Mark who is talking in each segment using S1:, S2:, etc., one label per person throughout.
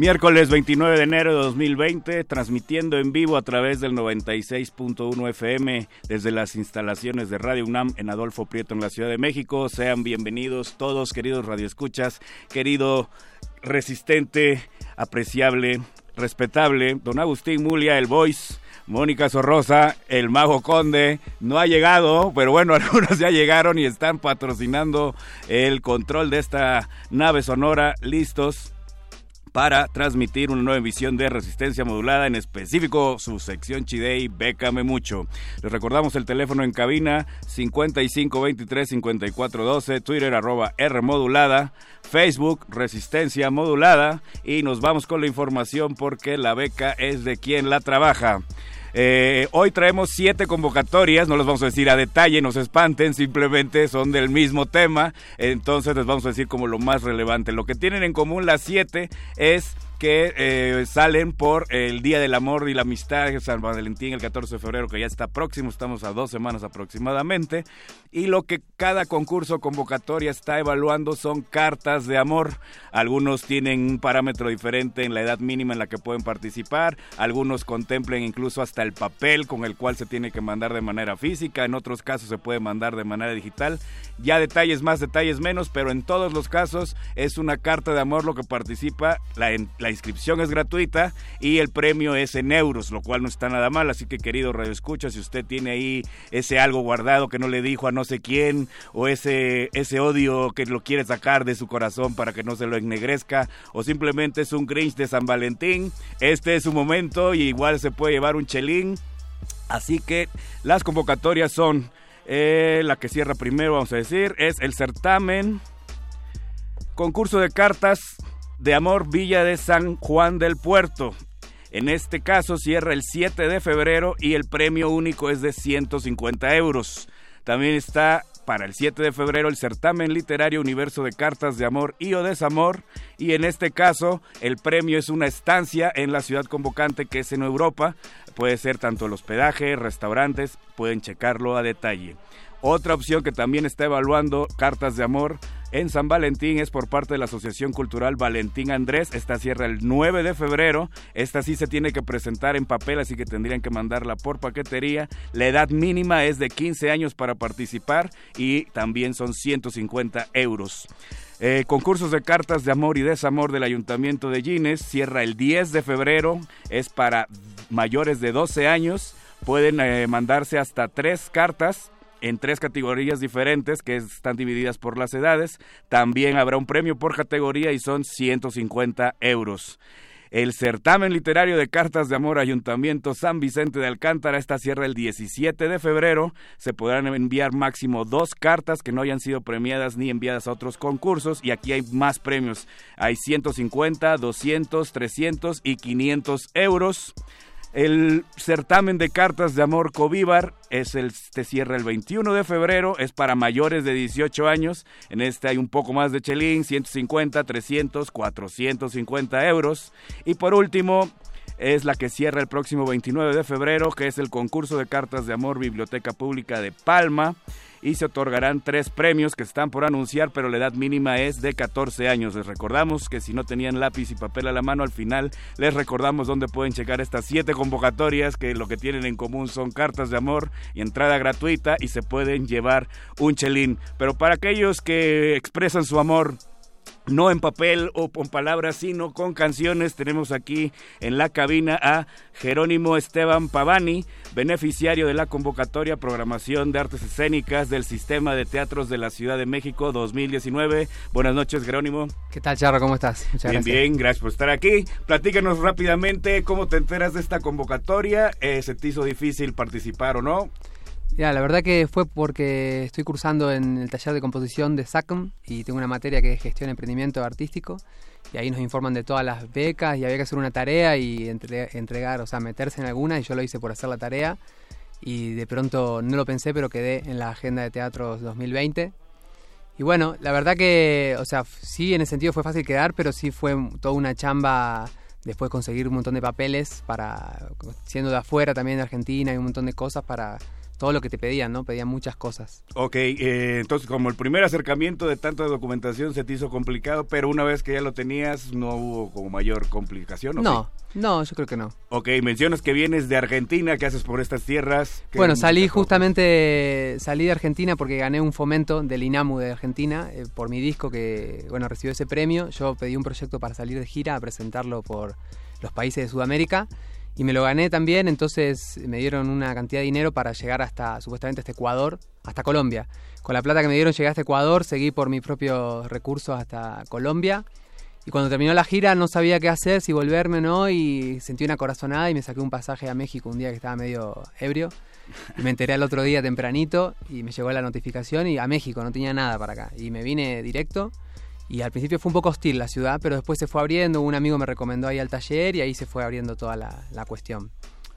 S1: Miércoles 29 de enero de 2020, transmitiendo en vivo a través del 96.1 FM desde las instalaciones de Radio UNAM en Adolfo Prieto en la Ciudad de México. Sean bienvenidos todos, queridos radioescuchas, querido resistente, apreciable, respetable, don Agustín Mulia, el Voice. Mónica Sorrosa, el Mago Conde, no ha llegado, pero bueno, algunos ya llegaron y están patrocinando el control de esta nave sonora. Listos, para transmitir una nueva emisión de Resistencia Modulada, en específico su sección Chidey, Bécame Mucho. Les recordamos el teléfono en cabina 5523-5412, Twitter arroba R Modulada, Facebook Resistencia Modulada y nos vamos con la información porque la beca es de quien la trabaja. Eh, hoy traemos siete convocatorias, no las vamos a decir a detalle, no se espanten, simplemente son del mismo tema, entonces les vamos a decir como lo más relevante. Lo que tienen en común las siete es que eh, salen por el Día del Amor y la Amistad, San Valentín, el 14 de febrero, que ya está próximo, estamos a dos semanas aproximadamente, y lo que cada concurso convocatoria está evaluando son cartas de amor. Algunos tienen un parámetro diferente en la edad mínima en la que pueden participar, algunos contemplen incluso hasta el papel con el cual se tiene que mandar de manera física, en otros casos se puede mandar de manera digital, ya detalles más, detalles menos, pero en todos los casos es una carta de amor lo que participa, la, la inscripción es gratuita y el premio es en euros, lo cual no está nada mal. Así que, querido Radio Escucha, si usted tiene ahí ese algo guardado que no le dijo a no sé quién, o ese, ese odio que lo quiere sacar de su corazón para que no se lo ennegrezca, o simplemente es un Grinch de San Valentín, este es su momento y igual se puede llevar un chelín. Así que las convocatorias son eh, la que cierra primero, vamos a decir, es el certamen concurso de cartas de Amor Villa de San Juan del Puerto. En este caso cierra el 7 de febrero y el premio único es de 150 euros. También está para el 7 de febrero el certamen literario Universo de Cartas de Amor y o Desamor y en este caso el premio es una estancia en la ciudad convocante que es en Europa. Puede ser tanto el hospedaje, restaurantes, pueden checarlo a detalle. Otra opción que también está evaluando Cartas de Amor en San Valentín es por parte de la Asociación Cultural Valentín Andrés. Esta cierra el 9 de febrero. Esta sí se tiene que presentar en papel, así que tendrían que mandarla por paquetería. La edad mínima es de 15 años para participar y también son 150 euros. Eh, concursos de cartas de amor y desamor del Ayuntamiento de Gines cierra el 10 de febrero. Es para mayores de 12 años. Pueden eh, mandarse hasta tres cartas en tres categorías diferentes que están divididas por las edades. También habrá un premio por categoría y son 150 euros. El certamen literario de cartas de amor Ayuntamiento San Vicente de Alcántara esta cierra el 17 de febrero. Se podrán enviar máximo dos cartas que no hayan sido premiadas ni enviadas a otros concursos y aquí hay más premios. Hay 150, 200, 300 y 500 euros. El certamen de cartas de amor Covíbar es el, te cierra el 21 de febrero, es para mayores de 18 años. En este hay un poco más de chelín, 150, 300, 450 euros. Y por último, es la que cierra el próximo 29 de febrero, que es el concurso de cartas de amor Biblioteca Pública de Palma y se otorgarán tres premios que están por anunciar, pero la edad mínima es de 14 años. Les recordamos que si no tenían lápiz y papel a la mano, al final les recordamos dónde pueden checar estas siete convocatorias que lo que tienen en común son cartas de amor y entrada gratuita y se pueden llevar un chelín. Pero para aquellos que expresan su amor no en papel o con palabras, sino con canciones. Tenemos aquí en la cabina a Jerónimo Esteban Pavani, beneficiario de la convocatoria Programación de Artes Escénicas del Sistema de Teatros de la Ciudad de México 2019. Buenas noches, Jerónimo.
S2: ¿Qué tal, Charro? ¿Cómo estás?
S1: Muchas bien, gracias. bien, gracias por estar aquí. Platícanos rápidamente cómo te enteras de esta convocatoria. Eh, ¿Se te hizo difícil participar o no?
S2: Ya, la verdad que fue porque estoy cursando en el taller de composición de SACM y tengo una materia que es gestión de emprendimiento artístico. Y ahí nos informan de todas las becas y había que hacer una tarea y entregar, o sea, meterse en alguna y yo lo hice por hacer la tarea. Y de pronto no lo pensé pero quedé en la agenda de teatros 2020 y bueno, la verdad que, o sea, sí en ese sentido fue fácil quedar pero sí fue toda una chamba después conseguir un montón de papeles para, siendo de afuera también de Argentina y un montón de cosas para todo lo que te pedían, ¿no? Pedían muchas cosas.
S1: Ok, eh, entonces como el primer acercamiento de tanta documentación se te hizo complicado, pero una vez que ya lo tenías no hubo como mayor complicación, ¿o
S2: No, no, yo creo que no.
S1: Ok, mencionas que vienes de Argentina, ¿qué haces por estas tierras?
S2: Bueno, salí justamente, salí de Argentina porque gané un fomento del INAMU de Argentina eh, por mi disco que, bueno, recibió ese premio. Yo pedí un proyecto para salir de gira a presentarlo por los países de Sudamérica y me lo gané también, entonces me dieron una cantidad de dinero para llegar hasta, supuestamente, hasta Ecuador, hasta Colombia. Con la plata que me dieron llegué hasta Ecuador, seguí por mis propios recursos hasta Colombia. Y cuando terminó la gira no sabía qué hacer, si volverme o no, y sentí una corazonada y me saqué un pasaje a México un día que estaba medio ebrio. Y me enteré el otro día tempranito y me llegó la notificación y a México, no tenía nada para acá. Y me vine directo y al principio fue un poco hostil la ciudad, pero después se fue abriendo, un amigo me recomendó ahí al taller y ahí se fue abriendo toda la, cuestión.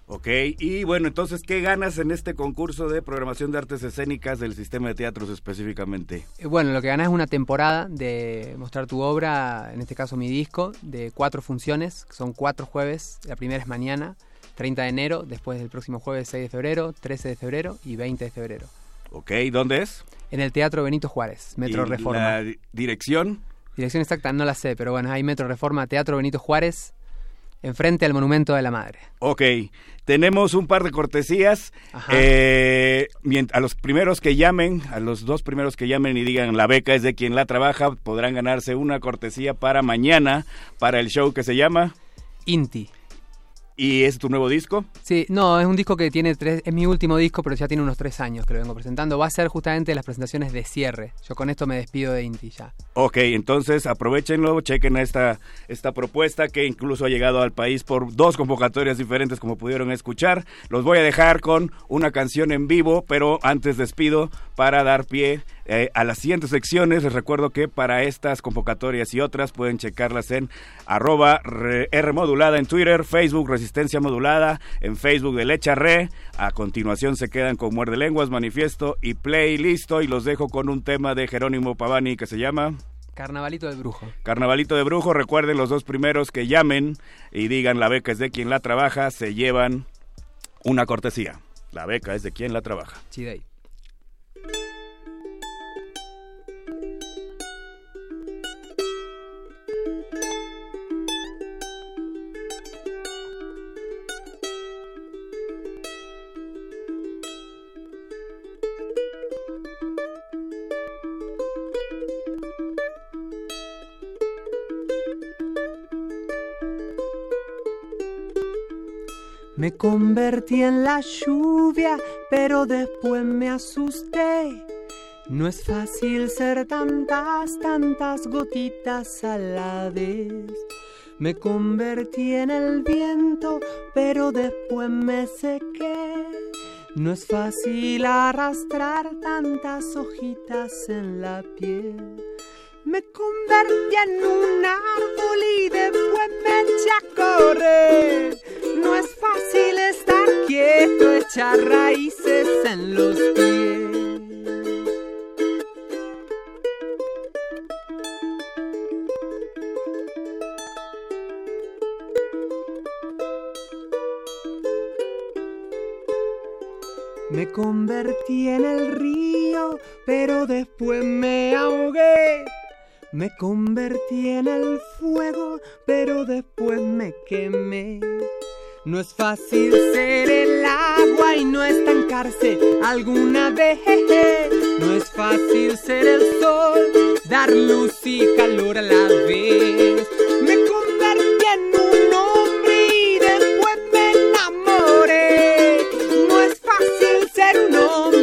S1: Ok, y bueno, entonces, ¿qué ganas en este concurso de programación de artes escénicas del sistema de teatros específicamente?
S2: Eh, bueno, lo que ganas es una temporada de mostrar tu obra, en este caso mi disco, de cuatro funciones, son cuatro jueves, la primera es mañana, 30 de enero, después del próximo jueves 6 de febrero, 13 de febrero y 20 de febrero.
S1: Ok, ¿dónde es?
S2: En el Teatro Benito Juárez, Metro Reforma.
S1: ¿La dirección?
S2: Dirección exacta no la sé, pero bueno, hay Metro Reforma, Teatro Benito Juárez, enfrente al Monumento de la Madre.
S1: Ok, tenemos un par de cortesías. Eh, a los primeros que llamen, a los dos primeros que llamen y digan la beca es de quien la trabaja, podrán ganarse una cortesía para mañana, para el show que se llama...
S2: Inti.
S1: ¿Y es tu nuevo disco?
S2: Sí, no, es un disco que tiene tres, es mi último disco, pero ya tiene unos tres años que lo vengo presentando. Va a ser justamente las presentaciones de cierre. Yo con esto me despido de Inti ya.
S1: Ok, entonces aprovechenlo, chequen esta, esta propuesta que incluso ha llegado al país por dos convocatorias diferentes como pudieron escuchar. Los voy a dejar con una canción en vivo, pero antes despido para dar pie eh, a las siguientes secciones. Les recuerdo que para estas convocatorias y otras pueden checarlas en arroba R modulada en Twitter, Facebook Resistencia Modulada, en Facebook de Lecha Re. A continuación se quedan con Muerde Lenguas, Manifiesto y Play listo y los dejo con un tema de Jerónimo Pavani que se llama...
S2: Carnavalito de Brujo.
S1: Carnavalito de Brujo, recuerden los dos primeros que llamen y digan la beca es de quien la trabaja, se llevan una cortesía. La beca es de quien la trabaja.
S2: Me convertí en la lluvia, pero después me asusté. No es fácil ser tantas, tantas gotitas a la vez. Me convertí en el viento, pero después me sequé. No es fácil arrastrar tantas hojitas en la piel. Me convertí en un árbol y después me eché a correr.
S3: No es fácil estar quieto, echar raíces en los pies. Me convertí en el río, pero después me ahogué. Me convertí en el fuego, pero después me quemé. No es fácil ser el agua y no estancarse alguna vez. No es fácil ser el sol, dar luz y calor a la vez. Me convertí en un hombre y después me enamoré. No es fácil ser un hombre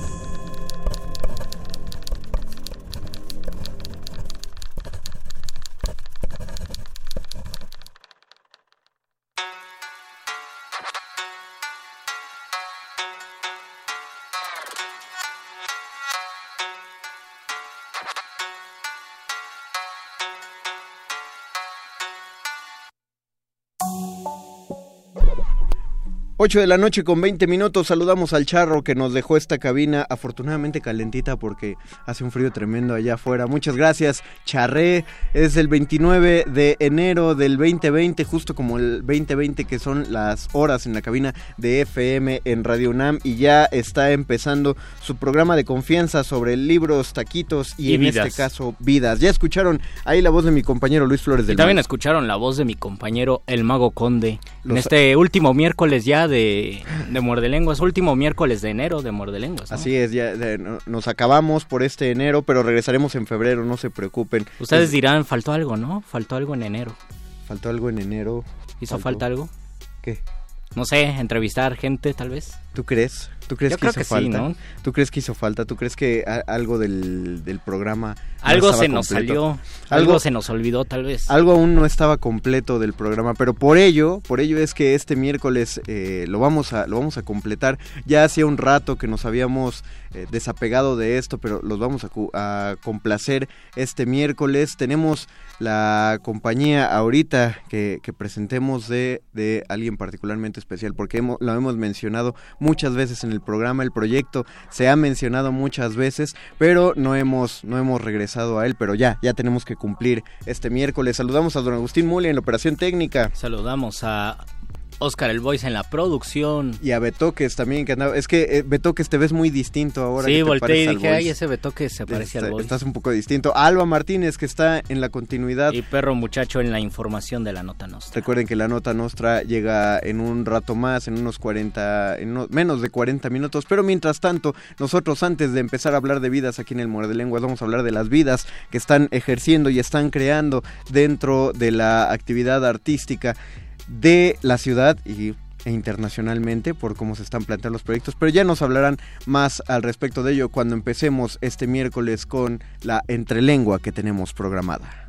S4: Ocho de la noche con 20 minutos. Saludamos al charro que nos dejó esta cabina afortunadamente calentita porque hace un frío tremendo allá afuera. Muchas gracias, Charré. Es el 29 de enero del 2020, justo como el 2020 que son las horas en la cabina de FM en Radio UNAM y ya está empezando su programa de confianza sobre libros, taquitos y,
S5: Y
S4: en
S5: vidas.
S4: este caso vidas. Ya escucharon ahí la voz de mi compañero Luis Flores
S5: Y
S4: del
S5: también
S4: Mar.
S5: escucharon la voz de mi compañero El Mago Conde en este último miércoles ya de, de Muerde Lenguas, último miércoles de enero de Muerde Lenguas. ¿no?
S4: Así es, ya de- no- nos acabamos por este enero, pero regresaremos en febrero, no se preocupen.
S5: Ustedes
S4: Es-
S5: dirán, faltó algo, ¿no? Faltó algo en enero.
S4: Faltó algo en enero.
S5: ¿Hizo
S4: Faltó-
S5: falta algo?
S4: ¿Qué?
S5: No sé, entrevistar gente tal vez.
S4: ¿Tú crees? ¿Tú crees
S5: Yo
S4: que
S5: creo
S4: hizo
S5: que sí,
S4: falta?
S5: ¿no?
S4: ¿Tú crees que hizo falta? ¿Tú crees que algo del, del programa
S5: Algo se nos
S4: completo?
S5: salió, algo, se nos olvidó tal vez.
S4: Algo aún no estaba completo del programa, pero por ello, por ello es que este miércoles eh, lo vamos a lo vamos a completar. Ya hacía un rato que nos habíamos eh, desapegado de esto, pero los vamos a, a complacer este miércoles. Tenemos la compañía ahorita que, que presentemos de, de alguien particularmente especial, porque hemos- lo hemos mencionado muchas veces en el programa, el proyecto se ha mencionado muchas veces, pero no hemos, no hemos regresado a él, pero ya, ya tenemos que cumplir este miércoles. Saludamos a don Agustín Muli en la operación técnica.
S5: Saludamos a Oscar el Voice en la producción.
S4: Y a Betoques también, que andaba. Es que eh, Betoques te ves muy distinto ahora.
S5: Sí,
S4: te
S5: volteé y dije, ay, ese Beto que se parece al Voice.
S4: Estás un poco distinto. Alba Martínez, que está en la continuidad.
S5: Y perro muchacho en la información de la nota nostra.
S4: Recuerden que la nota nostra llega en un rato más, en unos 40, en unos- menos de 40 minutos. Pero mientras tanto, nosotros antes de empezar a hablar de vidas aquí en el Muerde Lenguas, vamos a hablar de las vidas que están ejerciendo y están creando dentro de la actividad artística de la ciudad y e internacionalmente por cómo se están planteando los proyectos, pero ya nos hablarán más al respecto de ello cuando empecemos este miércoles con la entrelengua que tenemos programada.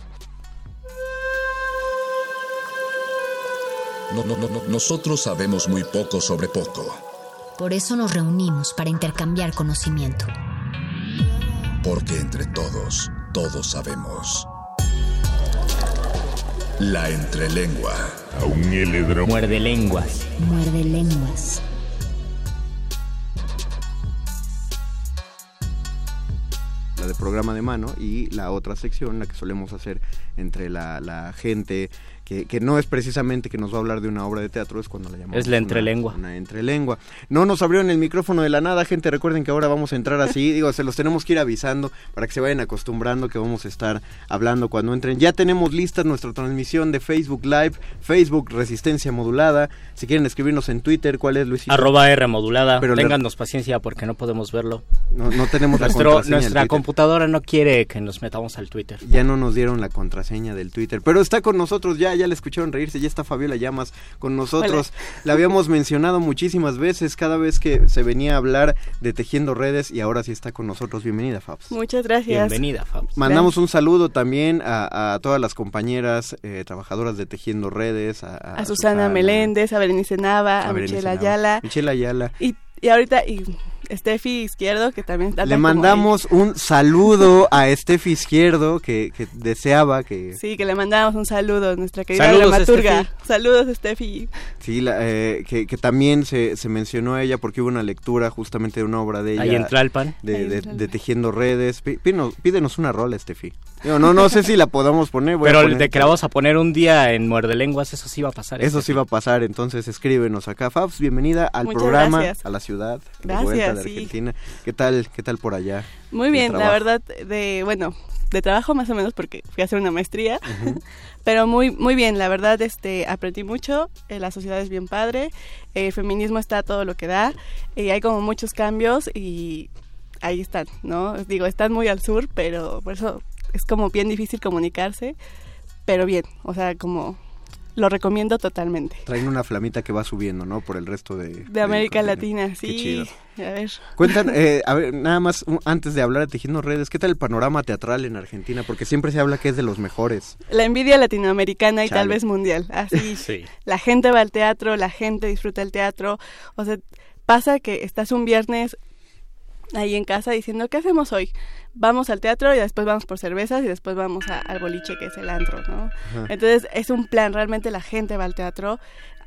S6: No- no- no- no- nosotros sabemos muy poco sobre poco,
S7: Por eso nos reunimos para intercambiar conocimiento.
S6: porque entre todos, todos sabemos. La entrelengua.
S5: Muerde lenguas.
S7: Muerde lenguas.
S4: la de programa de mano y la otra sección, la que solemos hacer entre la, la gente que, que no es precisamente que nos va a hablar de una obra de teatro, es cuando la llamamos
S5: Es la
S4: una-
S5: entrelengua.
S4: Una, entrelengua. No nos abrieron el micrófono de la nada, gente, recuerden que ahora vamos a entrar así, digo, se los tenemos que ir avisando para que se vayan acostumbrando que vamos a estar hablando cuando entren. Ya tenemos lista nuestra transmisión de Facebook Live, Facebook Resistencia Modulada, si quieren escribirnos en Twitter, ¿cuál es Luisito?
S5: Arroba R modulada.
S4: Pero le-
S5: Ténganos paciencia porque no podemos verlo.
S4: No, no tenemos la
S5: Nuestro-
S4: contraseña
S5: nuestra computadora no quiere que nos metamos al Twitter.
S4: Ya no nos dieron la contraseña del Twitter, pero está con nosotros ya, ya le escucharon reírse, ya está Fabiola Llamas con nosotros. La habíamos mencionado muchísimas veces cada vez que se venía a hablar de Tejiendo Redes y ahora sí está con nosotros. Bienvenida, Fabs.
S8: Muchas gracias.
S5: Bienvenida, Fabs.
S4: Mandamos un saludo también a, a todas las compañeras eh, trabajadoras de Tejiendo Redes, a,
S8: A Susana Meléndez, a Berenice Nava, a, Michelle. Ayala.
S4: Michelle Ayala.
S8: Y, y ahorita, y Steffi Izquierdo, que también anda
S4: Le mandamos un saludo a Estefi Izquierdo que, que deseaba que.
S8: Sí, que le mandamos un saludo, nuestra querida
S5: Saludos,
S8: dramaturga.
S5: Steffi.
S8: Saludos, Steffi.
S4: Sí, la, eh, que, que también se, se mencionó a ella porque hubo una lectura justamente de una obra de ella.
S5: Ahí en Tlalpan.
S4: De, de-
S8: Tlalpan.
S4: de Tejiendo Redes. Pí- pídenos, pídenos una rola, Estefi. Digo, no, no sé si la podamos poner. voy a
S5: Pero
S4: poner-
S5: de que la vamos a poner un día en Muerde Lenguas, eso sí va a pasar.
S4: Eso
S5: este.
S4: sí va a pasar, entonces escríbenos acá. Fabs, bienvenida al
S8: Muchas
S4: programa,
S8: gracias.
S4: a la ciudad, de
S8: Gracias,
S4: de. Argentina. ¿Qué tal, qué tal por allá?
S8: Muy bien, la verdad, de, bueno, de trabajo más o menos porque fui a hacer una maestría, pero muy, muy bien, la verdad, este, aprendí mucho, eh, la sociedad es bien padre, eh, el feminismo está a todo lo que da, y hay como muchos cambios y ahí están, ¿no? Digo, están muy al sur, pero por eso es como bien difícil comunicarse, pero bien, o sea, como lo recomiendo totalmente.
S4: Traen una flamita que va subiendo, ¿no? Por el resto de...
S8: De América. Latina,
S4: Qué
S8: sí.
S4: chido.
S8: A ver.
S4: Cuentan, eh, a ver, nada más un- antes de hablar de Tejiendo Redes, ¿qué tal el panorama teatral en Argentina? Porque siempre se habla que es de los mejores.
S8: La envidia latinoamericana y tal vez mundial. Así,
S4: Sí.
S8: la gente va al teatro, la gente disfruta el teatro. O sea, pasa que estás un viernes ahí en casa diciendo, ¿qué hacemos hoy? Vamos al teatro y después vamos por cervezas y después vamos a- al boliche que es el antro, ¿no?
S9: Ajá.
S8: Entonces es un plan, realmente la gente va al teatro.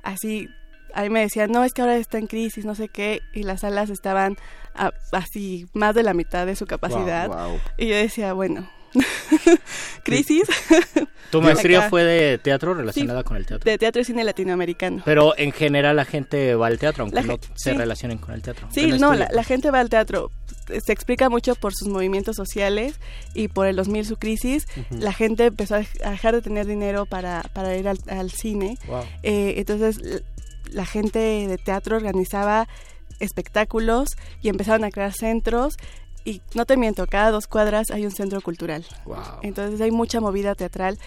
S8: Así, a mí me decían, no, es que ahora está en crisis, no sé qué, y las salas estaban a- así, más de la mitad de su capacidad.
S4: Guau.
S8: Y yo decía, bueno, crisis.
S5: ¿Tu maestría fue de teatro relacionada con el teatro?
S8: De teatro y cine latinoamericano.
S5: Pero en general la gente va al teatro, aunque
S8: La
S5: no se
S8: sí.
S5: relacionen con el teatro.
S8: Sí, no, la, la gente va al teatro. Se explica mucho por sus movimientos sociales y por el 2000 su crisis. La gente empezó a dej- a dejar de tener dinero para, para ir al, al cine.
S5: Wow.
S8: Eh, entonces la gente de teatro organizaba espectáculos y empezaron a crear centros. Y no te miento, cada dos cuadras hay un centro cultural.
S5: Wow.
S8: Entonces hay mucha movida teatral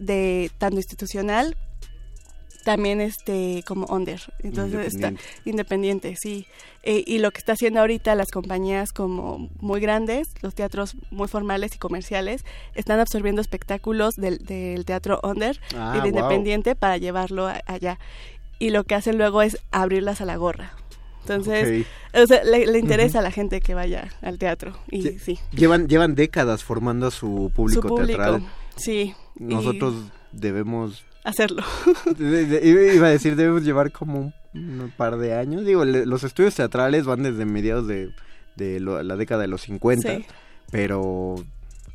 S8: de tanto institucional también este como under entonces está
S4: Independiente.
S8: independiente sí Eh, y lo que está haciendo ahorita las compañías como muy grandes los teatros muy formales y comerciales están absorbiendo espectáculos del, del teatro under
S4: Ah,
S8: y de
S4: wow.
S8: independiente para llevarlo a- allá y lo que hacen luego es abrirlas a la gorra entonces o sea, le, le interesa a la gente que vaya al teatro y
S4: Lle-
S8: sí
S4: Llevan, llevan décadas formando a su público,
S8: su público
S4: teatral.
S8: sí y
S4: Nosotros debemos...
S8: hacerlo
S4: iba a decir, debemos llevar como un, un par de años. Digo, le- los estudios teatrales van desde mediados de, de lo- la década de los 50,
S8: Sí.
S4: pero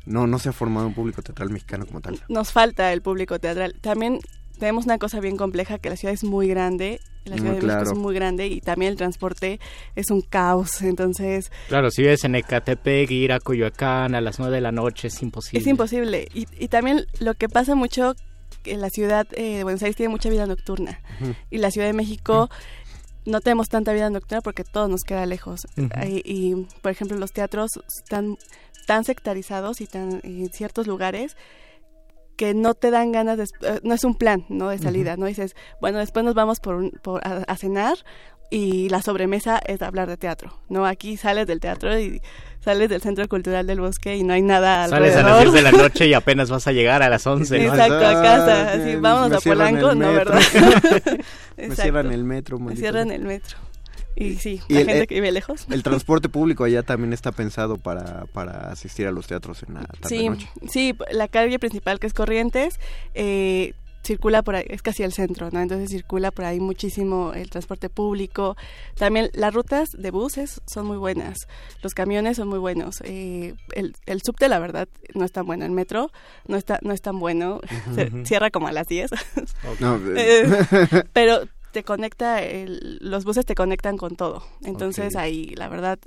S4: no, no se ha formado un público teatral mexicano como tal.
S8: nos falta el público teatral. También tenemos una cosa bien compleja, que la ciudad es muy grande, la
S4: Mm,
S8: Ciudad de
S4: claro.
S8: México es muy grande y también el transporte es un caos, entonces
S5: Claro, si vives en Ecatepec, ir a Coyoacán a las 9 de la noche es imposible.
S8: es imposible. Y, y también lo que pasa mucho, que la ciudad eh, de Buenos Aires tiene mucha vida nocturna y la Ciudad de México no tenemos tanta vida nocturna porque todo nos queda lejos. Y, y, por ejemplo, los teatros están tan sectarizados y tan en ciertos lugares que no te dan ganas de, eh, no es un plan no de salida no dices bueno después nos vamos por, un- por a, a cenar y la sobremesa es hablar de teatro no aquí sales del teatro y sales del centro cultural del bosque y no hay nada
S5: Sales a
S8: alrededor.
S5: las 10 de la noche y apenas vas a llegar a las 11, ¿no?
S8: Exacto, a casa,
S4: Ah,
S8: así,
S4: me-
S8: vámonos a Polanco, no. ¿verdad?
S4: me cierran el metro,
S8: Me cierran el metro. Y sí,
S4: Y
S8: la
S4: el-
S8: gente
S4: el-
S8: que vive lejos.
S4: El transporte público allá también está pensado para, para asistir a los teatros en la tarde
S8: Sí,
S4: noche.
S8: sí, la calle principal que es Corrientes eh, circula por ahí, es casi el centro, ¿no? Entonces circula por ahí muchísimo el transporte público. También las rutas de buses son muy buenas, los camiones son muy buenos. Eh, el, el subte, la verdad, no es tan bueno. El metro no está no es tan bueno. Se cierra como a las 10.
S4: No,
S8: Eh,
S4: eh.
S8: pero te conecta, el- los buses te conectan con todo. Entonces ahí, la verdad,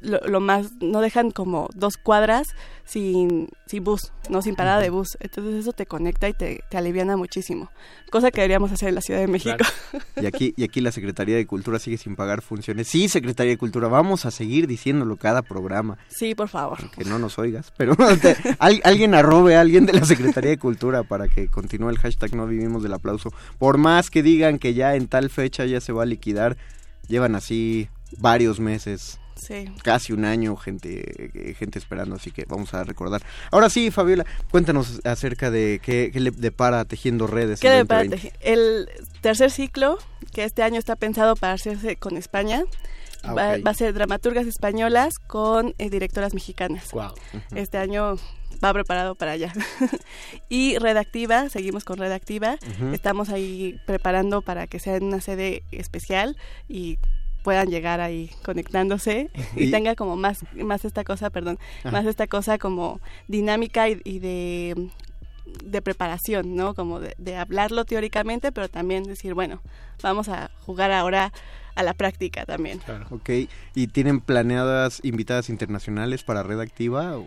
S8: lo, lo más, no dejan como dos cuadras sin, sin bus, no sin parada de bus. Entonces eso te conecta y te, te aliviana muchísimo. Cosa que deberíamos hacer en la Ciudad de México.
S4: Y aquí, y aquí la Secretaría de Cultura sigue sin pagar funciones. Sí, Secretaría de Cultura, vamos a seguir diciéndolo cada programa.
S8: Sí, por favor.
S4: Que no nos oigas, pero te- al- alguien arrobe a alguien de la Secretaría de Cultura para que continúe el hashtag no vivimos del aplauso. Por más que digan que ya en tal fecha ya se va a liquidar, llevan así varios meses.
S8: Sí.
S4: Casi un año, gente, eh, gente esperando, así que vamos a recordar. Ahora sí, Fabiola, cuéntanos acerca de qué, qué le depara Tejiendo Redes.
S8: ¿Qué
S4: el
S8: depara
S4: 2020.
S8: El tercer ciclo, que este año está pensado para hacerse con España,
S4: Ah,
S8: va, va a ser dramaturgas españolas con eh, directoras mexicanas.
S5: Wow.
S8: Este año va preparado para allá. y Redactiva, seguimos con Redactiva. Estamos ahí preparando para que sea en una sede especial y puedan llegar ahí conectándose y,
S9: Y-
S8: tenga como más más esta cosa, perdón,
S9: Ajá.
S8: más esta cosa como dinámica y, y de de preparación, ¿no? Como de, de hablarlo teóricamente, pero también decir, bueno, vamos a jugar ahora a la práctica también.
S4: Ok, ¿y tienen planeadas invitadas internacionales para Red Activa? o?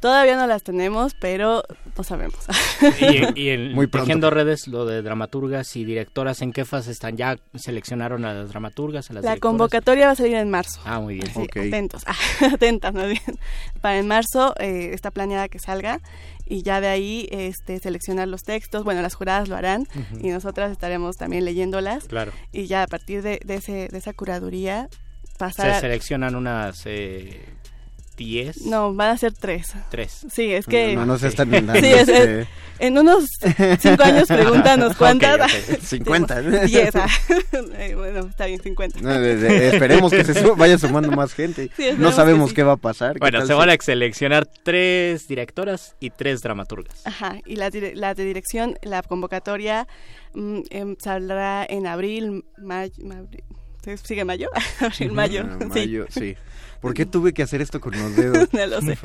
S8: Todavía no las tenemos, pero no sabemos.
S5: Y, y en
S4: Muy pronto.
S5: Tejiendo Redes, lo de dramaturgas y directoras, ¿en qué fase están? ¿Ya seleccionaron a las dramaturgas, a las
S8: La
S5: directoras?
S8: convocatoria va a salir en marzo.
S5: Ah, muy bien.
S8: Atentos, atentas más bien. Para en marzo eh, está planeada que salga y ya de ahí este, seleccionar los textos. Bueno, las juradas lo harán y nosotras estaremos también leyéndolas
S5: Claro.
S8: y ya a partir de, de, ese, de esa curaduría pasar...
S5: Se seleccionan unas eh, 10.
S8: No, van a ser tres.
S5: Tres.
S8: Sí, es que...
S4: No, no tan- tan,
S8: Sí, es-
S4: este-
S8: es- en unos cinco años pregúntanos cuántas.
S4: Ok, ok. 50.
S8: Diez. ah. Eh, bueno, está bien, 50.
S4: No, de- de- esperemos que se su- vaya sumando más gente.
S8: Sí,
S4: no sabemos
S8: sí.
S4: qué va a pasar. ¿qué
S5: Bueno, se van a seleccionar tres directoras y tres dramaturgas.
S8: Ajá, y la, dire- la de dirección, la convocatoria mm, em, saldrá en abril, mayo, ¿sigue mayo? abril, mayo,
S4: Ah,
S8: sí.
S4: mayo, sí. ¿Por qué tuve que hacer esto con los dedos?
S8: No lo sé.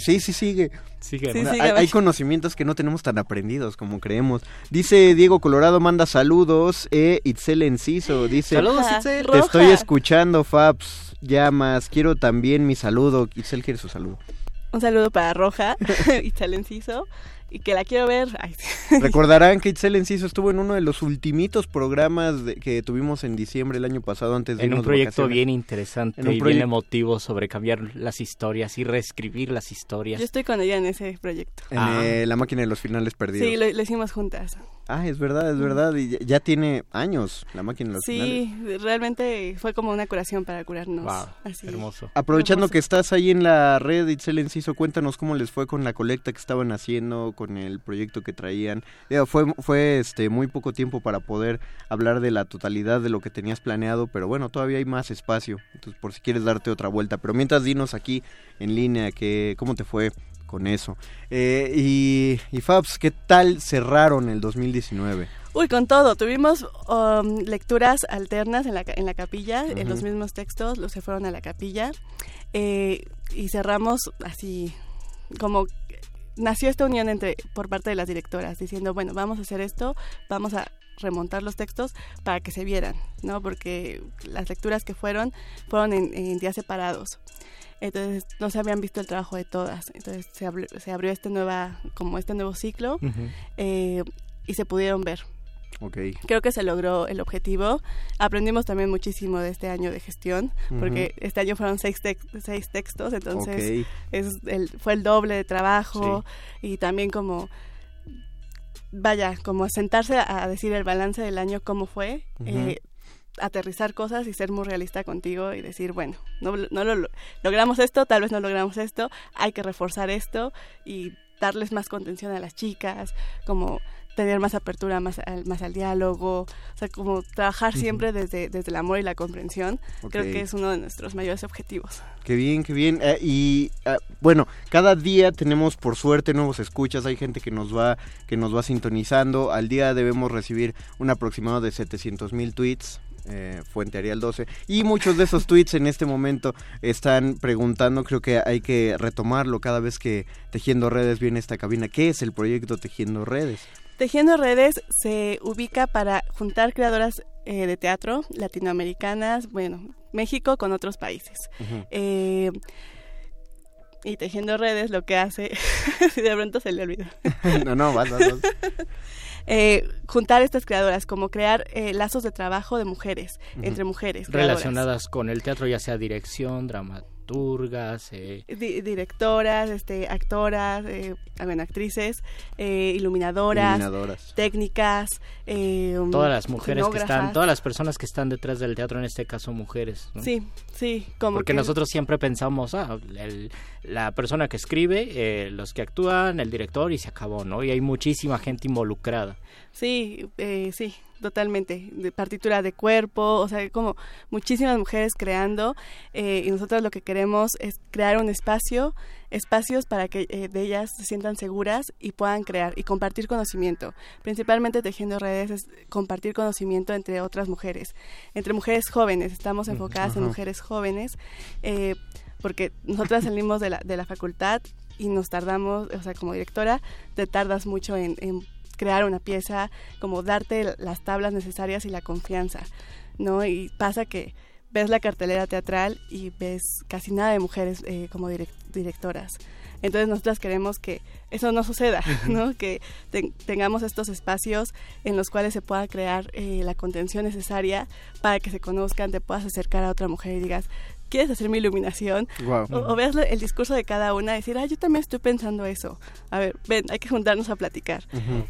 S4: Sí, sí, sigue.
S5: Sigue,
S8: Sí, sigue,
S4: hay, conocimientos que no tenemos tan aprendidos como creemos. Dice Diego Colorado, manda saludos. E Itzel Enciso dice:
S5: Saludos,
S8: Roja,
S5: Itzel.
S4: Te
S8: roja.
S4: estoy escuchando, Fabs. Llamas. Quiero también mi saludo. Itzel quiere su saludo.
S8: Un saludo para Roja y Chalenciso, y que la quiero ver. Ay.
S4: Recordarán que Itzel Enciso estuvo en uno de los ultimitos programas de- que tuvimos en diciembre el año pasado antes de
S5: En un proyecto
S4: vacaciones.
S5: bien interesante
S4: En un
S5: y bien emotivo sobre cambiar las historias y reescribir las historias.
S8: Yo estoy con ella en ese proyecto.
S4: En
S5: Ah.
S4: eh, la máquina de los finales perdidos.
S8: Sí, lo, lo hicimos juntas.
S4: Ah, es verdad, es verdad. Y ya, tiene años la máquina de los finales.
S8: Sí, realmente fue como una curación para curarnos.
S5: Wow,
S8: Así.
S5: hermoso.
S4: Aprovechando
S8: Hermoso.
S4: que estás ahí en la red, Itzel Enciso, cuéntanos cómo les fue con la colecta que estaban haciendo, con el proyecto que traían. Digo, fue fue este muy poco tiempo para poder hablar de la totalidad de lo que tenías planeado, pero bueno, todavía hay más espacio. Entonces, por si quieres darte otra vuelta. Pero mientras dinos aquí en línea que cómo te fue con eso. Eh, y, y Fabs, ¿qué tal cerraron el 2019?
S8: Uy, con todo. Tuvimos um, lecturas alternas en la, en la capilla, en los mismos textos, los se fueron a la capilla. eh, y cerramos así, como nació esta unión entre por parte de las directoras, diciendo, bueno, vamos a hacer esto, vamos a remontar los textos para que se vieran, ¿no? Porque las lecturas que fueron fueron en, en días separados. Entonces no se habían visto el trabajo de todas. Entonces se abrió, se abrió este nueva, como este nuevo ciclo eh, y se pudieron ver.
S4: Ok.
S8: Creo que se logró el objetivo. Aprendimos también muchísimo de este año de gestión, porque este año fueron seis, tex- seis textos, entonces
S4: Ok.
S8: es el, fue el doble de trabajo y también como, vaya, como sentarse a, decir el balance del año, cómo fue, eh, aterrizar cosas y ser muy realista contigo y decir, bueno, no, no lo lo- logramos esto, tal vez no logramos esto, hay que reforzar esto y darles más contención a las chicas, como tener más apertura más al, más al diálogo, o sea, como trabajar siempre desde, desde el amor y la comprensión, creo que es uno de nuestros mayores objetivos.
S4: Qué bien, qué bien. Eh, y ah, bueno, cada día tenemos por suerte nuevos escuchas. Hay gente que nos va que nos va sintonizando. Al día debemos recibir un aproximado de 700 mil tweets. Eh, fuente Arial 12 y muchos de esos tweets en este momento están preguntando creo que hay que retomarlo cada vez que Tejiendo Redes viene a esta cabina ¿qué es el proyecto Tejiendo Redes?
S8: Tejiendo Redes se ubica para juntar creadoras eh, de teatro latinoamericanas, bueno, México con otros países. Eh, y Tejiendo Redes lo que hace, si de pronto se le olvida,
S4: no, no, vas, vas, vas.
S8: eh, juntar estas creadoras, como crear eh, lazos de trabajo de mujeres, entre mujeres. creadoras.
S5: Relacionadas con el teatro, ya sea dirección, dramaturgas, eh,
S8: Di- directoras, este, actoras, eh, bueno, actrices, eh, iluminadoras,
S4: Iluminadoras.
S8: técnicas, eh,
S5: todas las mujeres que están, todas las personas que están detrás del teatro, en este caso mujeres. ¿no?
S8: Sí, sí, como
S5: Porque
S8: que-
S5: nosotros siempre pensamos, ah, el- la persona que escribe, eh, los que actúan, el director y se acabó, ¿no? Y hay muchísima gente involucrada.
S8: Sí, eh, sí, totalmente. De partitura de cuerpo, o sea, como muchísimas mujeres creando eh, y nosotros lo que queremos es crear un espacio, espacios para que eh, de ellas se sientan seguras y puedan crear y compartir conocimiento. Principalmente tejiendo redes es compartir conocimiento entre otras mujeres, entre mujeres jóvenes. Estamos enfocadas en mujeres jóvenes eh, porque nosotras salimos de la, de la facultad y nos tardamos, o sea, como directora, te tardas mucho en, en crear una pieza, como darte las tablas necesarias y la confianza, ¿no? Y pasa que ves la cartelera teatral y ves casi nada de mujeres eh, como direc- directoras. Entonces nosotras queremos que eso no suceda, ¿no? Que te- tengamos estos espacios en los cuales se pueda crear eh, la contención necesaria para que se conozcan, te puedas acercar a otra mujer y digas, ¿quieres hacer mi iluminación?
S4: Guau.
S8: O, o veas el discurso de cada una decir, ah, yo también estoy pensando eso. A ver, ven, hay que juntarnos a platicar.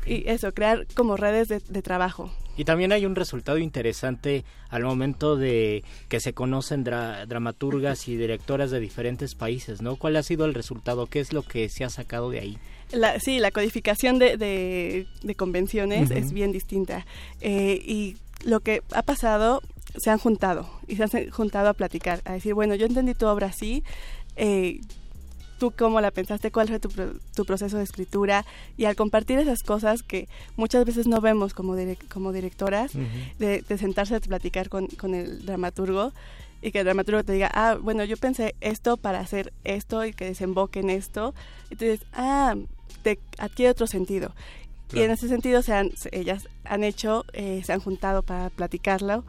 S8: Y eso, crear como redes de, de trabajo.
S5: Y también hay un resultado interesante al momento de que se conocen dra- dramaturgas y directoras de diferentes países, ¿no? ¿Cuál ha sido el resultado? ¿Qué es lo que se ha sacado de ahí?
S8: La, sí, la codificación de, de, de convenciones
S5: Ujú.
S8: es bien distinta. Eh, y lo que ha pasado, se han juntado y se han juntado a platicar, a decir, bueno, yo entendí tu obra así, eh, tú cómo la pensaste, cuál fue tu, tu proceso de escritura y al compartir esas cosas que muchas veces no vemos como, direc- como directoras, de, de sentarse a platicar con, con el dramaturgo y que el dramaturgo te diga, ah, bueno, yo pensé esto para hacer esto y que desemboque en esto. Entonces, ah, te adquiere otro sentido. Y
S9: Claro.
S8: en ese sentido, se han, ellas han hecho, eh, se han juntado para platicarlo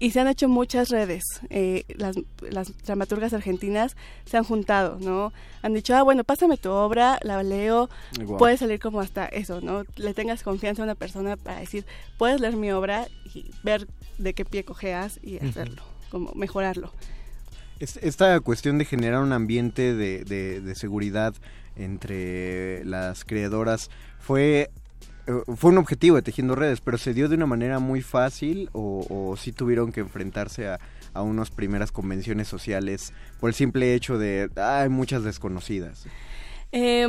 S8: y se han hecho muchas redes. Eh, las, las dramaturgas argentinas se han juntado, ¿no? Han dicho, ah, bueno, pásame tu obra, la leo,
S4: Guau.
S8: puede salir como hasta eso, ¿no? Le tengas confianza a una persona para decir, puedes leer mi obra y ver de qué pie cojeas y hacerlo, como mejorarlo.
S4: Es- Esta cuestión de generar un ambiente de, de- de seguridad entre las creadoras fue, fue un objetivo de Tejiendo Redes, pero se dio de una manera muy fácil o, o sí tuvieron que enfrentarse a, a unas primeras convenciones sociales por el simple hecho de "Ah, hay muchas desconocidas.
S8: Eh,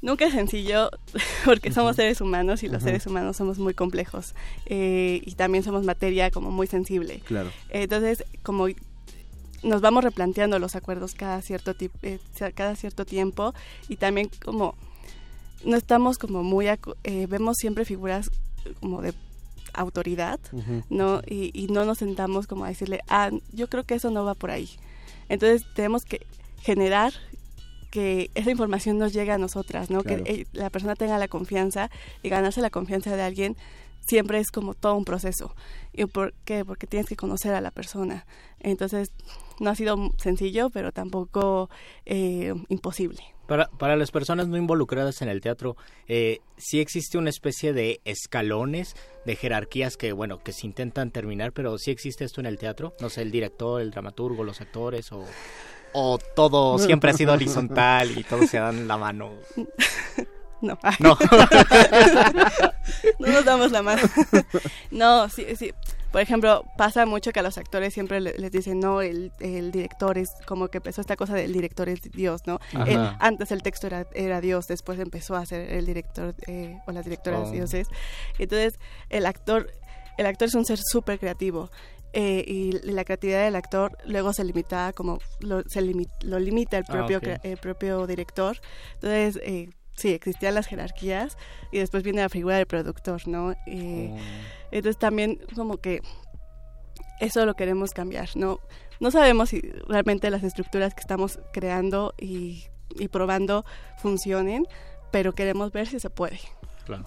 S8: nunca es sencillo porque somos seres humanos y los seres humanos somos muy complejos eh, y también somos materia como muy sensible.
S4: Claro.
S8: Entonces, como nos vamos replanteando los acuerdos cada cierto eh, cada cierto tiempo y también como no estamos como muy eh, vemos siempre figuras como de autoridad no y, y no nos sentamos como a decirle ah yo creo que eso no va por ahí entonces tenemos que generar que esa información nos llegue a nosotras no
S9: Claro.
S8: que eh, la persona tenga la confianza y ganarse la confianza de alguien siempre es como todo un proceso. Y por qué porque tienes que conocer a la persona. Entonces no ha sido sencillo pero tampoco eh, imposible
S5: Para, para las personas no involucradas en el teatro, eh, sí existe una especie de escalones, de jerarquías que, bueno, que se intentan terminar, pero sí existe esto en el teatro. No sé, el director, el dramaturgo, los actores, o, o todo siempre ha sido horizontal y todos se dan la mano.
S8: No.
S5: No.
S8: no nos damos la mano. no, sí, sí. Por ejemplo, pasa mucho que a los actores siempre le- les dicen, no, el, el director es como que empezó esta cosa del director es Dios, ¿no? Eh, antes el texto era, era Dios, después empezó a ser el director eh, o las directoras
S9: Oh.
S8: dioses. Entonces, el actor, el actor es un ser súper creativo. eh, y la creatividad del actor luego se limita como lo, se limi- lo limita el
S9: Ah,
S8: propio crea- el propio director entonces eh, sí existían las jerarquías y después viene la figura del productor no Eh,
S9: Oh.
S8: entonces también como que eso lo queremos cambiar no no sabemos si realmente las estructuras que estamos creando y, y probando funcionen pero queremos ver si se puede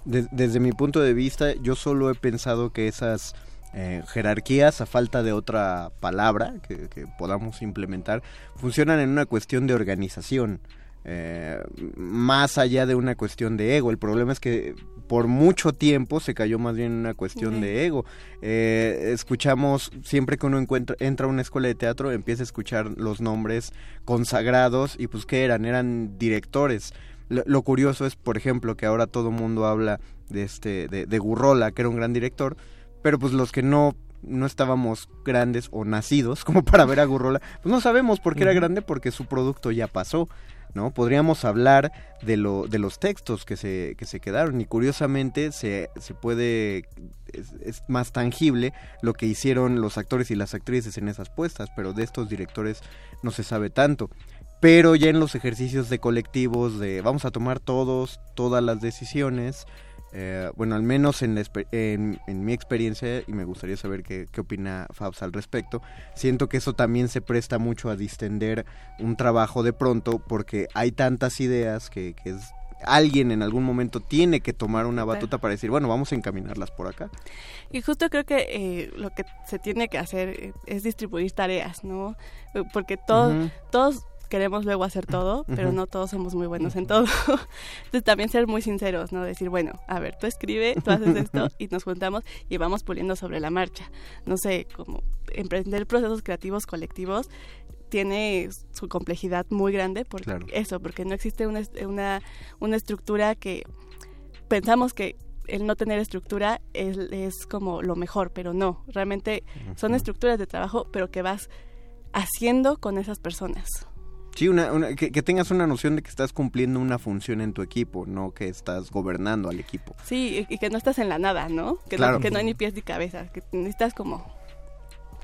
S4: De- desde mi punto de vista, yo solo he pensado que esas eh, jerarquías, a falta de otra palabra que, que podamos implementar, funcionan en una cuestión de organización. Eh, más allá de una cuestión de ego. El problema es que por mucho tiempo se cayó más bien en una cuestión de ego. Eh, escuchamos, siempre que uno encuentra, entra a una escuela de teatro, empieza a escuchar los nombres consagrados y pues ¿qué eran? Eran directores. Lo, lo curioso es, por ejemplo, que ahora todo el mundo habla de este de, de Gurrola, que era un gran director, pero pues los que no no estábamos grandes o nacidos como para ver a Gurrola, pues no sabemos por qué era grande porque su producto ya pasó, ¿no? Podríamos hablar de lo de los textos que se que se quedaron y curiosamente se se puede es, más tangible lo que hicieron los actores y las actrices en esas puestas, pero de estos directores no se sabe tanto pero ya en los ejercicios de colectivos de vamos a tomar todos todas las decisiones eh, bueno al menos en, la en, en mi experiencia y me gustaría saber qué, qué opina Fabs al respecto siento que eso también se presta mucho a distender un trabajo de pronto porque hay tantas ideas que, que es alguien en algún momento tiene que tomar una batuta para decir bueno vamos a encaminarlas por acá
S8: Y justo creo que eh, lo que se tiene que hacer eh, es distribuir tareas, ¿no? Eh, Porque todos, todos queremos luego hacer todo, pero no todos somos muy buenos en todo. Entonces también ser muy sinceros, ¿no? Decir, bueno, a ver, tú escribe, tú haces esto y nos juntamos y vamos puliendo sobre la marcha. No sé, como emprender procesos creativos colectivos tiene su complejidad muy grande por
S4: Claro.
S8: eso, porque no existe una, una, una estructura que pensamos que el no tener estructura es, es como lo mejor, pero no, realmente son estructuras de trabajo, pero que vas haciendo con esas personas.
S4: Sí, una, una- que, que tengas una noción de que estás cumpliendo una función en tu equipo, no que estás gobernando al equipo.
S8: Sí, y, y que no estás en la nada, ¿no? Que,
S4: Claro.
S8: no, que no hay ni pies ni cabeza, que necesitas como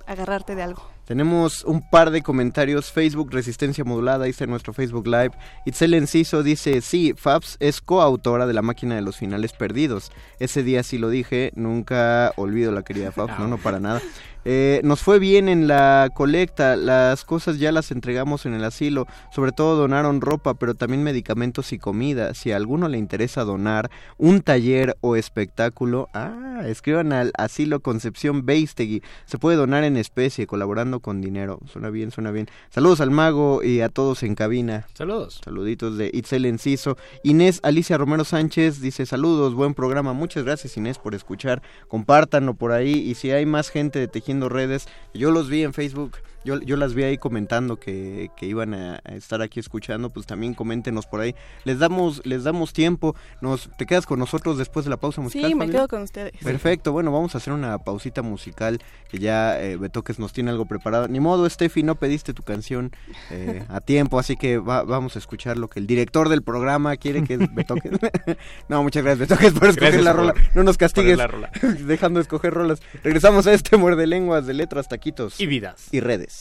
S8: agarrarte de algo.
S4: Tenemos un par de comentarios. Facebook Resistencia Modulada dice en nuestro Facebook Live. Itzel Enciso dice, sí, Fabs es coautora de La Máquina de los Finales Perdidos. Ese día sí lo dije, nunca olvido la querida Fabs, no, no para nada. Eh, nos fue bien en la colecta, las cosas ya las entregamos en el asilo, sobre todo donaron ropa, pero también medicamentos y comida. Si a alguno le interesa donar un taller o espectáculo, ah, escriban al asilo Concepción Beistegui. Se puede donar en especie, colaborando con dinero. Suena bien, suena bien. Saludos al mago y a todos en cabina.
S5: Saludos.
S4: Saluditos de Itzel Enciso. Inés Alicia Romero Sánchez dice saludos, buen programa. Muchas gracias Inés por escuchar. Compártanlo por ahí y si hay más gente de Redes, yo los vi en Facebook. Yo, yo las vi ahí comentando que, que iban a, a estar aquí escuchando, pues también coméntenos por ahí. Les damos, les damos tiempo. Nos, ¿Te quedas con nosotros después de la pausa musical?
S8: Sí, me quedo con ustedes.
S4: Perfecto, bueno, vamos a hacer una pausita musical que ya eh, Betoques nos tiene algo preparado. Ni modo, Steffi, no pediste tu canción eh, a tiempo, así que va- vamos a escuchar lo que el director del programa quiere que es Betoques. no, muchas gracias, Betoques, por escoger
S1: Gracias
S4: la
S1: por
S4: rola. No nos castigues
S1: poner la rola.
S4: dejando de escoger rolas. Regresamos a este muerde lenguas de letras, taquitos
S5: Y vidas.
S4: y redes.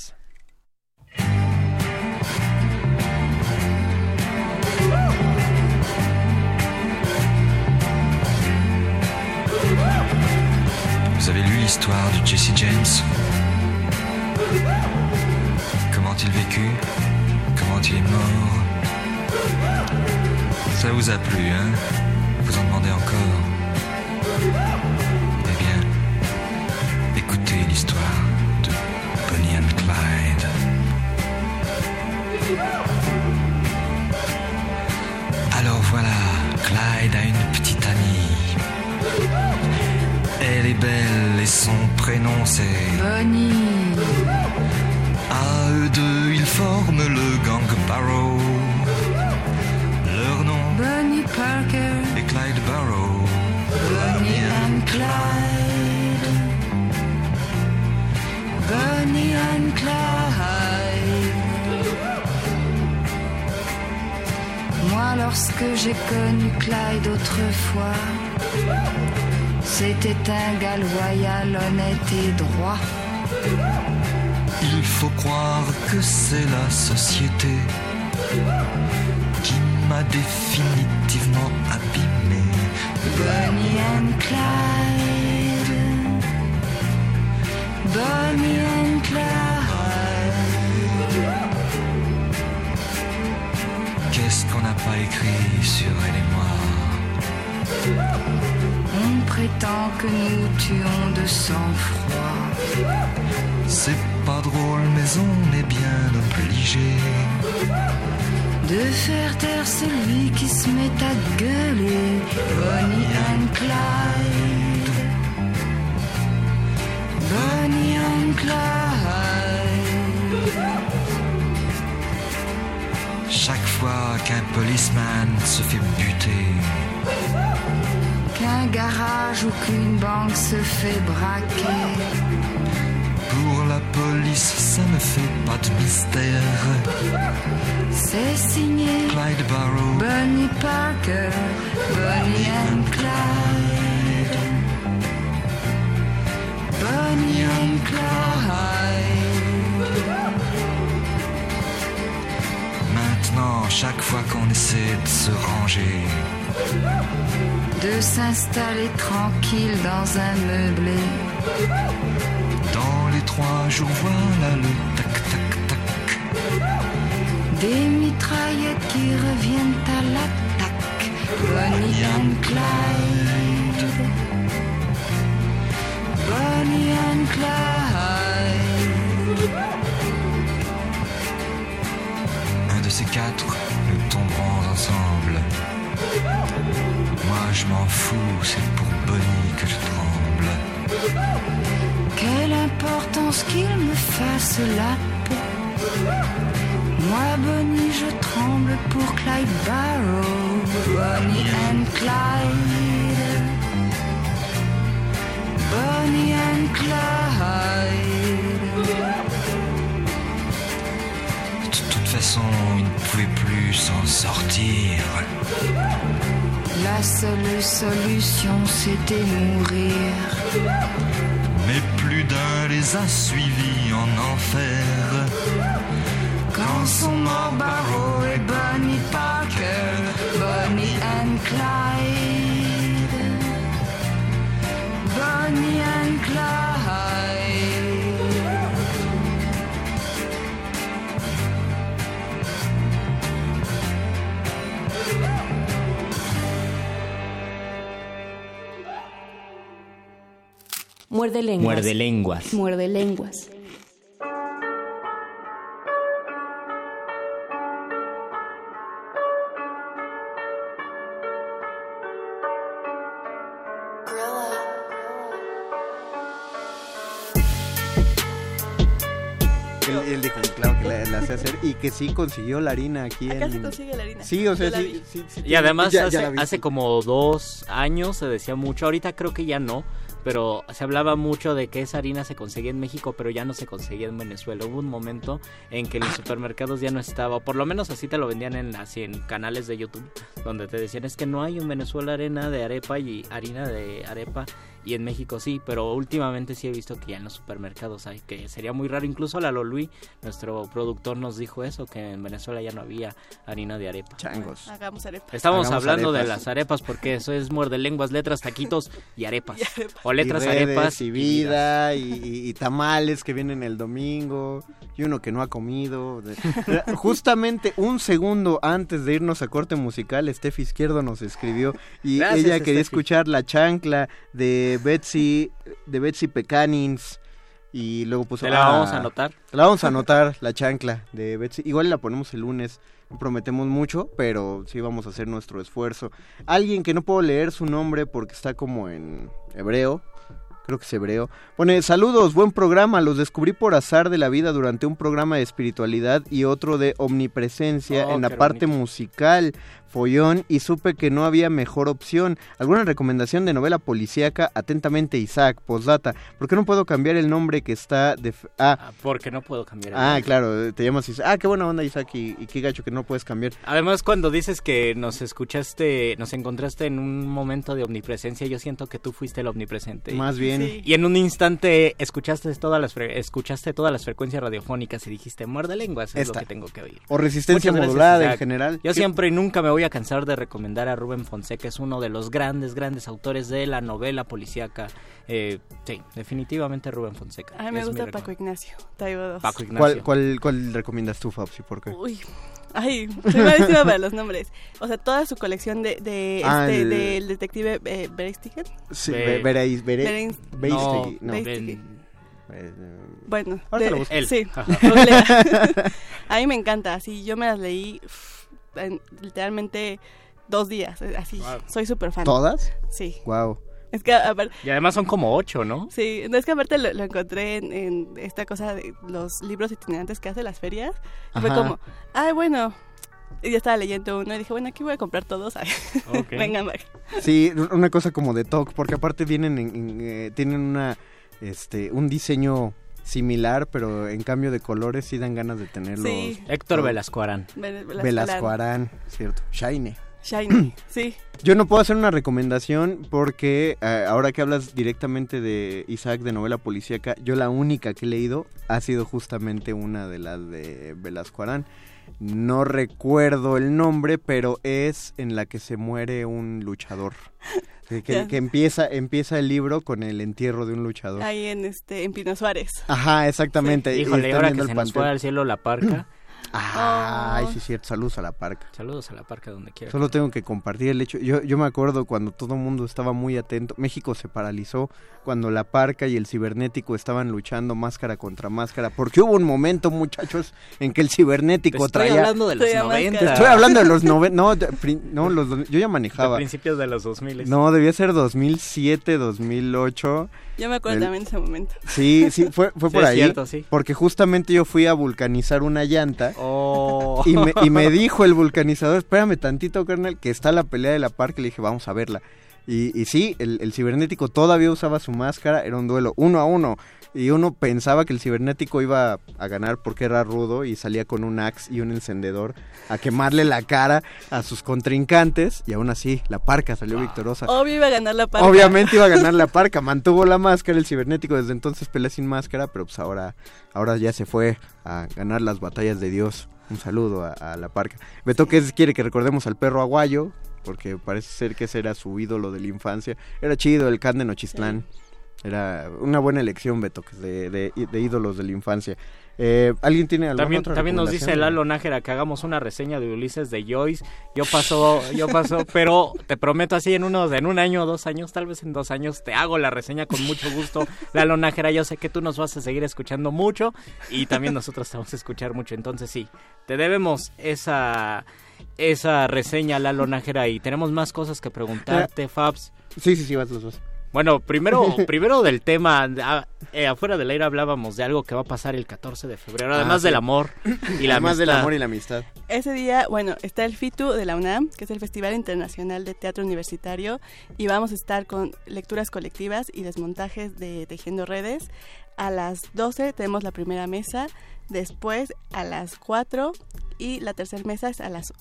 S9: Vous avez lu l'histoire de Jesse James? Comment il vécut? Comment il est mort? Ça vous a plu, hein? Vous en demandez encore? Eh bien, écoutez l'histoire Alors voilà, Clyde a une petite amie. Elle est belle et son prénom c'est
S10: Bonnie,
S9: À eux deux, ils forment le gang Barrow. Leur nom
S10: Bonnie Parker,
S9: est Clyde Barrow.
S10: Bonnie and Clyde. Bonnie and Clyde. Moi, lorsque j'ai connu Clyde autrefois, c'était un gars loyal, honnête et droit.
S9: Il faut croire que c'est la société qui m'a définitivement abîmé.
S10: Bonnie and Clyde. Bonnie and Clyde.
S9: Qu'est-ce qu'on n'a pas écrit sur elle et moi
S10: On prétend que nous tuons de sang-froid.
S9: C'est pas drôle, mais on est bien obligé.
S10: De faire taire celui qui se met à gueuler. Bonnie and Clyde. Bonnie and Clyde.
S9: Chaque fois qu'un policeman se fait buter,
S10: Qu'un garage ou qu'une banque se fait braquer.
S9: pour la police, ça ne fait pas de mystère.
S10: C'est signé
S9: Clyde Barrow,
S10: Bonnie Parker, Bonnie and Clyde. Bonnie and Clyde.
S9: Maintenant, chaque fois qu'on essaie de se ranger,
S10: De s'installer tranquille dans un meublé.
S9: dans les trois jours, voilà le tac tac tac.
S10: Des mitraillettes qui reviennent à l'attaque. Bonnie and Clyde. Bonnie and Clyde.
S9: Ensemble. Moi je m'en fous, c'est pour Bonnie que je tremble.
S10: Quelle importance qu'il me fasse la peau. Moi, Bonnie, je tremble pour Clyde Barrow. Bonnie and Clyde. Bonnie and Clyde.
S9: Façon, il ne pouvait plus s'en sortir.
S10: La seule solution, c'était mourir.
S9: Mais plus d'un les a suivis en enfer.
S10: Quand sont morts Barrow et Bonnie Parker, Bonnie and Clyde. Bonnie and Clyde.
S11: Muerde lenguas.
S5: Muerde lenguas.
S11: Muerde lenguas.
S4: Él, él dijo, claro que la, la sé hacer y que sí consiguió la harina aquí
S8: Acá
S4: en...
S8: se consigue la harina.
S4: Sí, o sea, sí,
S8: vi.
S4: sí, sí,
S5: Y además
S4: ya-
S5: hace como dos años se decía mucho, ahorita creo que ya no, pero se hablaba mucho de que esa harina se conseguía en México, pero ya no se conseguía en Venezuela. Hubo un momento en que en los supermercados ya no estaba, o por lo menos así te lo vendían en, así en canales de YouTube, donde te decían es que no hay en Venezuela arena de arepa y harina de arepa. Y en México sí, pero últimamente sí he visto que ya en los supermercados hay, que sería muy raro. Incluso Lalo Luis, nuestro productor, nos dijo eso, que en Venezuela ya no había harina de arepa.
S4: Changos.
S8: Hagamos arepa.
S5: Estamos
S4: Hagamos
S5: hablando de
S4: arepas.
S5: las arepas porque eso es muerde lenguas, letras, taquitos y arepas.
S8: Y arepas.
S5: O letras,
S4: y redes,
S5: arepas
S4: y vida y, y- y tamales que vienen el domingo y uno que no ha comido. Justamente un segundo antes de irnos a corte musical, Steffi Izquierdo nos escribió y
S5: Gracias,
S4: ella quería
S5: Steffi.
S4: escuchar la chancla de Betsy de Betsy Pecanins y luego puso
S5: ¿Te la
S4: ah,
S5: vamos a anotar?
S4: La vamos a anotar la chancla de Betsy. Igual la ponemos el lunes. No prometemos mucho, pero sí vamos a hacer nuestro esfuerzo. Alguien que no puedo leer su nombre porque está como en hebreo. Creo que es hebreo. Pone, saludos, buen programa. Los descubrí por azar de la vida durante un programa de espiritualidad y otro de omnipresencia
S5: Oh,
S4: en la parte
S5: bonito.
S4: musical, follón, y supe que no había mejor opción. ¿Alguna recomendación de novela policíaca? Atentamente, Isaac, postdata. ¿Por qué no puedo cambiar el nombre que está de... Ah,
S5: Ah, Porque no puedo cambiar. el
S4: Ah,
S5: nombre.
S4: claro, te llamas Isaac. Ah, qué buena onda Isaac y, y qué gacho que no puedes cambiar.
S5: Además, cuando dices que nos escuchaste, nos encontraste en un momento de omnipresencia, yo siento que tú fuiste el omnipresente.
S4: Más bien.
S8: Sí.
S5: Y en un instante escuchaste todas las fre- escuchaste todas las frecuencias radiofónicas y dijiste, muerde lenguas, es
S4: Esta.
S5: lo que tengo que oír.
S4: O resistencia
S5: Muchas gracias,
S4: modulada en general.
S5: Yo
S4: ¿Qué-
S5: siempre y nunca me voy a cansar de recomendar a Rubén Fonseca, es uno de los grandes, grandes autores de la novela policíaca. Eh, sí, definitivamente Rubén Fonseca.
S8: A mí me gusta Paco Ignacio. Dos.
S5: Paco Ignacio.
S4: ¿Cuál, cuál, cuál recomiendas tú, Fabsi? ¿Por qué?
S8: Uy, ay, soy malísima para los nombres. O sea, toda su colección de, de
S4: Ah,
S8: este,
S4: el-
S8: del detective eh, Berestigen.
S4: Sí, Beistegui,
S5: No,
S8: Bueno,
S4: Ahorita
S8: de-
S4: lo busco.
S5: Él.
S8: sí. A mí me encanta, así yo me las leí uf, en literalmente dos días, eh, así.
S5: Wow.
S8: Soy súper fan.
S4: ¿Todas?
S8: Sí.
S4: Wow.
S8: Es que, a ver,
S5: Y además son como ocho, ¿no?
S8: sí, no es que aparte lo, lo encontré en, en esta cosa de los libros itinerantes que hace las ferias. Y Fue como, ay, bueno. Y yo estaba leyendo uno y dije, bueno, aquí voy a comprar todos.
S5: Ok.
S8: Vengan, va.
S4: Sí, una cosa como de talk, porque aparte vienen en, en, eh, tienen una este un diseño similar, pero en cambio de colores sí dan ganas de tenerlos.
S8: Sí.
S5: Héctor
S4: Todo.
S5: Velasco Arán.
S8: Ven-
S4: Velasco Arán, cierto. Shine.
S8: Shiny, sí.
S4: Yo no puedo hacer una recomendación porque eh, ahora que hablas directamente de Isaac de novela policíaca, yo la única que he leído ha sido justamente una de las de Velasco Arán. No recuerdo el nombre, pero es en la que se muere un luchador. Que, que- que empieza, empieza el libro con el entierro de un luchador.
S8: Ahí en este en Pino Suárez.
S4: Ajá, exactamente. y
S5: Híjole, ahora que
S4: el
S5: se nos fue al cielo la parca.
S4: Ay,
S8: Oh.
S4: sí, es cierto. Saludos a la parca.
S5: Saludos a la parca donde quiera.
S4: Solo tengo que compartir el hecho. Yo, yo me acuerdo cuando todo el mundo estaba muy atento. México se paralizó cuando la parca y el cibernético estaban luchando máscara contra máscara. Porque hubo un momento, muchachos, en que el cibernético
S5: Te estoy
S4: traía.
S5: hablando de los
S8: Estoy a
S5: 90.
S4: Te estoy hablando de los 90. No, de- pri- no los, yo ya
S5: De
S4: manejaba.
S5: principios de los 2000.
S4: No, debía ser 2007, 2008.
S8: Yo me acuerdo
S4: El-
S8: también de ese momento.
S4: Sí, sí, fue, fue
S5: Sí,
S4: por
S5: es
S4: ahí.
S5: cierto, sí.
S4: Porque justamente yo fui a vulcanizar una llanta.
S5: Oh.
S4: Y me, y me dijo el vulcanizador, espérame tantito, carnal, que está la pelea de la parca. Le dije, vamos a verla. Y, y sí, el, el cibernético todavía usaba su máscara, era un duelo uno a uno. Y uno pensaba que el cibernético iba a ganar porque era rudo y salía con un axe y un encendedor a quemarle la cara a sus contrincantes. Y aún así, la parca salió victoriosa.
S8: Obvio iba a ganar la parca.
S4: Obviamente iba a ganar la parca, mantuvo la máscara, el cibernético desde entonces pelea sin máscara, pero pues ahora, ahora ya se fue a ganar las batallas de Dios. Un saludo a, a la parca. Beto que quiere que recordemos al perro aguayo, porque parece ser que ese era su ídolo de la infancia. Era chido el can de Nochistlán. Era una buena elección, Beto, que de, de, de ídolos de la infancia. Eh, ¿Alguien tiene alguna
S5: También,
S4: otra
S5: también nos dice? Lalo Nájera que hagamos una reseña de Ulises de Joyce. Yo paso, yo paso, pero te prometo así en unos, en un año o dos años, tal vez en dos años, te hago la reseña con mucho gusto. Lalo Nájera, yo sé que tú nos vas a seguir escuchando mucho y también nosotros te vamos a escuchar mucho. Entonces sí, te debemos esa, esa reseña, Lalo Nájera, y tenemos más cosas que preguntarte, Fabs.
S4: Sí, sí, sí, vas los dos.
S5: Bueno, primero, primero del tema, ah, eh, afuera del aire hablábamos de algo que va a pasar el 14 de febrero, además
S4: Ah, sí.
S5: del amor y la
S4: Además del
S5: amistad.
S4: amor y la amistad.
S8: Ese día, bueno, está el FITU de la UNAM, que es el Festival Internacional de Teatro Universitario, y vamos a estar con lecturas colectivas y desmontajes de Tejiendo Redes. A las 12 tenemos la primera mesa, después a las 4 y la tercera mesa es a las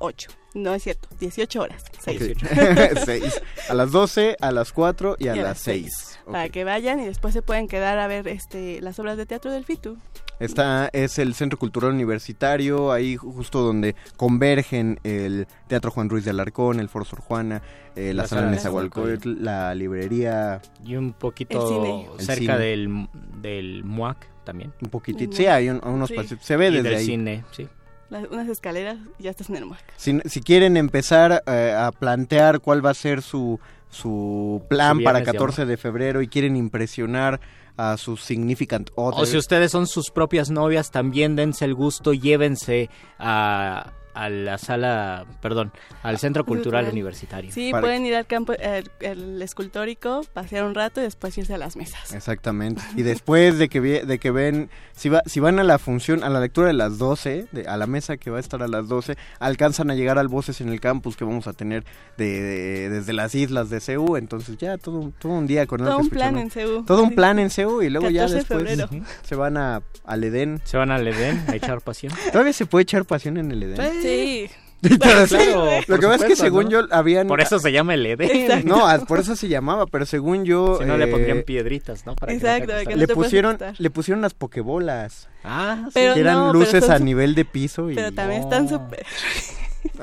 S8: 8. No es cierto, 18 horas. seis.
S4: Ok. Seis. A las 12, a las 4 y a,
S8: Y
S4: las 6.
S8: Para que vayan y después se pueden quedar a ver este las obras de teatro del FITU.
S4: Está, es el Centro Cultural Universitario, ahí justo donde convergen el Teatro Juan Ruiz de Alarcón, el Foro Sor Juana, eh, la,
S5: La
S4: Sala Nezahualcóyotl, la librería,
S5: Y un
S8: El
S5: poquito cerca del, del MUAC también.
S4: un poquitito. Sí, hay un- unos
S8: Sí.
S4: se ve
S5: Y
S4: desde
S5: del
S4: ahí.
S5: cine, sí.
S8: Las- unas escaleras y ya estás en el MUAC.
S4: Si, si quieren empezar eh, a plantear cuál va a ser su, su plan
S5: Su
S4: para
S5: viernes de
S4: 14 de febrero y quieren impresionar a sus significant
S5: O
S4: others,
S5: si ustedes son sus propias novias, también dense el gusto, llévense a, a la sala, perdón, al Centro Cultural. Universitario.
S8: Sí,
S4: Para-
S8: pueden ir al campo, el, el escultórico, pasear un rato y después irse a las mesas.
S4: Exactamente. Y después de que, vi- de que ven, si, va, si van a la función, a la lectura de las 12, de- a la mesa que va a estar a las 12, alcanzan a llegar al Voces en el Campus que vamos a tener de, de- desde las islas de CEU. Entonces ya todo, un- todo un día con
S8: Todo un plan en. CEU.
S4: Todo un plan en CEU y luego ya
S8: 14 de
S4: después
S8: febrero.
S4: se van a, al Edén.
S5: Se van al Edén a echar pasión.
S4: ¿Todavía se puede echar pasión en el Edén?
S8: Sí.
S4: Pero sí,
S5: Claro,
S4: lo que pasa es que según
S5: ¿no?
S4: yo habían...
S5: Por eso se llama el Edén.
S4: No, por eso se llamaba, pero según yo...
S5: Si no le
S4: eh,
S5: pondrían piedritas, ¿no? Para que no te
S8: Exacto, que no
S4: le pusieron le pusieron las pokebolas
S5: Ah, sí.
S8: Pero
S4: que eran
S8: no, pero
S4: luces
S8: son
S4: a nivel de piso y
S8: Pero también están súper...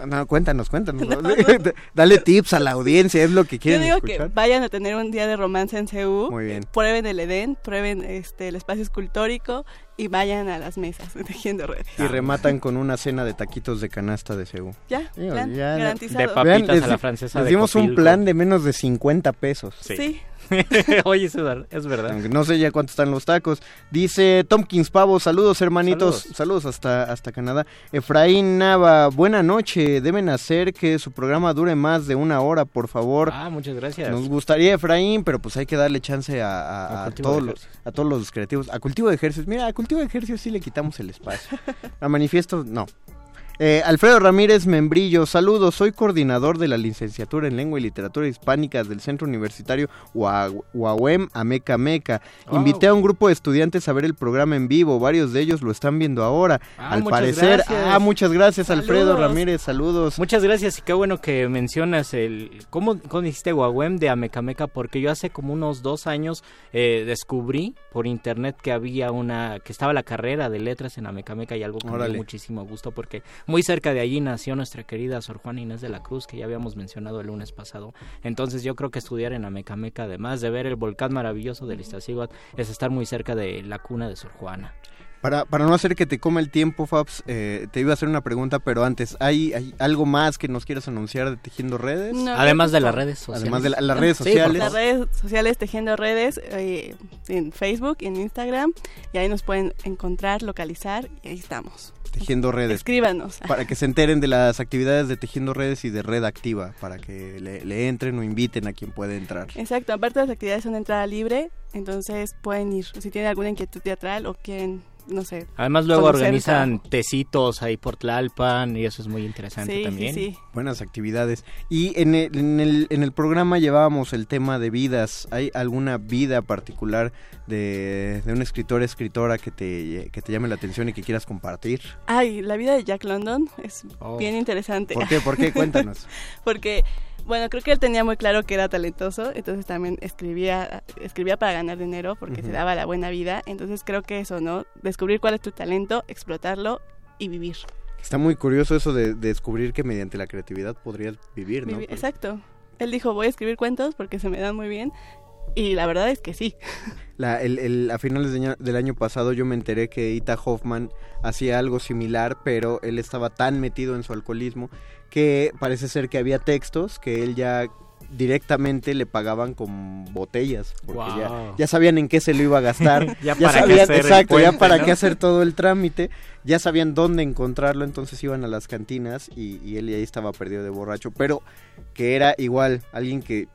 S4: no cuéntanos cuéntanos
S8: No, no.
S4: dale tips a la audiencia es lo que
S8: Yo
S4: quieren
S8: digo
S4: escuchar
S8: que vayan a tener un día de romance en CEU.
S4: Muy bien.
S8: Prueben el Edén, prueben este el espacio escultórico y vayan a las mesas de tejiendo redes.
S4: y rematan con una cena de taquitos de canasta de CEU.
S8: Ya,
S4: Sí,
S8: plan,
S4: ya, ya.
S8: garantizado.
S5: De papitas
S4: Vean, les,
S5: a la francesa
S4: les
S5: de
S4: un plan de menos de 50 pesos.
S8: Sí.
S5: Oye, eso es ver- es verdad.
S4: No sé ya cuánto están los tacos. Dice Tomkins Pavo, saludos hermanitos,
S5: Saludos.
S4: saludos, hasta, hasta Canadá. Efraín Nava, buena noche. Deben hacer que su programa dure más de una hora, por favor.
S5: Ah, muchas gracias.
S4: Nos gustaría, Efraín, pero pues hay que darle chance a, todos, los, a todos los creativos. A cultivo de ejercicios. Mira, a cultivo de ejercicios sí le quitamos el espacio. A manifiesto, no. Eh, Alfredo Ramírez Membrillo, saludos. Soy coordinador de la licenciatura en Lengua y Literatura Hispánicas del Centro Universitario Ua- UAUEM Ameca Meca.
S5: Wow.
S4: Invité a un grupo de estudiantes a ver el programa en vivo. Varios de ellos lo están viendo ahora.
S5: Ah,
S4: Al parecer.
S5: gracias.
S4: Ah, muchas gracias, Alfredo. Ramírez. Saludos.
S5: Muchas gracias y qué bueno que mencionas el... ¿Cómo, cómo dijiste Guagüem de Amecameca? Porque yo hace como unos dos años eh, descubrí por internet que había una... que estaba la carrera de letras en Amecameca y algo que me dio muchísimo gusto porque muy cerca de allí nació nuestra querida Sor Juana Inés de la Cruz que ya habíamos mencionado el lunes pasado. Entonces yo creo que estudiar en Amecameca además de ver el volcán maravilloso del Iztaccíhuatl es estar muy cerca de la cuna de Sor Juana.
S4: Para, para no hacer que te coma el tiempo, Fabs, eh, te iba a hacer una pregunta, pero antes, ¿hay, hay algo más que nos quieras anunciar de Tejiendo Redes?
S8: No,
S5: Además de las redes sociales.
S4: Además de la- las redes
S5: Sí,
S4: sociales.
S8: Las redes sociales Tejiendo Redes eh, en Facebook, en Instagram, y ahí nos pueden encontrar, localizar, y ahí estamos.
S4: Tejiendo Redes.
S8: Escríbanos.
S4: Para que se enteren de las actividades de Tejiendo Redes y de Red Activa, para que le, le entren o inviten a quien puede entrar.
S8: Exacto, aparte las actividades son de entrada libre, entonces pueden ir. Si tienen alguna inquietud teatral o quieren, no sé.
S5: Además luego
S8: conocer
S5: organizan tecitos ahí por Tlalpan y eso es muy interesante
S8: Sí, sí,
S5: también.
S8: sí.
S4: Buenas actividades. Y en el, en, el, en el programa llevábamos el tema de vidas. ¿Hay alguna vida particular de, de un escritor, escritora que te, que te llame la atención y que quieras compartir?
S8: Ay, la vida de Jack London es
S4: Oh.
S8: bien interesante.
S4: ¿Por qué? ¿Por qué? Cuéntanos.
S8: Porque, bueno, creo que él tenía muy claro que era talentoso, entonces también escribía, escribía para ganar dinero porque se
S4: Ujú.
S8: daba la buena vida. Entonces creo que eso, ¿no? Descubrir cuál es tu talento, explotarlo y vivir.
S4: Está muy curioso eso de, de descubrir que mediante la creatividad podrías vivir, ¿no?
S8: Vivir- Exacto. Él dijo, voy a escribir cuentos porque se me dan muy bien. Y la verdad es que sí.
S4: La, el, el- a finales de del año pasado yo me enteré que Ita Hoffman hacía algo similar, pero él estaba tan metido en su alcoholismo que parece ser que había textos que él ya directamente le pagaban con botellas porque ya, ya sabían en qué se lo iba a gastar.
S5: Ya para qué
S4: sabían exacto ya para
S5: ¿no?
S4: qué hacer todo el trámite. Ya sabían dónde encontrarlo entonces iban a las cantinas y, y él ahí estaba perdido de borracho. Pero que era igual alguien que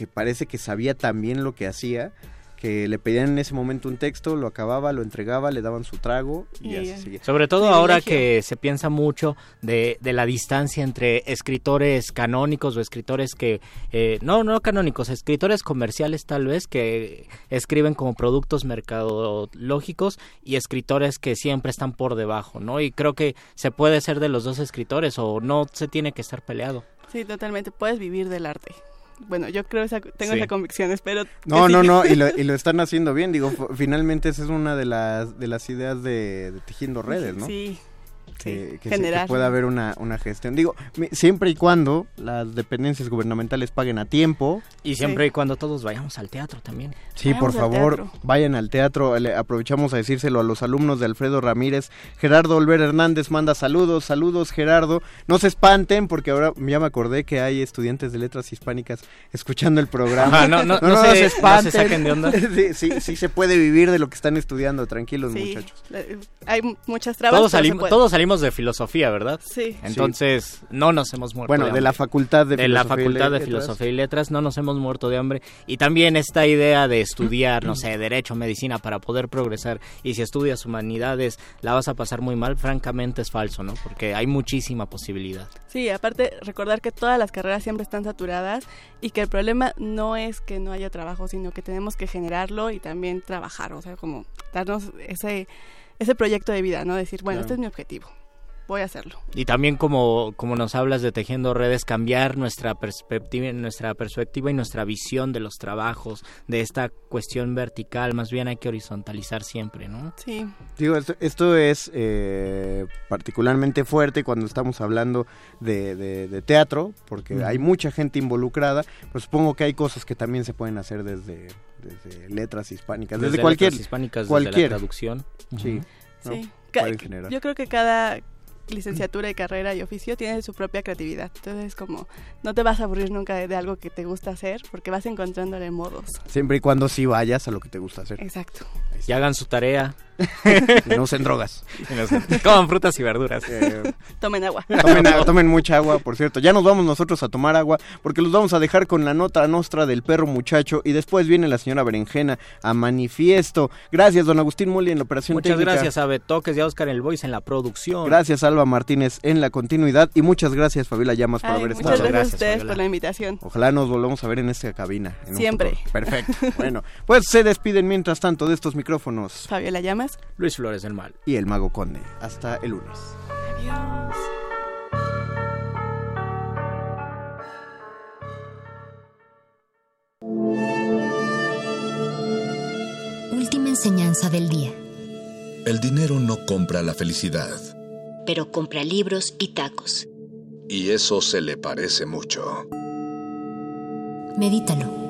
S4: que parece que sabía también lo que hacía, que le pedían en ese momento un texto, lo acababa, lo entregaba, le daban su trago y,
S8: Y,
S4: así seguía.
S5: Sobre todo ahora que se piensa mucho de, de la distancia entre escritores canónicos o escritores que, eh, no, no canónicos, escritores comerciales tal vez que escriben como productos mercadológicos y escritores que siempre están por debajo, ¿no? Y creo que se puede ser de los dos escritores o no se tiene que estar peleado.
S8: Sí, totalmente. Puedes vivir del arte. Bueno, yo creo esa, tengo
S5: Sí.
S8: esa convicción, espero.
S4: No,
S8: sí.
S4: no, no, y lo, y lo están haciendo bien, digo, finalmente esa es una de las, de las ideas de, de Tejiendo Redes, ¿no?
S8: Sí.
S4: Que,
S8: sí,
S4: que se-
S8: generar.
S4: que pueda haber una, una gestión. Digo, siempre y cuando las dependencias gubernamentales paguen a tiempo.
S5: Y siempre y cuando todos vayamos al teatro también.
S4: Sí, por
S8: Vayamos
S4: favor,
S8: teatro.
S4: vayan al teatro. Le aprovechamos a decírselo a los alumnos de Alfredo Ramírez. Gerardo Olver Hernández manda saludos. Saludos, Gerardo. No se espanten porque ahora ya me acordé que hay estudiantes de letras hispánicas escuchando el programa.
S5: Ajá, no, no, no se- no se saquen de onda.
S4: sí, sí, sí se puede vivir de lo que están estudiando. Tranquilos,
S8: Sí,
S4: muchachos.
S8: hay muchas trabas.
S5: Todos,
S8: se
S5: todos salimos de filosofía, ¿verdad?
S8: Sí.
S5: Entonces, no nos hemos muerto.
S4: Bueno, de la Facultad de
S5: de la
S4: Filosofía y
S5: Facultad de
S4: Letras.
S5: Filosofía y Letras no nos hemos muerto de hambre. Y también esta idea de estudiar, no sé, derecho, medicina para poder progresar. Y si estudias humanidades, la vas a pasar muy mal, francamente es falso, ¿no? Porque hay muchísima posibilidad.
S8: Sí, aparte recordar que todas las carreras siempre están saturadas y que el problema no es que no haya trabajo, sino que tenemos que generarlo y también trabajar, o sea, como darnos ese ese proyecto de vida, ¿no? Decir, bueno,
S5: Claro.
S8: este es mi objetivo, voy a hacerlo.
S5: Y también como, como nos hablas de tejiendo redes, cambiar nuestra perspectiva, nuestra perspectiva y nuestra visión de los trabajos, de esta cuestión vertical, más bien hay que horizontalizar siempre, ¿no?
S8: Sí.
S4: Digo, esto, esto es eh, particularmente fuerte cuando estamos hablando de, de- de teatro, porque hay mucha gente involucrada, pero supongo que hay cosas que también se pueden hacer desde, desde letras hispánicas, desde,
S5: Desde
S4: cualquier...
S5: letras hispánicas, desde la
S4: cualquier.
S5: traducción.
S4: Sí. ¿no?
S8: Sí. Yo creo que cada licenciatura y carrera y oficio tiene su propia creatividad. Entonces, como no te vas a aburrir nunca de, de algo que te gusta hacer porque vas encontrándole modos.
S4: Siempre y cuando sí vayas a lo que te gusta hacer.
S8: Exacto.
S5: Y hagan su tarea.
S4: Y no usen drogas.
S5: Y no usen- Coman frutas y verduras.
S4: Eh,
S8: Tomen agua.
S4: Tomen, tomen mucha agua, por cierto. Ya nos vamos nosotros a tomar agua porque los vamos a dejar con la nota nostra del perro muchacho y después viene la señora Berenjena a manifiesto. Gracias, don Agustín Muli en la operación
S5: Muchas
S4: técnica.
S5: gracias a Betoques y a Oscar el Voice en la producción.
S4: Gracias, Alba Martínez en la continuidad y muchas gracias, Fabiola Llamas, por
S8: Ay,
S4: haber
S8: muchas
S4: estado.
S8: gracias, a ustedes por la invitación.
S4: Ojalá nos volvamos a ver en esta cabina. en
S8: Siempre.
S4: Perfecto. Bueno, pues se despiden mientras tanto de estos micrófonos
S8: Fabiola Llamas.
S5: Luis Flores del Mal.
S4: y el Mago Conde. Hasta el lunes.
S8: Adiós.
S7: Última enseñanza del día.
S6: El dinero no compra la felicidad,
S7: Pero compra libros y tacos.
S6: y eso se le parece mucho.
S7: Medítalo.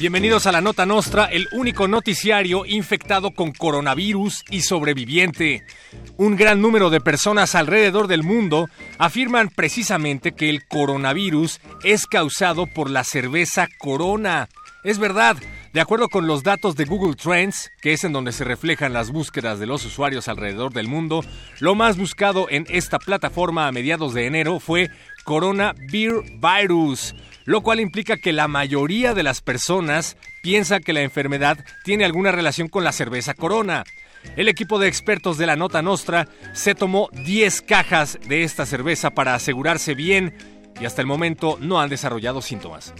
S12: Bienvenidos a la Nota Nostra, el único noticiario infectado con coronavirus y sobreviviente. Un gran número de personas alrededor del mundo afirman precisamente que el coronavirus es causado por la cerveza Corona. Es verdad, de acuerdo con los datos de Google Trends, que es en donde se reflejan las búsquedas de los usuarios alrededor del mundo, lo más buscado en esta plataforma a mediados de enero fue Corona Beer Virus, lo cual implica que la mayoría de las personas piensa que la enfermedad tiene alguna relación con la cerveza Corona. El equipo de expertos de la Nota Nostra se tomó 10 cajas de esta cerveza para asegurarse bien y hasta el momento no han desarrollado síntomas.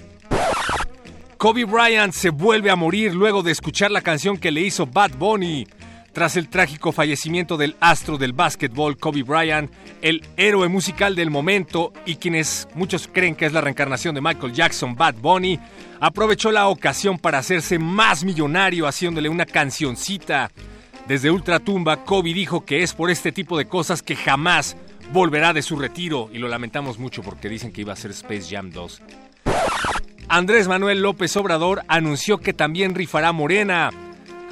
S12: Kobe Bryant se vuelve a morir luego de escuchar la canción que le hizo Bad Bunny. Tras el trágico fallecimiento del astro del básquetbol Kobe Bryant, el héroe musical del momento y quienes muchos creen que es la reencarnación de Michael Jackson, Bad Bunny, aprovechó la ocasión para hacerse más millonario haciéndole una cancioncita. Desde Ultratumba, Kobe dijo que es por este tipo de cosas que jamás volverá de su retiro y lo lamentamos mucho porque dicen que iba a ser Space Jam 2. Andrés Manuel López Obrador anunció que también rifará Morena.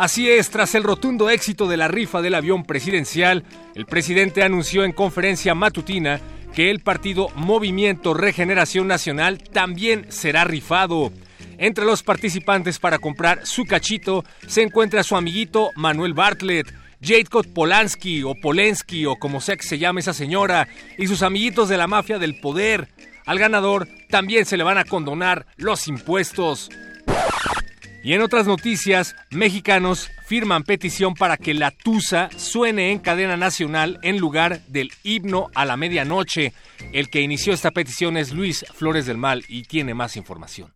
S12: Así es, tras el rotundo éxito de la rifa del avión presidencial, el presidente anunció en conferencia matutina que el partido Movimiento Regeneración Nacional también será rifado. Entre los participantes para comprar su cachito se encuentra su amiguito Manuel Bartlett, Jacob Polanski o Polensky o como sea que se llame esa señora, y sus amiguitos de la mafia del poder. Al ganador también se le van a condonar los impuestos. Y en otras noticias, mexicanos firman petición para que la Tusa suene en cadena nacional en lugar del himno a la medianoche. El que inició esta petición es Luis Flores del Mal y tiene más información.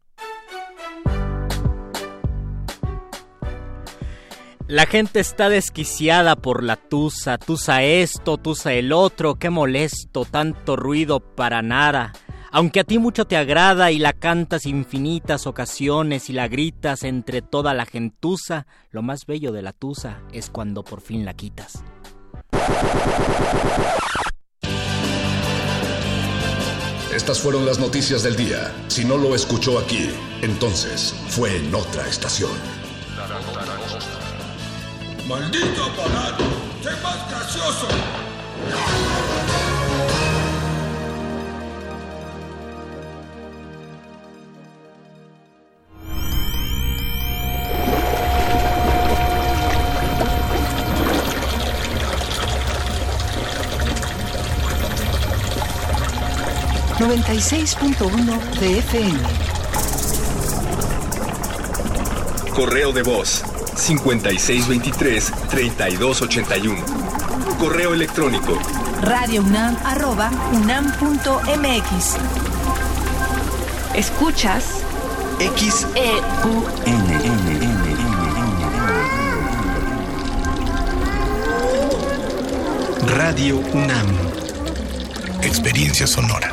S5: La gente está desquiciada por la tusa, tusa esto, tusa el otro, qué molesto, tanto ruido para nada. Aunque a ti mucho te agrada y la cantas infinitas ocasiones y la gritas entre toda la gentuza, lo más bello de la tusa es cuando por fin la quitas.
S6: Estas fueron las noticias del día. Si no lo escuchó aquí, entonces fue en otra estación.
S13: ¡Maldito aparato! ¡Sé más gracioso!
S14: 96.1 de FM.
S15: Correo de voz 5623-3281. Correo electrónico
S14: radiounam.unam.mx. Escuchas
S15: X
S14: E U
S15: N N N N
S16: Radio UNAM. Experiencia sonora.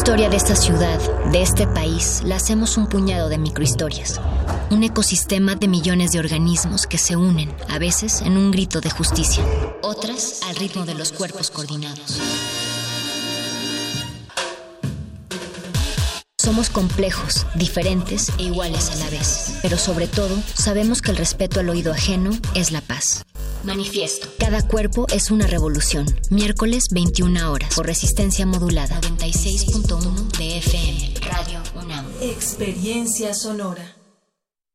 S7: historia de esta ciudad, de este país, la hacemos un puñado de microhistorias. Un ecosistema de millones de organismos que se unen, a veces en un grito de justicia, otras al ritmo de los cuerpos coordinados. Somos complejos, diferentes e iguales a la vez, pero sobre todo sabemos que el respeto al oído ajeno es la paz. Manifiesto. Cada cuerpo es una revolución. Miércoles 21 horas. Por resistencia modulada. 96.1 de FM. Radio UNAM.
S17: Experiencia sonora.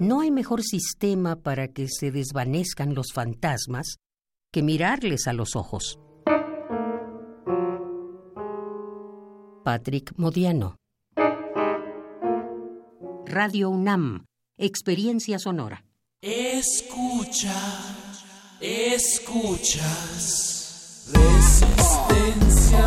S18: No hay mejor sistema para que se desvanezcan los fantasmas que mirarles a los ojos. Patrick Modiano. Radio UNAM. Experiencia sonora.
S19: Escucha, escuchas. Resistencia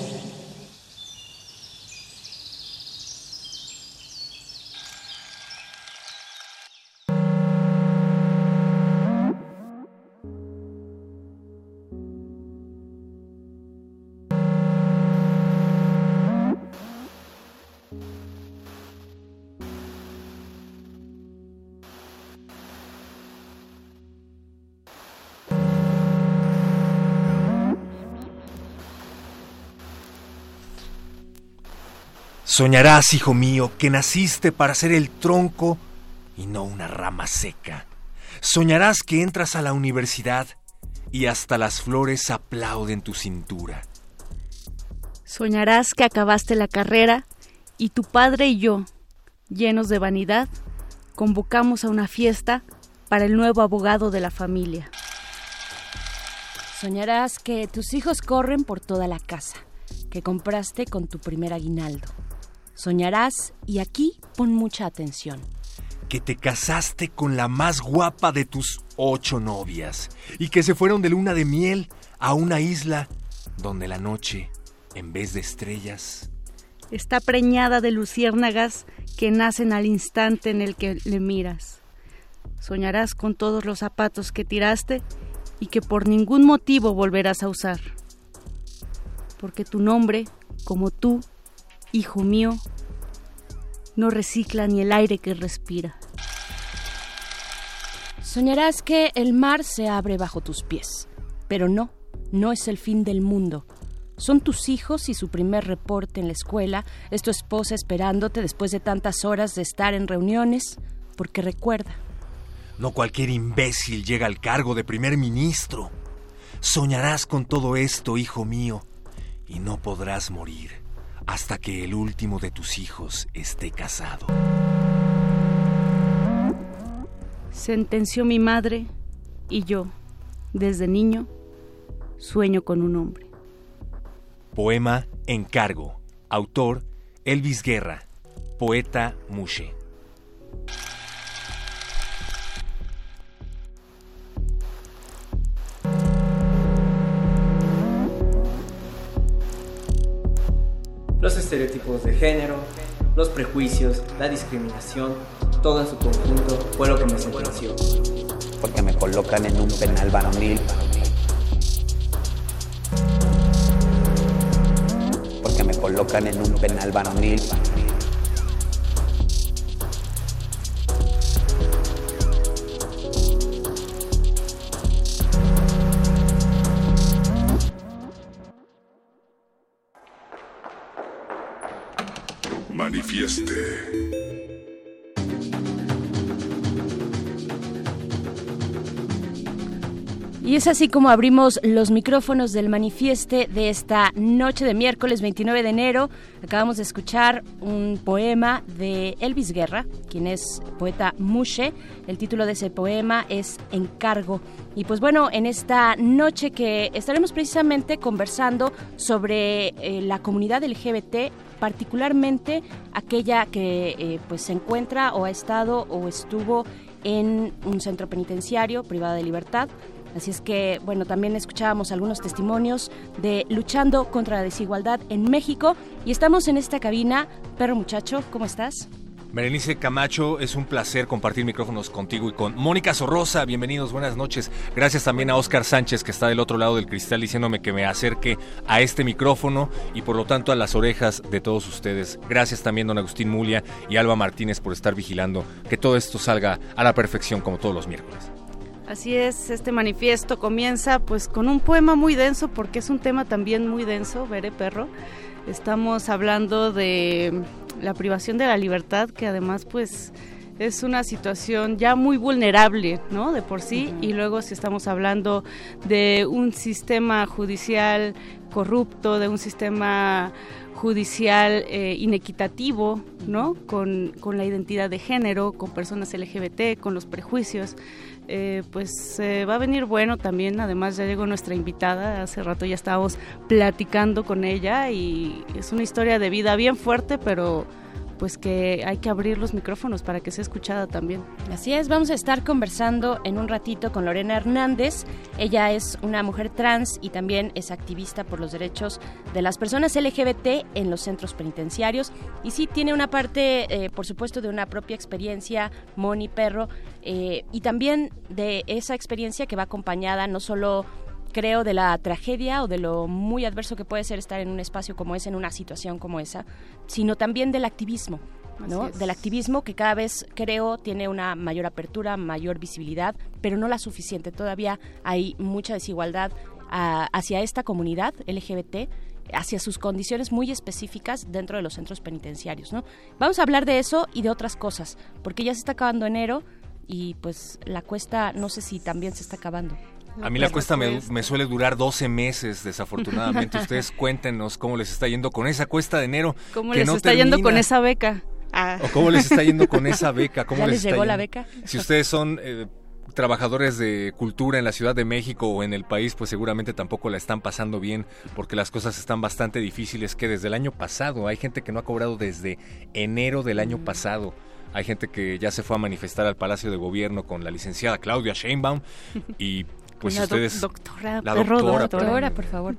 S12: Soñarás, hijo mío, que naciste para ser el tronco y no una rama seca. Soñarás que entras a la universidad y hasta las flores aplauden tu cintura.
S20: Soñarás que acabaste la carrera y tu padre y yo, llenos de vanidad, convocamos a una fiesta para el nuevo abogado de la familia.
S11: Soñarás que tus hijos corren por toda la casa, que compraste con tu primer aguinaldo. Soñarás, y aquí pon mucha atención,
S12: Que te casaste con la más guapa de tus ocho novias y que se fueron de luna de miel a una isla donde la noche, en vez de estrellas,
S20: Está preñada de luciérnagas que nacen al instante en el que le miras. Soñarás con todos los zapatos que tiraste y que por ningún motivo volverás a usar. Porque tu nombre, como tú, hijo mío, no recicla ni el aire que respira.
S11: Soñarás que el mar se abre bajo tus pies. Pero no, no es el fin del mundo. Son tus hijos y su primer reporte en la escuela, es tu esposa esperándote después de tantas horas de estar en reuniones, porque recuerda,
S12: no cualquier imbécil llega al cargo de primer ministro. Soñarás con todo esto, hijo mío, y no podrás morir hasta que el último de tus hijos esté casado.
S20: sentenció mi madre y yo, desde niño, sueño con un hombre.
S12: Poema Encargo. Autor Elvis Guerra. Poeta Mushe.
S3: Los estereotipos de género, los prejuicios, la discriminación, todo en su conjunto fue lo que me sentenció.
S21: porque me colocan en un penal varonil. Porque me colocan en un penal varonil.
S11: Y es así como abrimos los micrófonos del manifieste de esta noche de miércoles 29 de enero. Acabamos de escuchar un poema de Elvis Guerra, quien es poeta Mushe. El título de ese poema es Encargo. Y pues bueno, en esta noche que estaremos precisamente conversando sobre eh, la comunidad LGBT particularmente aquella que eh, pues se encuentra o ha estado o estuvo en un centro penitenciario privada de libertad Así es que, bueno, también escuchábamos algunos testimonios de luchando contra la desigualdad en México y estamos en esta cabina. Perro muchacho, ¿cómo estás?
S12: Berenice Camacho, es un placer compartir micrófonos contigo y con Mónica Sorrosa. Bienvenidos, buenas noches. Gracias también a Oscar Sánchez, que está del otro lado del cristal, diciéndome que me acerque a este micrófono y por lo tanto a las orejas de todos ustedes. Gracias también, don Agustín Mulia y Alba Martínez, por estar vigilando que todo esto salga a la perfección como todos los miércoles.
S20: Así es, este manifiesto comienza pues con un poema muy denso porque es un tema también muy denso, veré perro. Estamos hablando de la privación de la libertad que además pues es una situación ya muy vulnerable, ¿no? De por sí. Y luego si estamos hablando de un sistema judicial corrupto, de un sistema judicial eh, inequitativo, ¿no? Con, con, la identidad de género, con personas LGBT, con los prejuicios. Eh, pues eh, va a venir bueno también. Además ya llegó nuestra invitada, hace rato ya estábamos platicando con ella y es una historia de vida bien fuerte, pero pues que hay que abrir los micrófonos para que sea escuchada también.
S11: Así es, vamos a estar conversando en un ratito con Lorena Hernández. Ella es una mujer trans y también es activista por los derechos de las personas LGBT en los centros penitenciarios. Y sí, tiene una parte, eh, por supuesto, de una propia experiencia, Moni Perro, eh, y también de esa experiencia que va acompañada no solo creo, de la tragedia o de lo muy adverso que puede ser estar en un espacio como ese, en una situación como esa, sino también del activismo. ¿no? Del activismo que cada vez creo tiene una mayor apertura, mayor visibilidad, pero no la suficiente. Todavía hay mucha desigualdad ah, hacia esta comunidad LGBT hacia sus condiciones muy específicas dentro de los centros penitenciarios, ¿no? Vamos a hablar de eso y de otras cosas, porque ya se está acabando enero y pues la cuesta no sé si también se está acabando.
S12: A mí la cuesta me, suele durar 12 meses, desafortunadamente. Ustedes cuéntenos cómo les está yendo con esa cuesta de enero.
S20: ¿Cómo les está yendo con esa beca?
S12: Ah. ¿O cómo les está yendo con esa beca? ¿Cómo
S11: les, llegó la beca?
S12: Si ustedes son eh, trabajadores de cultura en la Ciudad de México o en el país, pues seguramente tampoco la están pasando bien porque las cosas están bastante difíciles que desde el año pasado. Hay gente que no ha cobrado desde enero del año mm. pasado. Hay gente que ya se fue a manifestar al Palacio de Gobierno con la licenciada Claudia Sheinbaum y pues
S20: la
S12: ustedes
S20: doctora,
S12: la
S20: doctora,
S12: doctora,
S20: por favor,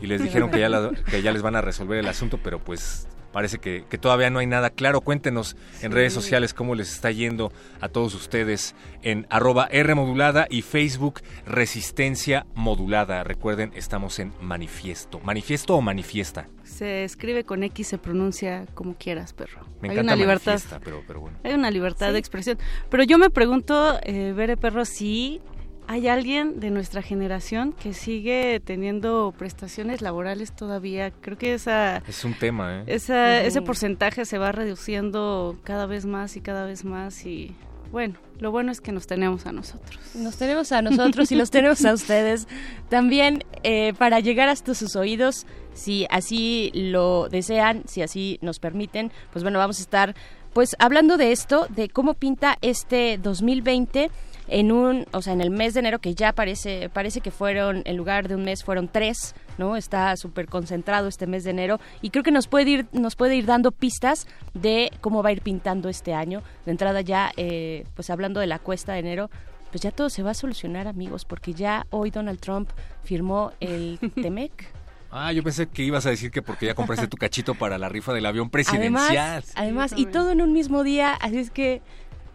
S12: Y les dijeron que ya, que ya les van a resolver el asunto, pero pues parece que, todavía no hay nada claro. Cuéntenos en redes sociales cómo les está yendo a todos ustedes en arroba R modulada y Facebook Resistencia Modulada. Recuerden, estamos en manifiesto. ¿Manifiesto o manifiesta?
S20: Se escribe con X, se pronuncia como quieras, perro.
S12: Me hay una libertad. Pero, pero bueno.
S20: Hay una libertad de expresión. Pero yo me pregunto, eh, Bere Perro, si hay alguien de nuestra generación que sigue teniendo prestaciones laborales todavía. Creo que esa
S12: es un tema, ¿eh?
S20: Ese porcentaje se va reduciendo cada vez más y cada vez más y bueno, lo bueno es que nos tenemos a nosotros.
S11: Nos tenemos a nosotros y los tenemos a ustedes. También eh, para llegar hasta sus oídos, si así lo desean, si así nos permiten, pues bueno, vamos a estar pues hablando de esto, de cómo pinta este 2020 en un, o sea, en el mes de enero que ya parece, parece que fueron, en lugar de un mes fueron tres, ¿no? Está súper concentrado este mes de enero y creo que nos puede ir, nos puede ir dando pistas de cómo va a ir pintando este año. De entrada ya, eh, pues hablando de la cuesta de enero, pues ya todo se va a solucionar, amigos, porque ya hoy Donald Trump firmó el TEMEC.
S12: Ah, yo pensé que ibas a decir que porque ya compraste tu cachito para la rifa del avión presidencial.
S11: Además, además y todo en un mismo día, así es que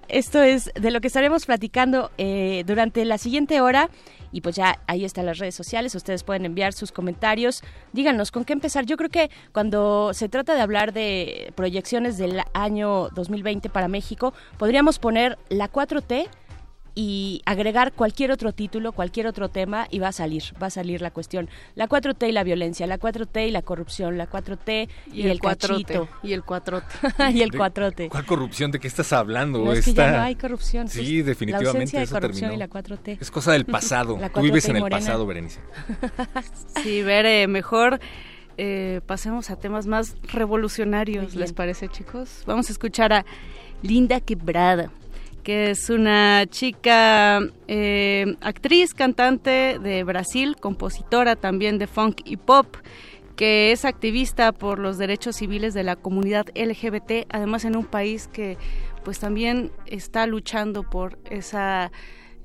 S11: esto es de lo que estaremos platicando eh, durante la siguiente hora. Y pues ya ahí están las redes sociales, ustedes pueden enviar sus comentarios. Díganos con qué empezar. Yo creo que cuando se trata de hablar de proyecciones del año 2020 para México, podríamos poner la 4T y agregar cualquier otro título, cualquier otro tema y va a salir, va a salir la cuestión. La 4T y la violencia, la 4T y la corrupción, la 4T y, el,
S20: 4T,
S11: cachito.
S20: Y el 4T.
S11: y el 4T.
S22: ¿Cuál corrupción? ¿De qué estás hablando?
S11: No, es que ya no hay corrupción.
S22: Sí,
S11: Pues,
S22: definitivamente
S11: La ausencia de
S22: eso
S11: corrupción
S22: terminó.
S11: y la 4T.
S22: Es cosa del pasado.
S11: La
S22: Tú vives
S11: 4T
S22: en el
S11: morena.
S22: pasado, Berenice.
S20: Sí, Bere, mejor eh, pasemos a temas más revolucionarios, ¿les parece, chicos? Vamos a escuchar a Linda Quebrada, que es una chica eh, actriz, cantante de Brasil, compositora también de funk y pop que es activista por los derechos civiles de la comunidad LGBT, además en un país que pues también está luchando por esa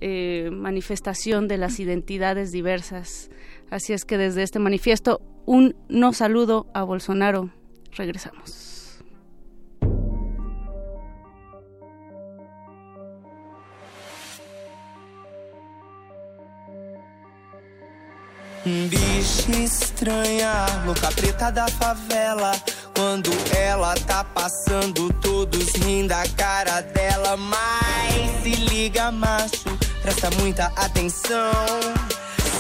S20: eh, manifestación de las identidades diversas. Así es que desde este manifiesto, un no saludo a Bolsonaro. Regresamos.
S23: Bicha estranha, louca preta da favela. Quando ela tá passando, todos rindo da cara dela. Mas se liga, macho, presta muita atenção.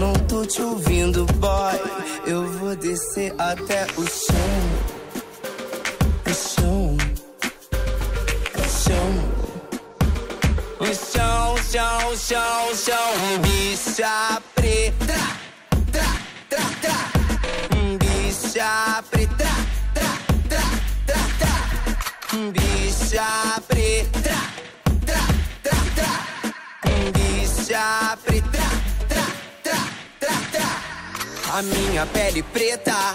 S23: não tô te ouvindo, boy. Eu vou descer até o chão. O chão. O chão. O chão, chão, chão, chão. Bicha preta. Tra, tra, tra. Bicha preta. Tra, tra, tra, tra. Bicha preta. Tra, tra, tra. Bicha preta. A minha pele preta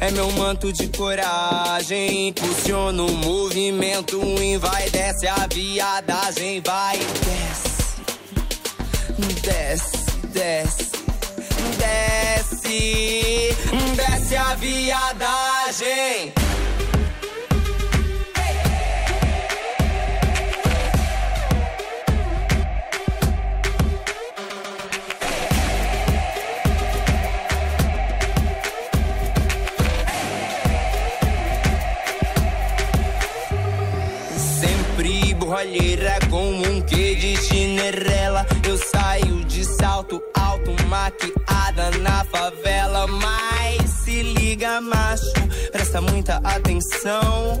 S23: é meu manto de coragem. Impulsiona o movimento, vai, desce a viadagem, vai, desce, desce, desce, desce, desce a viadagem. De chinerela. Eu saio de salto alto, maquiada na favela. Mas se liga, macho, presta muita atenção.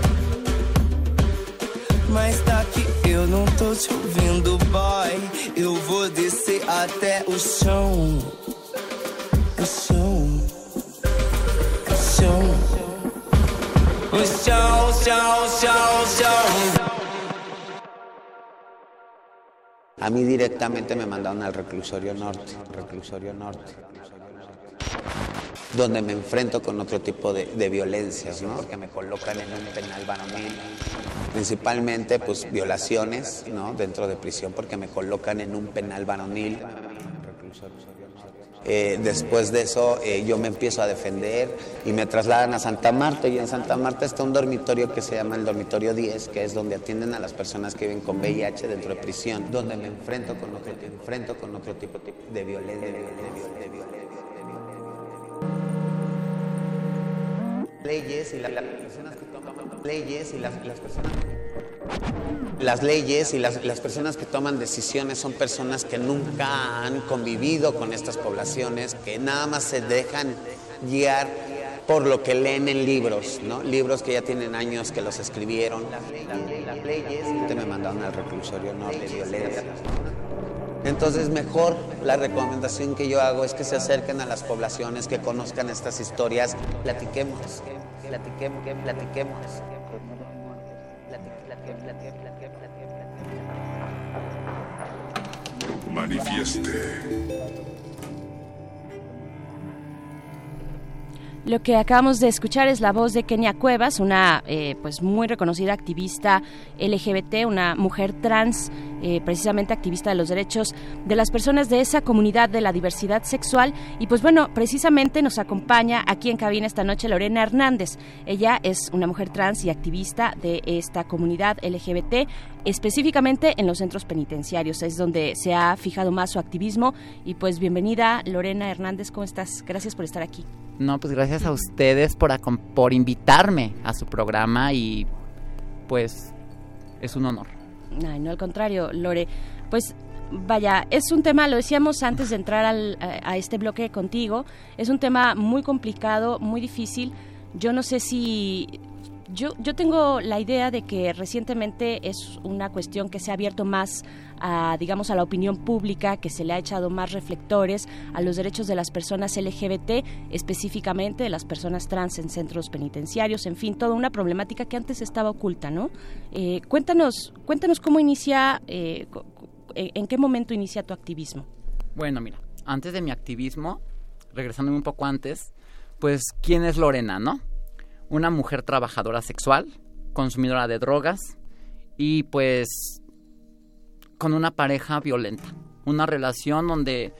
S23: Mas tá que eu não tô te ouvindo, boy. Eu vou descer até o chão. O chão. O chão. O chão, chão, chão, chão.
S21: A mí directamente me mandaron al reclusorio norte, reclusorio norte, donde me enfrento con otro tipo de, violencias, ¿no? Porque me colocan en un penal varonil, principalmente pues violaciones, ¿no? Dentro de prisión, porque me colocan en un penal varonil. Eh, después de eso eh, yo me empiezo a defender y me trasladan a Santa Marta y en Santa Marta está un dormitorio que se llama el dormitorio 10, que es donde atienden a las personas que viven con VIH dentro de prisión, donde me enfrento con otro, enfrento con otro tipo de violencia. De violencia, de violencia. Leyes y la- las personas que toman leyes y las, las personas las leyes y las, las personas que toman decisiones son personas que nunca han convivido con estas poblaciones, que nada más se dejan guiar por lo que leen en libros, ¿no? Libros que ya tienen años que los escribieron. Las leyes, las leyes me mandaron al reclusorio norte, violencia. Entonces mejor la recomendación que yo hago es que se acerquen a las poblaciones, que conozcan estas historias, platiquemos, platiquemos, platiquemos.
S24: Manifieste.
S11: Lo que acabamos de escuchar es la voz de Kenia Cuevas, una eh, pues muy reconocida activista LGBT, una mujer trans, eh, precisamente activista de los derechos de las personas de esa comunidad de la diversidad sexual. Y pues bueno, precisamente nos acompaña aquí en cabina esta noche Lorena Hernández. Ella es una mujer trans y activista de esta comunidad LGBT, específicamente en los centros penitenciarios. Es donde se ha fijado más su activismo. Y pues bienvenida Lorena Hernández, ¿cómo estás? Gracias por estar aquí.
S25: No, pues gracias a ustedes por, por invitarme a su programa y pues es un honor.
S11: Ay, no, al contrario, Lore. Pues vaya, es un tema, lo decíamos antes de entrar al, a, a este bloque contigo, es un tema muy complicado, muy difícil. Yo no sé si yo, yo tengo la idea de que recientemente es una cuestión que se ha abierto más a, digamos, a la opinión pública, que se le ha echado más reflectores a los derechos de las personas LGBT, específicamente de las personas trans en centros penitenciarios, en fin, toda una problemática que antes estaba oculta, ¿no? Eh, cuéntanos, cuéntanos cómo inicia, eh, en qué momento inicia tu activismo.
S25: Bueno, mira, antes de mi activismo, regresándome un poco antes, pues, ¿quién es Lorena, no? Una mujer trabajadora sexual, consumidora de drogas y pues con una pareja violenta. Una relación donde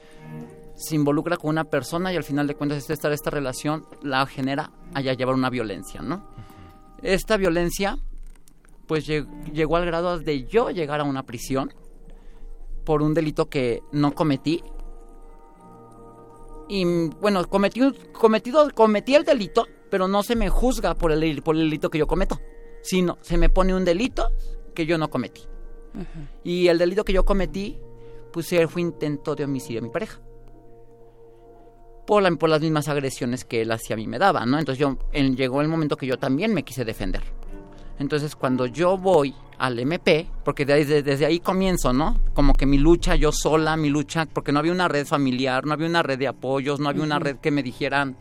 S25: se involucra con una persona y al final de cuentas esta, esta relación la genera allá llevar una violencia, ¿no? Esta violencia pues llegó al grado de yo llegar a una prisión por un delito que no cometí. Y bueno, cometí, cometido, cometí el delito, pero no se me juzga por el, por el delito que yo cometo, sino se me pone un delito que yo no cometí. Y el delito que yo cometí, pues fue intento de homicidio a mi pareja. Por, por, las mismas agresiones que él hacia mí me daba, ¿no? Entonces yo, llegó el momento que yo también me quise defender. Entonces cuando yo voy al MP, porque desde, desde ahí comienzo, ¿no? Como que mi lucha yo sola, mi lucha, porque no había una red familiar, no había una red de apoyos, no había una red que me dijeran,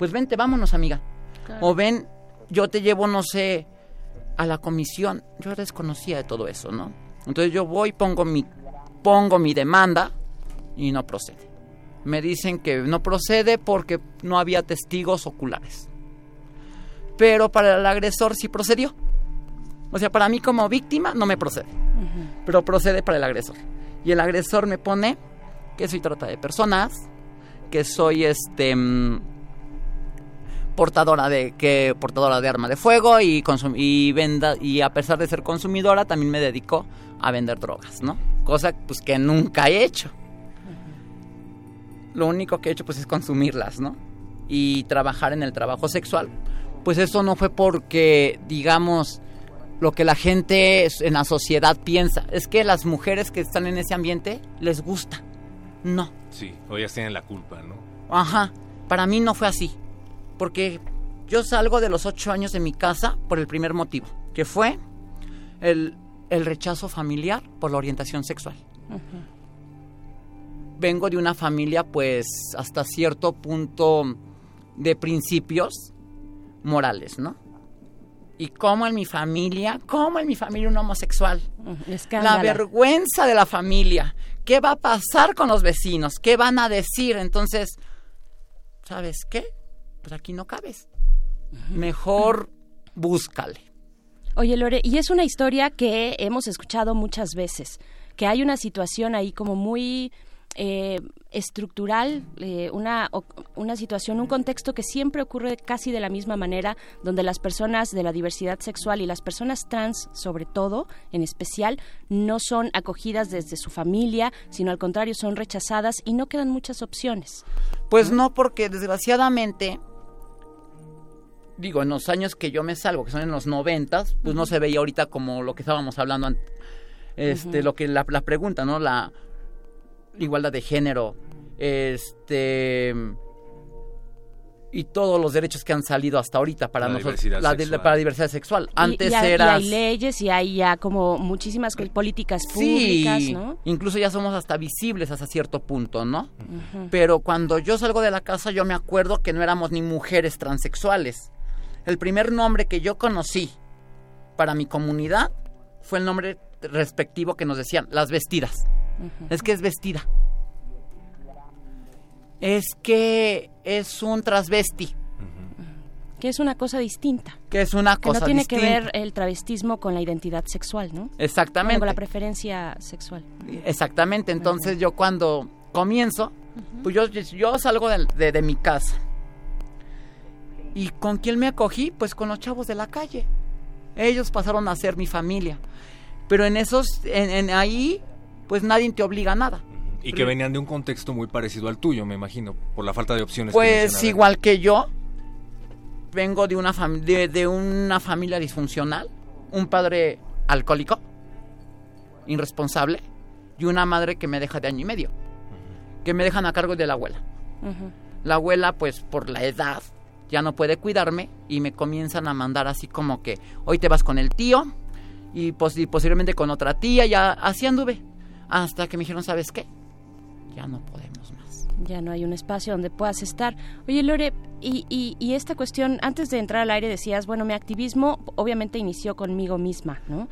S25: pues vente, vámonos, amiga. O ven, yo te llevo, no sé, a la comisión. Yo desconocía de todo eso, ¿no? Entonces yo voy, pongo mi, pongo mi demanda y no procede. Me dicen que no procede porque no había testigos oculares. Pero para el agresor sí procedió. O sea, para mí como víctima no me procede. Pero procede para el agresor. Y el agresor me pone que soy trata de personas, que soy este mm, portadora de que portadora de arma de fuego y y venda y a pesar de ser consumidora también me dedico a vender drogas, ¿no? Cosa pues que nunca he hecho. Lo único que he hecho pues es consumirlas, ¿no? Y trabajar en el trabajo sexual. Pues eso no fue porque digamos lo que la gente en la sociedad piensa, es que las mujeres que están en ese ambiente les gusta. No.
S22: Sí, o ellas tienen la culpa, ¿no?
S25: Ajá. Para mí no fue así porque yo salgo de los ocho años de mi casa por el primer motivo, que fue el, rechazo familiar por la orientación sexual. Vengo de una familia, pues, hasta cierto punto de principios morales, ¿no? Y como en mi familia, como en mi familia un homosexual. La vergüenza de la familia. ¿Qué va a pasar con los vecinos? ¿Qué van a decir? Entonces, ¿sabes qué? Pues aquí no cabes. Mejor búscale.
S11: Oye, Lore, y es una historia que hemos escuchado muchas veces, que hay una situación ahí como muy eh, estructural, eh, una, una situación, un contexto que siempre ocurre casi de la misma manera, donde las personas de la diversidad sexual y las personas trans, sobre todo, en especial, no son acogidas desde su familia, sino al contrario, son rechazadas y no quedan muchas opciones.
S25: Pues no, porque desgraciadamente digo, en los años que yo me salgo, que son en los noventas, pues no se veía ahorita como lo que estábamos hablando antes. Este, lo que la, la, pregunta, ¿no? La igualdad de género, este y todos los derechos que han salido hasta ahorita para
S22: La
S25: nosotros
S22: diversidad
S25: la de-
S22: sexual.
S25: para la diversidad sexual antes
S11: y, hay, y
S25: era
S11: hay leyes y hay ya como muchísimas políticas
S25: sí
S11: públicas, ¿no?
S25: incluso ya somos hasta visibles hasta cierto punto no pero cuando yo salgo de la casa yo me acuerdo que no éramos ni mujeres transexuales el primer nombre que yo conocí para mi comunidad fue el nombre respectivo que nos decían las vestidas es que es vestida es que es un transvesti
S11: Que es una cosa distinta.
S25: que es una
S11: Que
S25: cosa
S11: no tiene
S25: distinta.
S11: que ver el travestismo con la identidad sexual, ¿no?
S25: Exactamente.
S11: Con la preferencia sexual.
S25: Exactamente, entonces yo cuando comienzo, pues yo, yo salgo de, de- de mi casa. ¿Y con quién me acogí? Pues con los chavos de la calle. Ellos pasaron a ser mi familia. Pero en esos, en, en ahí, pues nadie te obliga a nada.
S22: Y que venían de un contexto muy parecido al tuyo, me imagino, por la falta de opciones. que
S25: Pues igual que yo, vengo de una, de, de una familia disfuncional, un padre alcohólico, irresponsable, y una madre que me deja de año y medio, que me dejan a cargo de la abuela. La abuela, pues por la edad, ya no puede cuidarme y me comienzan a mandar así como que hoy te vas con el tío y, pos- y posiblemente con otra tía, ya así anduve. Hasta que me dijeron, ¿sabes qué? Ya no podemos más.
S11: Ya no hay un espacio donde puedas estar. Oye, Lore, y esta cuestión, antes de entrar al aire decías, bueno, mi activismo obviamente inició conmigo misma, ¿no?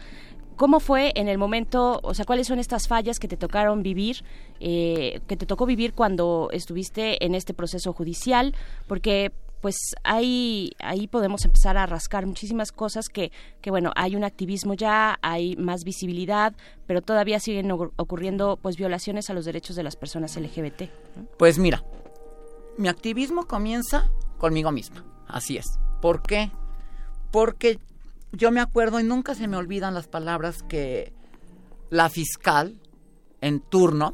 S11: ¿Cómo fue en el momento, o sea, cuáles son estas fallas que te tocaron vivir, eh, que te tocó vivir cuando estuviste en este proceso judicial? Porque pues ahí, ahí podemos empezar a rascar muchísimas cosas que, que, bueno, hay un activismo ya, hay más visibilidad, pero todavía siguen ocur- ocurriendo pues violaciones a los derechos de las personas LGBT.
S25: Pues mira, mi activismo comienza conmigo misma. Así es. ¿Por qué? Porque yo me acuerdo y nunca se me olvidan las palabras que la fiscal en turno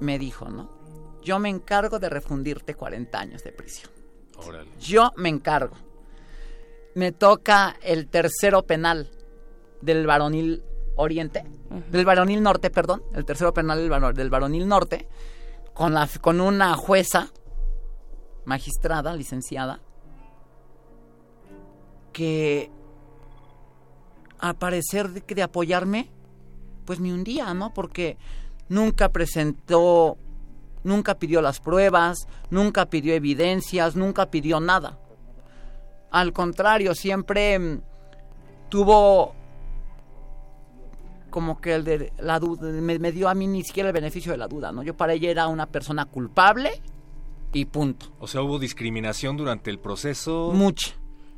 S25: me dijo, ¿no? Yo me encargo de refundirte 40 años de prisión.
S22: Órale.
S25: Yo me encargo. Me toca el tercero penal del varonil oriente, del varonil norte, perdón, el tercero penal del, varo- del varonil norte, con, la, con una jueza, magistrada, licenciada, que a parecer de, de apoyarme, pues me hundía, ¿no? Porque nunca presentó, nunca pidió las pruebas, nunca pidió evidencias, nunca pidió nada. Al contrario, siempre mm, tuvo como que el de la duda, me, me dio a mí ni siquiera el beneficio de la duda, ¿no? Yo para ella era una persona culpable y punto.
S22: O sea, hubo discriminación durante el proceso.
S25: Mucha.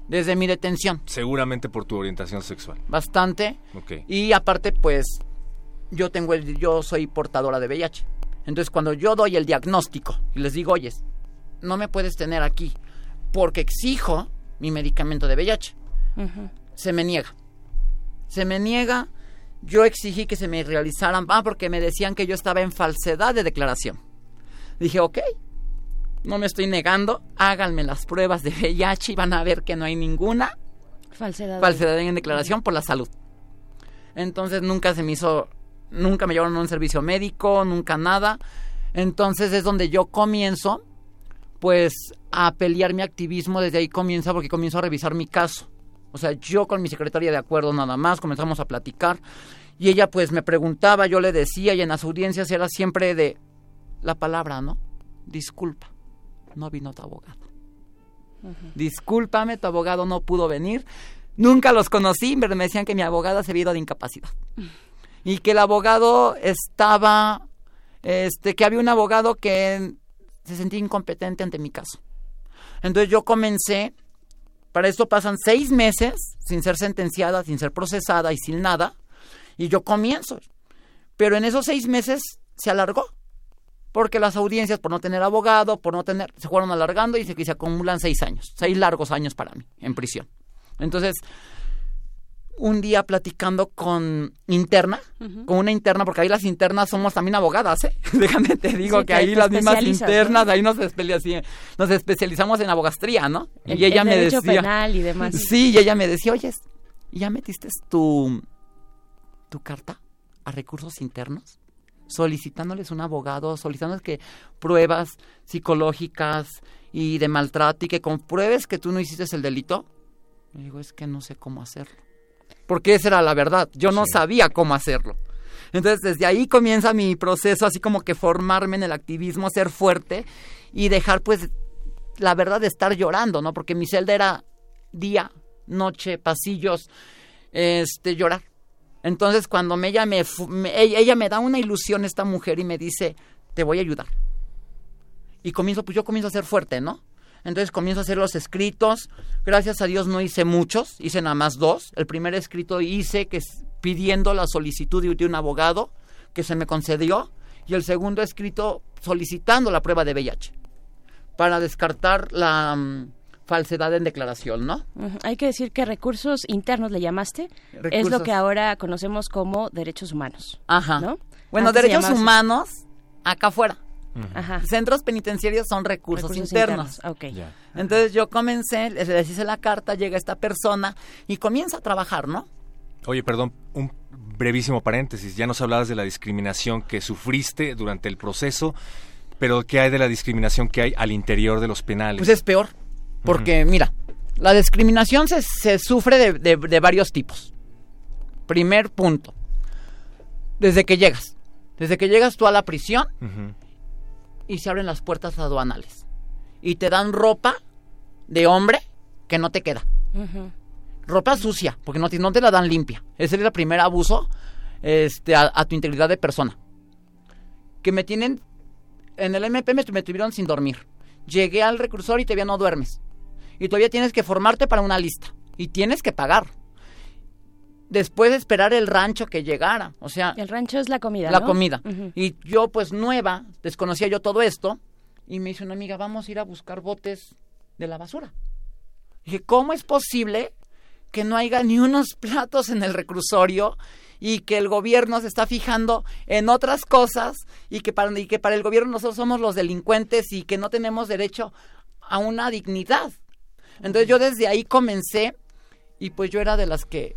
S25: Desde mi detención.
S22: Seguramente por tu orientación sexual.
S25: Bastante.
S22: Ok.
S25: Y aparte, pues, yo tengo el, yo soy portadora de VIH. Entonces, cuando yo doy el diagnóstico y les digo, oye, no me puedes tener aquí porque exijo mi medicamento de VIH, se me niega. Se me niega. Yo exigí que se me realizaran, ah, porque me decían que yo estaba en falsedad de declaración. Dije, ok, no me estoy negando, háganme las pruebas de VIH y van a ver que no hay ninguna
S11: Falsedad.
S25: falsedad en declaración por la salud. Entonces nunca se me hizo, nunca me llevaron a un servicio médico, nunca nada. Entonces es donde yo comienzo, pues, a pelear mi activismo. Desde ahí comienza porque comienzo a revisar mi caso. O sea, yo con mi secretaria de acuerdo nada más, comenzamos a platicar. Y ella pues me preguntaba, yo le decía, y en las audiencias era siempre de la palabra, ¿no? Disculpa, no vino tu abogado. Discúlpame, tu abogado no pudo venir. Nunca los conocí, pero me decían que mi abogada se había ido de incapacidad. Y que el abogado estaba, este, que había un abogado que se sentía incompetente ante mi caso. Entonces yo comencé, para esto pasan seis meses sin ser sentenciada, sin ser procesada y sin nada, y yo comienzo. Pero en esos seis meses se alargó, porque las audiencias, por no tener abogado, por no tener, se fueron alargando y se, y se acumulan seis años, seis largos años para mí en prisión. Entonces, un día platicando con interna, con una interna, porque ahí las internas somos también abogadas, ¿eh? Déjame te digo
S11: Sí,
S25: que ahí las mismas internas,
S11: ¿no?
S25: ahí nos, nos especializamos en abogastría, ¿no?
S11: El-
S25: y ella
S11: el
S25: me decía...
S11: penal y demás.
S25: Sí, y ella me decía, oye, ¿ya metiste tu, tu carta a recursos internos? solicitándoles un abogado, solicitándoles que pruebas psicológicas y de maltrato y que compruebes que tú no hiciste el delito. Le digo, es que no sé cómo hacerlo. Porque esa era la verdad. Yo no sabía cómo hacerlo. Entonces, desde ahí comienza mi proceso, así como que formarme en el activismo, ser fuerte y dejar, pues, la verdad de estar llorando, ¿no? Porque mi celda era día, noche, pasillos, este, llorar. Entonces, cuando me, ella, me, me- ella, ella me da una ilusión, esta mujer, y me dice, te voy a ayudar. Y comienzo, pues yo comienzo a ser fuerte, ¿no? Entonces comienzo a hacer los escritos. Gracias a Dios no hice muchos, hice nada más dos. El primer escrito hice que es pidiendo la solicitud de, un abogado que se me concedió y el segundo escrito solicitando la prueba de VIH para descartar la mm, falsedad en declaración, ¿no?
S11: Hay que decir que recursos internos le llamaste. Es lo que ahora conocemos como derechos humanos.
S25: Ajá.
S11: ¿no?
S25: Bueno,
S11: Antes
S25: derechos humanos acá afuera.
S11: Ajá.
S25: Centros penitenciarios son recursos,
S11: Recursos
S25: internos.
S11: internos, ok. Ya.
S25: Entonces yo comencé, les les hice la carta, llega esta persona y comienza a trabajar, ¿no?
S22: Oye, perdón, un brevísimo paréntesis. Ya nos hablabas de la discriminación que sufriste durante el proceso, pero ¿qué hay de la discriminación que hay al interior de los penales?
S25: Pues es peor. Porque, mira, la discriminación se, se sufre de, de- de varios tipos. Primer punto. Desde que llegas. Desde que llegas tú a la prisión. Y se abren las puertas aduanales. Y te dan ropa de hombre que no te queda. Ropa sucia, porque no te, no te la dan limpia. Ese es el primer abuso este, a, a tu integridad de persona. Que me tienen... En el MP me, me tuvieron sin dormir. Llegué al recursor y todavía no duermes. Y todavía tienes que formarte para una lista. Y tienes que pagar. Después de esperar el rancho que llegara. O sea...
S11: El rancho es la comida,
S25: La
S11: ¿no?
S25: comida. Y yo, pues nueva, desconocía yo todo esto. Y me dice una amiga, vamos a ir a buscar botes de la basura. Dije, ¿cómo es posible que no haya ni unos platos en el reclusorio y que el gobierno se está fijando en otras cosas y que para, y que para el gobierno nosotros somos los delincuentes y que no tenemos derecho a una dignidad? Entonces yo desde ahí comencé y pues yo era de las que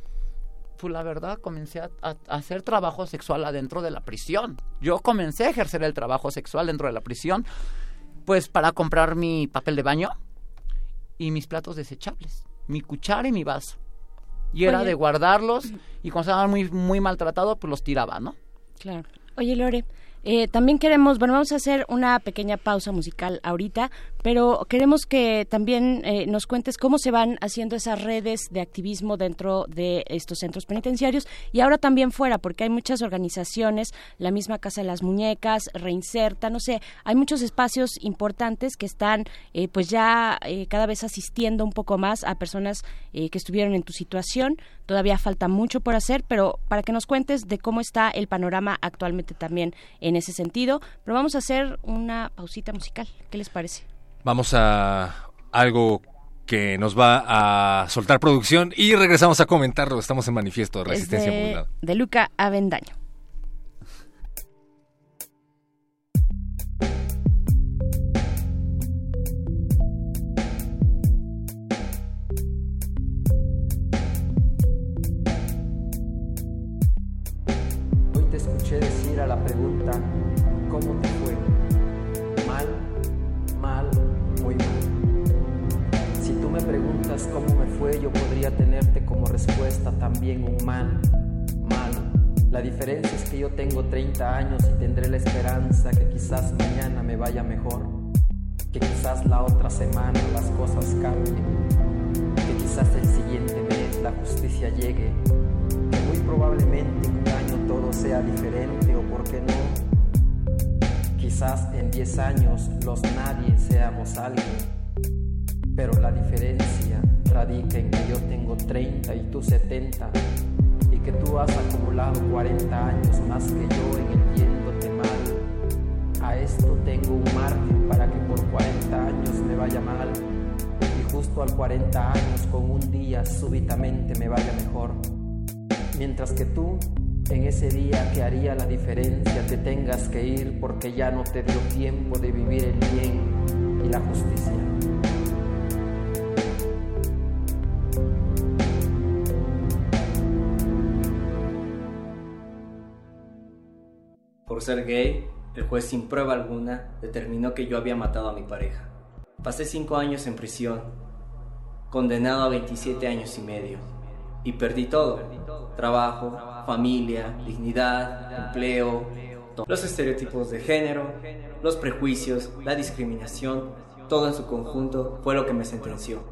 S25: pues la verdad comencé a, a- a hacer trabajo sexual adentro de la prisión. Yo comencé a ejercer el trabajo sexual dentro de la prisión, pues para comprar mi papel de baño y mis platos desechables, mi cuchara y mi vaso. Y era de guardarlos y cuando estaban muy, muy maltratados, pues los tiraba, ¿no?
S11: Claro. Oye, Lore, eh, también queremos, bueno, vamos a hacer una pequeña pausa musical ahorita, pero queremos que también eh, nos cuentes cómo se van haciendo esas redes de activismo dentro de estos centros penitenciarios y ahora también fuera, porque hay muchas organizaciones, la misma Casa de las Muñecas, Reinserta, no sé, hay muchos espacios importantes que están eh, pues ya eh, cada vez asistiendo un poco más a personas eh, que estuvieron en tu situación. Todavía falta mucho por hacer, pero para que nos cuentes de cómo está el panorama actualmente también en ese sentido. Pero vamos a hacer una pausita musical. ¿Qué les parece?
S22: Vamos a algo que nos va a soltar producción y regresamos a comentarlo. Estamos en manifiesto de resistencia
S11: Es de,
S22: modulada.
S11: de Luca Avendaño.
S24: Hoy te escuché decir a la pregunta, ¿cómo te fue? Mal, mal, muy mal. Si tú me preguntas cómo me fue, yo podría tenerte como respuesta también un mal, mal. La diferencia es que yo tengo 30 años y tendré la esperanza que quizás mañana me vaya mejor, que quizás la otra semana las cosas cambien, que quizás el siguiente mes la justicia llegue, que muy probablemente en un año todo sea diferente o por qué no, quizás en 10 años los nadie seamos alguien, pero la diferencia radica en que yo tengo 30 y tú 70 y que tú has acumulado 40 años más que yo en el mal. A esto tengo un margen para que por 40 años me vaya mal y justo al 40 años con un día súbitamente me vaya mejor. Mientras que tú, en ese día que haría la diferencia, te tengas que ir porque ya no te dio tiempo de vivir el bien y la justicia.
S26: Por ser gay, el juez sin prueba alguna determinó que yo había matado a mi pareja. Pasé cinco años en prisión, condenado a 27 años y medio, y perdí todo. Trabajo, familia, dignidad, empleo, los estereotipos de género, los prejuicios, la discriminación, todo en su conjunto fue lo que me sentenció.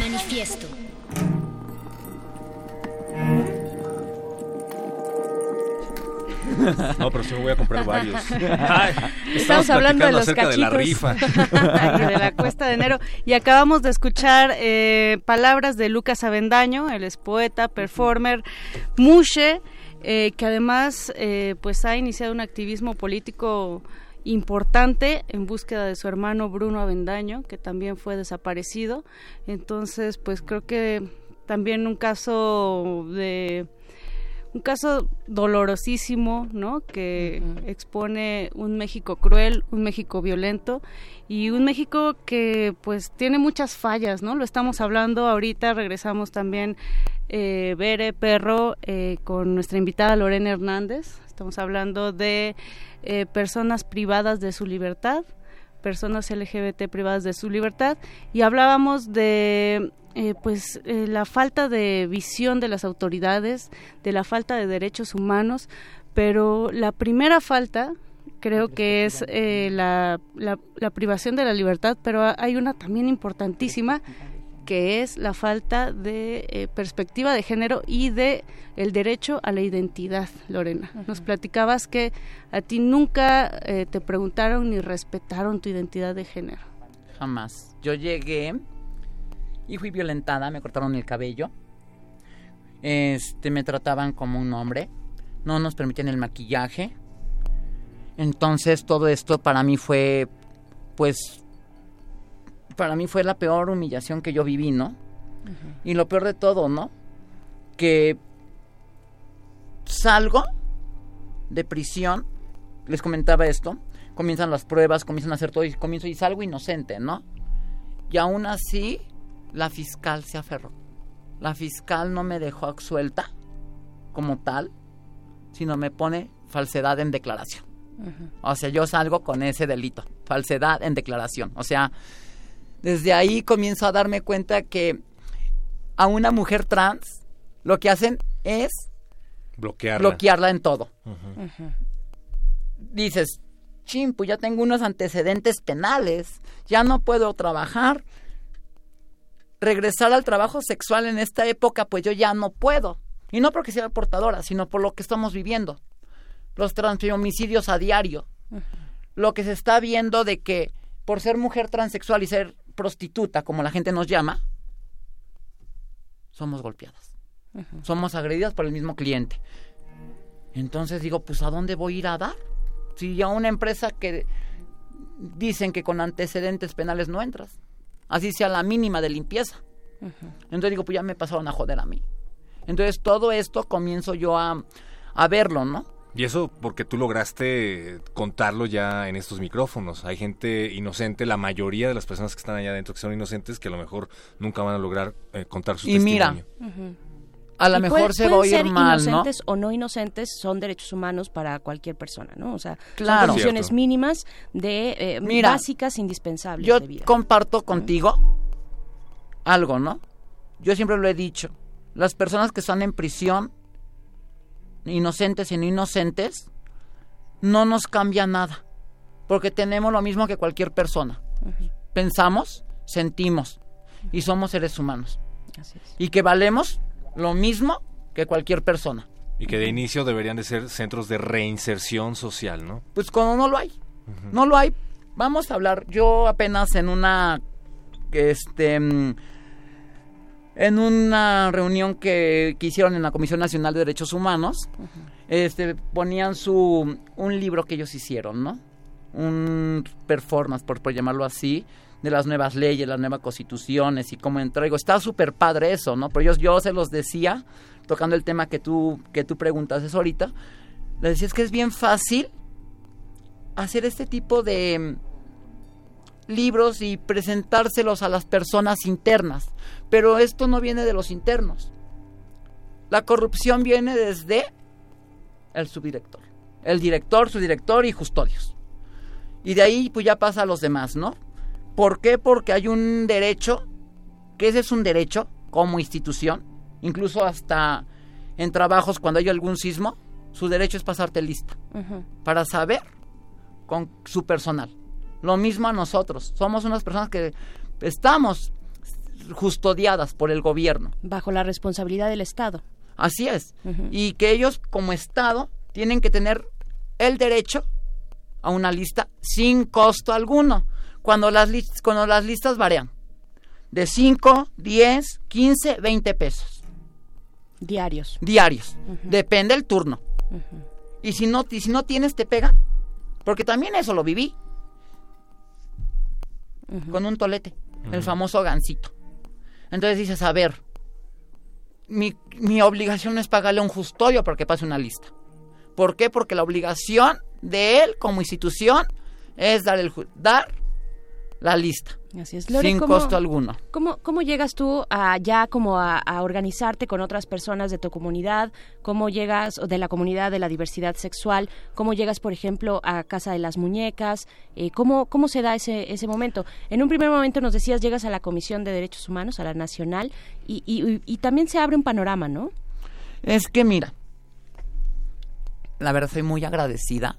S7: Manifiesto.
S27: No, pero sí me voy a comprar varios.
S20: Estamos hablando de los
S27: acerca de la
S20: cachitos.
S27: rifa.
S20: y de la cuesta de enero. Y acabamos de escuchar eh, palabras de Lucas Avendaño, él es poeta, performer, mushe, eh, que además eh, pues ha iniciado un activismo político importante en búsqueda de su hermano Bruno Avendaño, que también fue desaparecido. Entonces, pues creo que también un caso de un caso dolorosísimo, ¿no? Que expone un México cruel, un México violento y un México que pues tiene muchas fallas, ¿no? Lo estamos hablando ahorita, regresamos también eh, Bere Perro eh, con nuestra invitada Lorena Hernández. Estamos hablando de eh, personas privadas de su libertad, personas LGBT privadas de su libertad. Y hablábamos de eh, pues eh, la falta de visión de las autoridades, de la falta de derechos humanos, pero la primera falta creo que es eh, la, la, la privación de la libertad, pero hay una también importantísima que es la falta de eh, perspectiva de género y de el derecho a la identidad, Lorena. Nos platicabas que a ti nunca eh, te preguntaron ni respetaron tu identidad de género.
S25: Jamás. Yo llegué y fui violentada, me cortaron el cabello. Este, me trataban como un hombre. No nos permitían el maquillaje. Entonces todo esto para mí fue, pues, para mí fue la peor humillación que yo viví, ¿no? Y lo peor de todo, ¿no? Que salgo de prisión, les comentaba esto, comienzan las pruebas, comienzan a hacer todo y comienzo y salgo inocente, ¿no? Y aún así la fiscal se aferró. La fiscal no me dejó absuelta como tal, sino me pone falsedad en declaración. O sea, yo salgo con ese delito, falsedad en declaración. O sea, desde ahí comienzo a darme cuenta que a una mujer trans lo que hacen es
S27: Bloquearla.
S25: bloquearla en todo. Dices, chin, pues ya tengo unos antecedentes penales, ya no puedo trabajar. Regresar al trabajo sexual en esta época, pues yo ya no puedo. Y no porque sea portadora, sino por lo que estamos viviendo. Los transfemicidios a diario. Lo que se está viendo de que por ser mujer transexual y ser prostituta, como la gente nos llama, somos golpeadas. Somos agredidas por el mismo cliente. Entonces digo, pues ¿a dónde voy a ir a dar? Si a una empresa que dicen que con antecedentes penales no entras, así sea la mínima de limpieza. Entonces digo, pues ya me pasaron a joder a mí. Entonces todo esto comienzo yo a, a verlo, ¿no?
S27: Y eso porque tú lograste contarlo ya en estos micrófonos. Hay gente inocente, la mayoría de las personas que están allá adentro que son inocentes, que a lo mejor nunca van a lograr eh, contar su
S25: Y mira, a lo mejor
S11: puede-
S25: se va a oír
S11: ser
S25: mal, ¿no?
S11: inocentes o no inocentes son derechos humanos para cualquier persona, ¿no? O sea,
S25: Claro.
S11: son condiciones
S25: Cierto.
S11: mínimas de eh,
S25: Mira,
S11: básicas indispensables
S25: Yo
S11: de vida.
S25: comparto contigo algo, ¿no? Yo siempre lo he dicho. Las personas que están en prisión, inocentes y no inocentes, no nos cambia nada. Porque tenemos lo mismo que cualquier persona. Pensamos, sentimos y somos seres humanos.
S11: Así es.
S25: Y que valemos lo mismo que cualquier persona.
S27: Y que de inicio deberían de ser centros de reinserción social, ¿no?
S25: Pues cuando no lo hay. No lo hay. Vamos a hablar. Yo apenas en una. Este. En una reunión que, que hicieron en la Comisión Nacional de Derechos Humanos, este, ponían su. un libro que ellos hicieron, ¿no? Un performance, por, por llamarlo así, de las nuevas leyes, las nuevas constituciones y cómo entrego. Está súper padre eso, ¿no? Pero yo, yo se los decía, tocando el tema que tú, que tú preguntas ahorita, les decía es que es bien fácil hacer este tipo de mm, libros y presentárselos a las personas internas. Pero esto no viene de los internos. La corrupción viene desde el subdirector. El director, subdirector y custodios. Y de ahí pues ya pasa a los demás, ¿no? ¿Por qué? Porque hay un derecho, que ese es un derecho como institución, incluso hasta en trabajos cuando hay algún sismo, su derecho es pasarte lista para saber con su personal. Lo mismo a nosotros, somos unas personas que estamos custodiadas por el gobierno.
S11: Bajo la responsabilidad del Estado.
S25: Así es. Y que ellos como Estado tienen que tener el derecho a una lista sin costo alguno. Cuando las, cuando las listas varían de 5, 10, 15, 20 pesos.
S11: Diarios.
S25: Diarios. Depende el turno. Y si no, y si no tienes, te pega. Porque también eso lo viví. Con un tolete. El famoso gancito. Entonces dices, a ver, mi, mi obligación es pagarle un custodio porque pase una lista. ¿Por qué? Porque la obligación de él como institución es dar, el, dar la lista.
S11: Así es.
S25: sin costo alguno.
S11: ¿cómo, ¿Cómo llegas tú a, ya como a, organizarte con otras personas de tu comunidad? ¿Cómo llegas, de la comunidad de la diversidad sexual? ¿Cómo llegas, por ejemplo, a Casa de las Muñecas? Eh, ¿cómo, ¿Cómo se da ese, ese momento? En un primer momento nos decías, llegas a la Comisión de Derechos Humanos, a la Nacional, y, y, y también se abre un panorama, ¿no?
S25: Es que mira, la verdad soy muy agradecida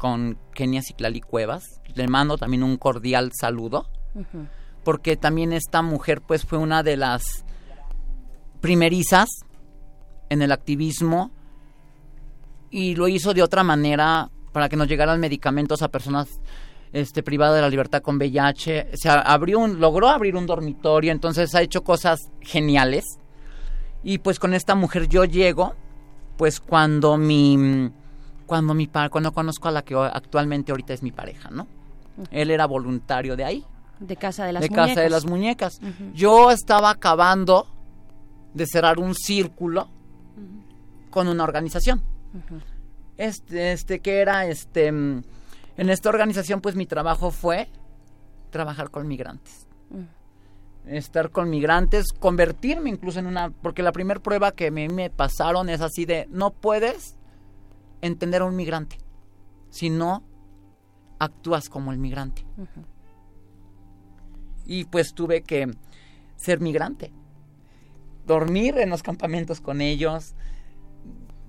S25: con Kenia Ciclali Cuevas. Le mando también un cordial saludo, porque también esta mujer pues fue una de las primerizas en el activismo y lo hizo de otra manera para que nos llegaran medicamentos a personas este, privadas de la libertad con VIH. Se abrió un, logró abrir un dormitorio, entonces ha hecho cosas geniales. Y pues con esta mujer yo llego pues cuando mi cuando mi cuando conozco a la que actualmente ahorita es mi pareja, ¿no? Él era voluntario de ahí.
S11: De Casa de las
S25: de
S11: Muñecas.
S25: Casa de las Muñecas. Yo estaba acabando de cerrar un círculo con una organización. Este, este, que era, este, en esta organización, pues mi trabajo fue trabajar con migrantes estar con migrantes, convertirme incluso en una, porque la primera prueba que me, me pasaron es así de, no puedes entender a un migrante si no actúas como el migrante. Y pues tuve que ser migrante, dormir en los campamentos con ellos,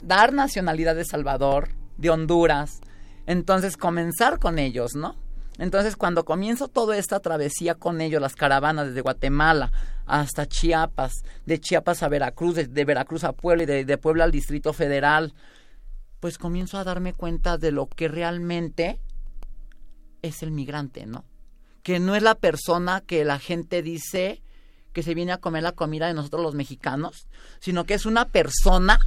S25: dar nacionalidad de Salvador, de Honduras, entonces comenzar con ellos, ¿no? Entonces, cuando comienzo toda esta travesía con ellos, las caravanas desde Guatemala hasta Chiapas, de Chiapas a Veracruz, de, Veracruz a Puebla y de, de, Puebla al Distrito Federal, pues comienzo a darme cuenta de lo que realmente es el migrante, ¿no? Que no es la persona que la gente dice que se viene a comer la comida de nosotros los mexicanos, sino que es una persona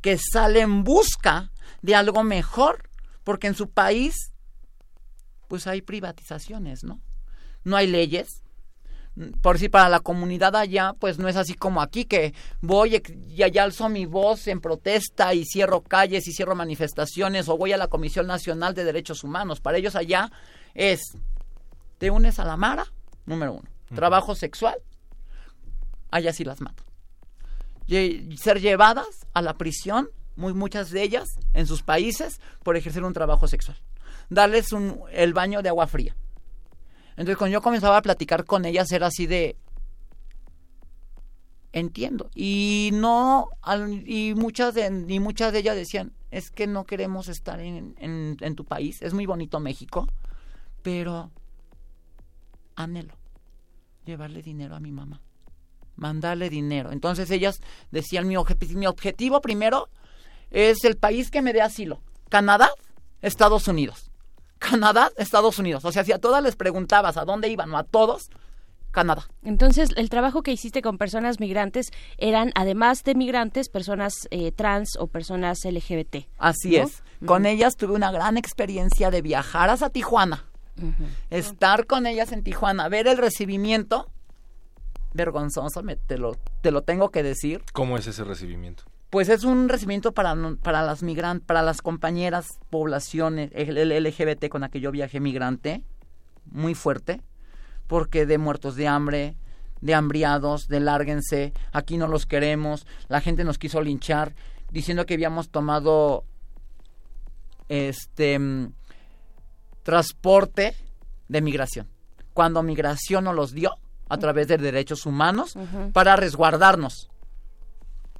S25: que sale en busca de algo mejor, porque en su país pues hay privatizaciones, ¿no? No hay leyes. Por si para la comunidad allá, pues no es así como aquí, que voy y allá alzo mi voz en protesta y cierro calles y cierro manifestaciones o voy a la Comisión Nacional de Derechos Humanos. Para ellos allá es, te unes a la Mara, número uno. Trabajo sexual, allá sí las matan. ser llevadas a la prisión, muy, muchas de ellas, en sus países, por ejercer un trabajo sexual darles un, el baño de agua fría. Entonces cuando yo comenzaba a platicar con ellas era así de entiendo y no y muchas de muchas de ellas decían es que no queremos estar en tu país es muy bonito México pero anhelo llevarle dinero a mi mamá mandarle dinero entonces ellas decían mi, mi objetivo primero es el país que me dé asilo Canadá Estados Unidos Canadá, Estados Unidos. O sea, si a todas les preguntabas a dónde iban o a todos, Canadá.
S11: Entonces, el trabajo que hiciste con personas migrantes eran, además de migrantes, personas eh, trans o personas LGBT.
S25: Así es. Con ellas tuve una gran experiencia de viajar hasta Tijuana, estar con ellas en Tijuana, ver el recibimiento. Vergonzoso, me, te, lo, te lo tengo que decir.
S22: ¿Cómo es ese recibimiento?
S25: Pues es un recibimiento para, para las migrantes, para las compañeras poblaciones LGBT con la que yo viajé migrante, muy fuerte, porque de muertos de hambre, de hambriados, de lárguense, aquí no los queremos, la gente nos quiso linchar, diciendo que habíamos tomado este mm, transporte de migración, cuando migración nos los dio a través de derechos humanos para resguardarnos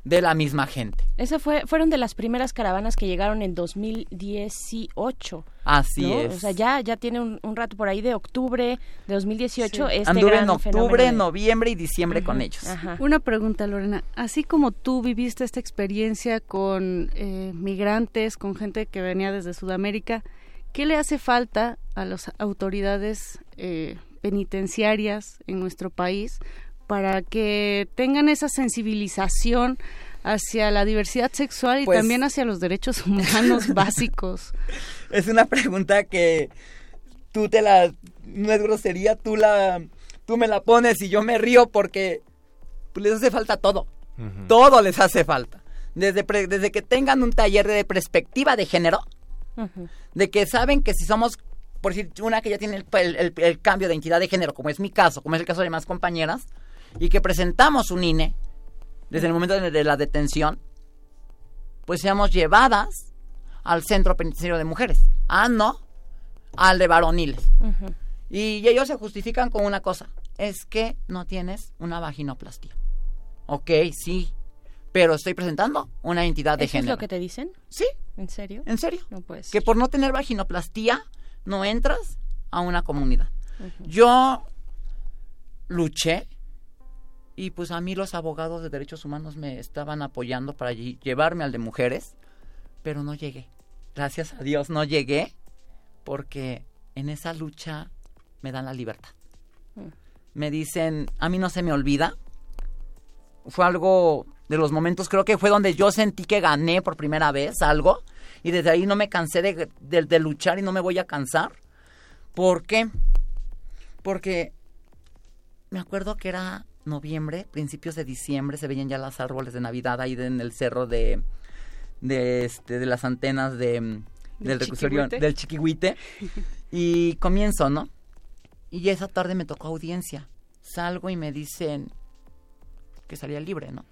S25: de la misma gente.
S11: Ese fue, fueron de las primeras caravanas que llegaron en 2018.
S25: Así
S11: ¿no?
S25: es.
S11: O sea, ya, ya tiene un, un rato por ahí de octubre de 2018. Este
S25: Anduve
S11: gran
S25: en octubre,
S11: de-
S25: noviembre y diciembre con ellos.
S20: Una pregunta, Lorena. Así como tú viviste esta experiencia con eh, migrantes, con gente que venía desde Sudamérica, ¿qué le hace falta a las autoridades eh, penitenciarias en nuestro país para que tengan esa sensibilización hacia la diversidad sexual y
S25: Pues-
S20: también hacia los derechos humanos básicos?
S25: Es una pregunta que tú te la no es grosería, tú la tú me la pones y yo me río porque les hace falta todo. Todo les hace falta. Desde pre- desde que tengan un taller de perspectiva de género, de que saben que si somos por decir una que ya tiene el, el- el- el cambio de identidad de género, como es mi caso, como es el caso de más compañeras, y que presentamos un INE desde el momento de, la detención, pues seamos llevadas al centro penitenciario de mujeres. Ah, no, al de varoniles. Y ellos se justifican con una cosa, es que no tienes una vaginoplastia. Ok, sí, pero estoy presentando una identidad de
S11: ¿Eso
S25: género.
S11: es lo que te dicen?
S25: Sí.
S11: ¿En serio?
S25: ¿En serio?
S11: No puedes.
S25: que por no tener vaginoplastia no entras a una comunidad. Yo luché y pues a mí los abogados de derechos humanos me estaban apoyando para lle- llevarme al de mujeres, pero no llegué. Gracias a Dios no llegué porque en esa lucha me dan la libertad. Me dicen, a mí no se me olvida. Fue algo de los momentos, creo que fue donde yo sentí que gané por primera vez algo. Y desde ahí no me cansé de, de- de luchar y no me voy a cansar. ¿Por qué? Porque me acuerdo que era noviembre, principios de diciembre, se veían ya los árboles de Navidad ahí en el cerro de, de, este, de las antenas de, mm, del reclusorio,
S11: Chiquihuite.
S25: del Chiquihuite. Y comienzo, ¿no? Y esa tarde me tocó audiencia. Salgo y me dicen que salía libre, ¿no?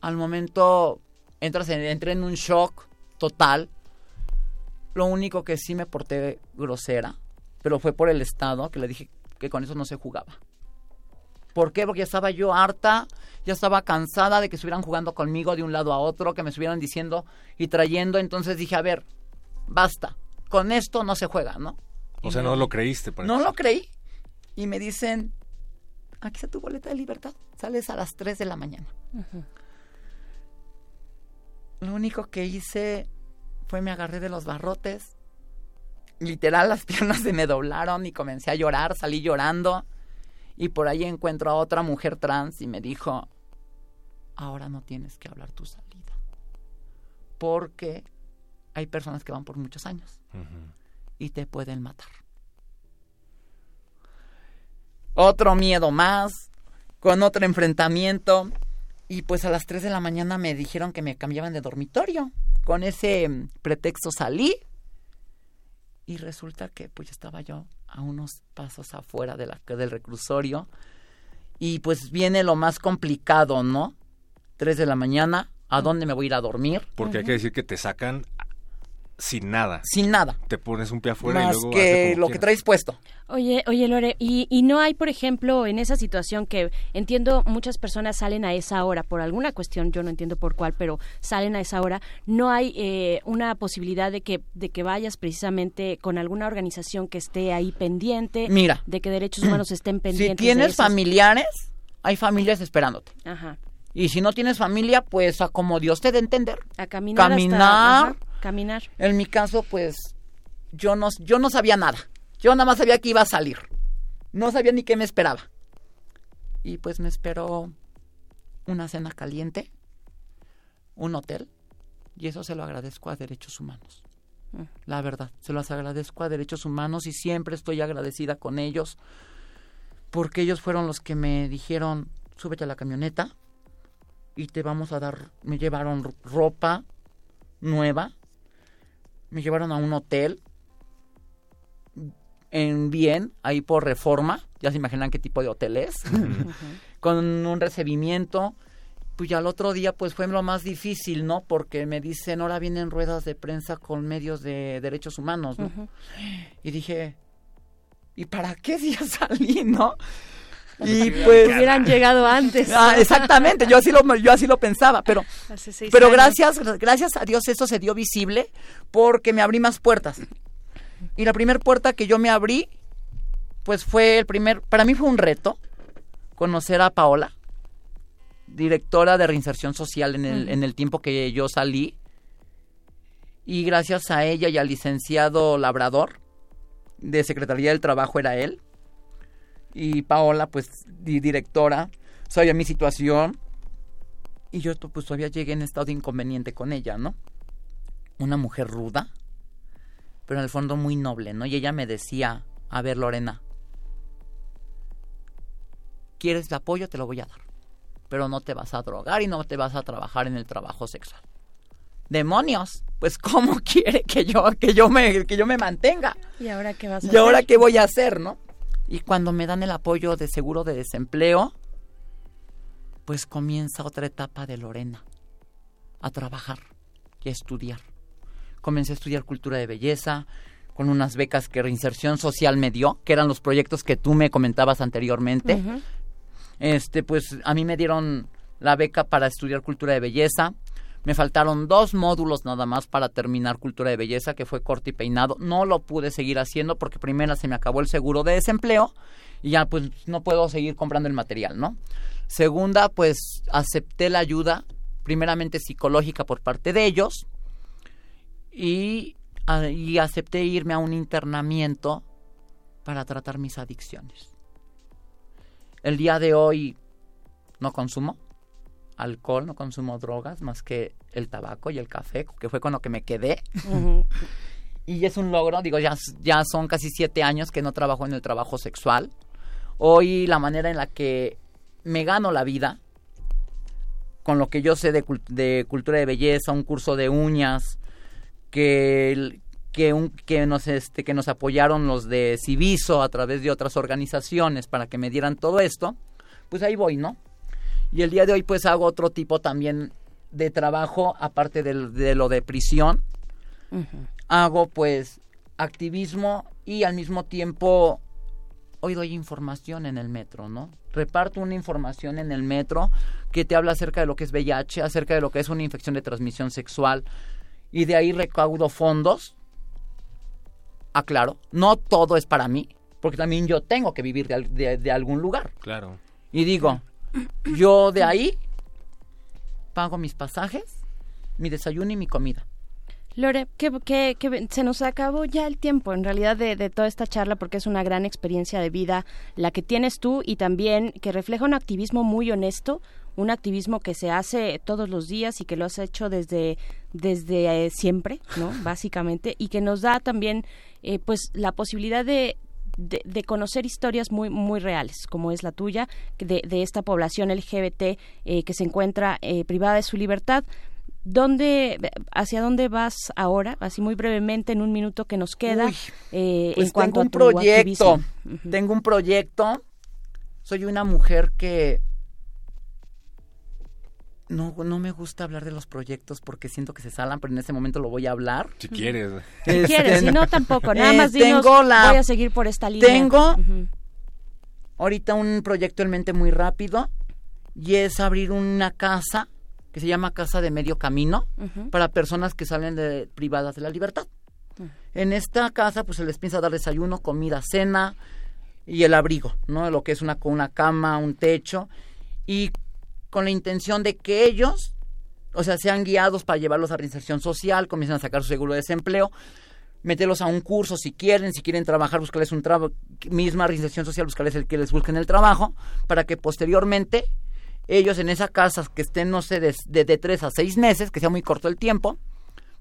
S25: Al momento entras en, entré en un shock total. Lo único que sí me porté grosera, pero fue por el Estado, que le dije que con eso no se jugaba. ¿Por qué? Porque ya estaba yo harta, ya estaba cansada de que estuvieran jugando conmigo de un lado a otro, que me estuvieran diciendo y trayendo. Entonces dije, a ver, basta, con esto no se juega, ¿no?
S22: O sea, no lo creíste. por
S25: No
S22: eso.
S25: lo creí. Y me dicen, aquí está tu boleta de libertad. Sales a las 3 de la mañana. Lo único que hice fue me agarré de los barrotes. Literal, las piernas se me doblaron y comencé a llorar, salí llorando. Y por ahí encuentro a otra mujer trans y me dijo, ahora no tienes que hablar tu salida. Porque hay personas que van por muchos años y te pueden matar. Otro miedo más, con otro enfrentamiento. Y pues a las 3 de la mañana me dijeron que me cambiaban de dormitorio. Con ese mm, pretexto salí. Y resulta que pues estaba yo a unos pasos afuera de la, del reclusorio. Y pues viene lo más complicado, ¿no? 3 de la mañana, ¿a dónde me voy a ir a dormir?
S22: Porque hay que decir que te sacan sin nada.
S25: Sin nada.
S22: Te pones un pie afuera y
S25: Más
S22: luego...
S25: que lo que traes puesto.
S11: Oye, oye Lore, y, y no hay, por ejemplo, en esa situación que entiendo muchas personas salen a esa hora por alguna cuestión, yo no entiendo por cuál, pero salen a esa hora, no hay eh, una posibilidad de que de que vayas precisamente con alguna organización que esté ahí pendiente,
S25: Mira.
S11: de que derechos humanos estén pendientes.
S25: Si tienes familiares, hay familias esperándote.
S11: Ajá.
S25: Y si no tienes familia, pues a como Dios te dé entender.
S11: A caminar. hasta-
S25: Caminar.
S11: ajá, caminar.
S25: En mi caso, pues yo no, yo no sabía nada. Yo nada más sabía que iba a salir. No sabía ni qué me esperaba. Y pues me esperó una cena caliente, un hotel, y eso se lo agradezco a Derechos Humanos.
S11: Mm.
S25: La verdad, se los agradezco a Derechos Humanos y siempre estoy agradecida con ellos porque ellos fueron los que me dijeron, súbete a la camioneta y te vamos a dar, me llevaron ro- ropa nueva, me llevaron a un hotel, en bien, ahí por reforma, ya se imaginan qué tipo de hotel es, con un recibimiento. Pues ya el otro día pues fue lo más difícil, ¿no? Porque me dicen, ahora vienen ruedas de prensa con medios de derechos humanos, ¿no? Y dije, ¿y para qué día salí, no? Y pues
S11: hubieran llegado antes.
S25: Ah, exactamente, yo así lo yo así lo pensaba, pero pero
S11: años.
S25: gracias gracias a Dios eso se dio visible porque me abrí más puertas. Y la primera puerta que yo me abrí pues fue el primer para mí fue un reto conocer a Paola, directora de reinserción social en el en el tiempo que yo salí. Y gracias a ella y al licenciado Labrador de Secretaría del Trabajo era él y Paola, pues, di- directora, sabía mi situación. Y yo, pues, todavía llegué en estado de inconveniente con ella, ¿no? Una mujer ruda, pero en el fondo muy noble, ¿no? Y ella me decía, a ver, Lorena, ¿quieres el apoyo? Te lo voy a dar. Pero no te vas a drogar y no te vas a trabajar en el trabajo sexual. ¡Demonios! Pues, ¿cómo quiere que yo, que yo, me, que yo me mantenga?
S11: ¿Y ahora qué vas a
S25: ¿Y ahora qué voy a hacer, no? Y cuando me dan el apoyo de seguro de desempleo, pues comienza otra etapa de Lorena, a trabajar y a estudiar. Comencé a estudiar cultura de belleza, con unas becas que Reinserción Social me dio, que eran los proyectos que tú me comentabas anteriormente. Este, pues a mí me dieron la beca para estudiar cultura de belleza. Me faltaron dos módulos nada más para terminar cultura de belleza, que fue corte y peinado. No lo pude seguir haciendo porque primero se me acabó el seguro de desempleo y ya pues no puedo seguir comprando el material, ¿no? Segunda, pues acepté la ayuda, primeramente psicológica por parte de ellos y, a- y acepté irme a un internamiento para tratar mis adicciones. El día de hoy no consumo alcohol, no consumo drogas más que el tabaco y el café, que fue con lo que me quedé. Y es un logro, digo, ya, ya son casi siete años que no trabajo en el trabajo sexual. Hoy la manera en la que me gano la vida, con lo que yo sé de, de cultura de belleza, un curso de uñas, que, que, un, que, nos, este, que nos apoyaron los de Civiso a través de otras organizaciones para que me dieran todo esto, pues ahí voy, ¿no? Y el día de hoy pues hago otro tipo también de trabajo, aparte de lo de prisión, hago pues activismo y al mismo tiempo hoy doy información en el metro, ¿no? Reparto una información en el metro que te habla acerca de lo que es VIH, acerca de lo que es una infección de transmisión sexual y de ahí recaudo fondos. Aclaro, no todo es para mí, porque también yo tengo que vivir de- de algún lugar.
S22: Claro.
S25: Y digo, yo de ahí pago mis pasajes, mi desayuno y mi comida.
S11: Lore, que, que- se nos acabó ya el tiempo en realidad de, de toda esta charla porque es una gran experiencia de vida la que tienes tú y también que refleja un activismo muy honesto, un activismo que se hace todos los días y que lo has hecho desde, desde eh, siempre, ¿no? Básicamente, y que nos da también eh, pues la posibilidad de, de, de conocer historias muy muy reales como es la tuya de, de esta población LGBT eh, que se encuentra eh, privada de su libertad ¿Dónde, hacia dónde vas ahora? Así muy brevemente, en un minuto que nos queda,
S25: Uy,
S11: eh,
S25: Pues
S11: en cuanto
S25: tengo un
S11: a tu
S25: proyecto.
S11: activismo.
S25: Tengo un proyecto. Soy una mujer que no, no me gusta hablar de los proyectos porque siento que se salan, pero en ese momento lo voy a hablar.
S22: Si quieres.
S11: Si quieres, si no, tampoco. Nada
S25: Eh,
S11: más dinos,
S25: tengo la-
S11: voy a seguir por esta línea.
S25: Tengo ahorita un proyecto en mente muy rápido y es abrir una casa que se llama Casa de Medio Camino para personas que salen de, privadas de la libertad. En esta casa pues se les piensa dar desayuno, comida, cena y el abrigo, ¿no? Lo que es una, una cama, un techo y con la intención de que ellos, o sea, sean guiados para llevarlos a reinserción social, comiencen a sacar su seguro de desempleo, meterlos a un curso si quieren, si quieren trabajar, buscarles un trabajo, misma reinserción social, buscarles el que les busquen el trabajo, para que posteriormente ellos en esa casa que estén, no sé, de, de tres a seis meses, que sea muy corto el tiempo,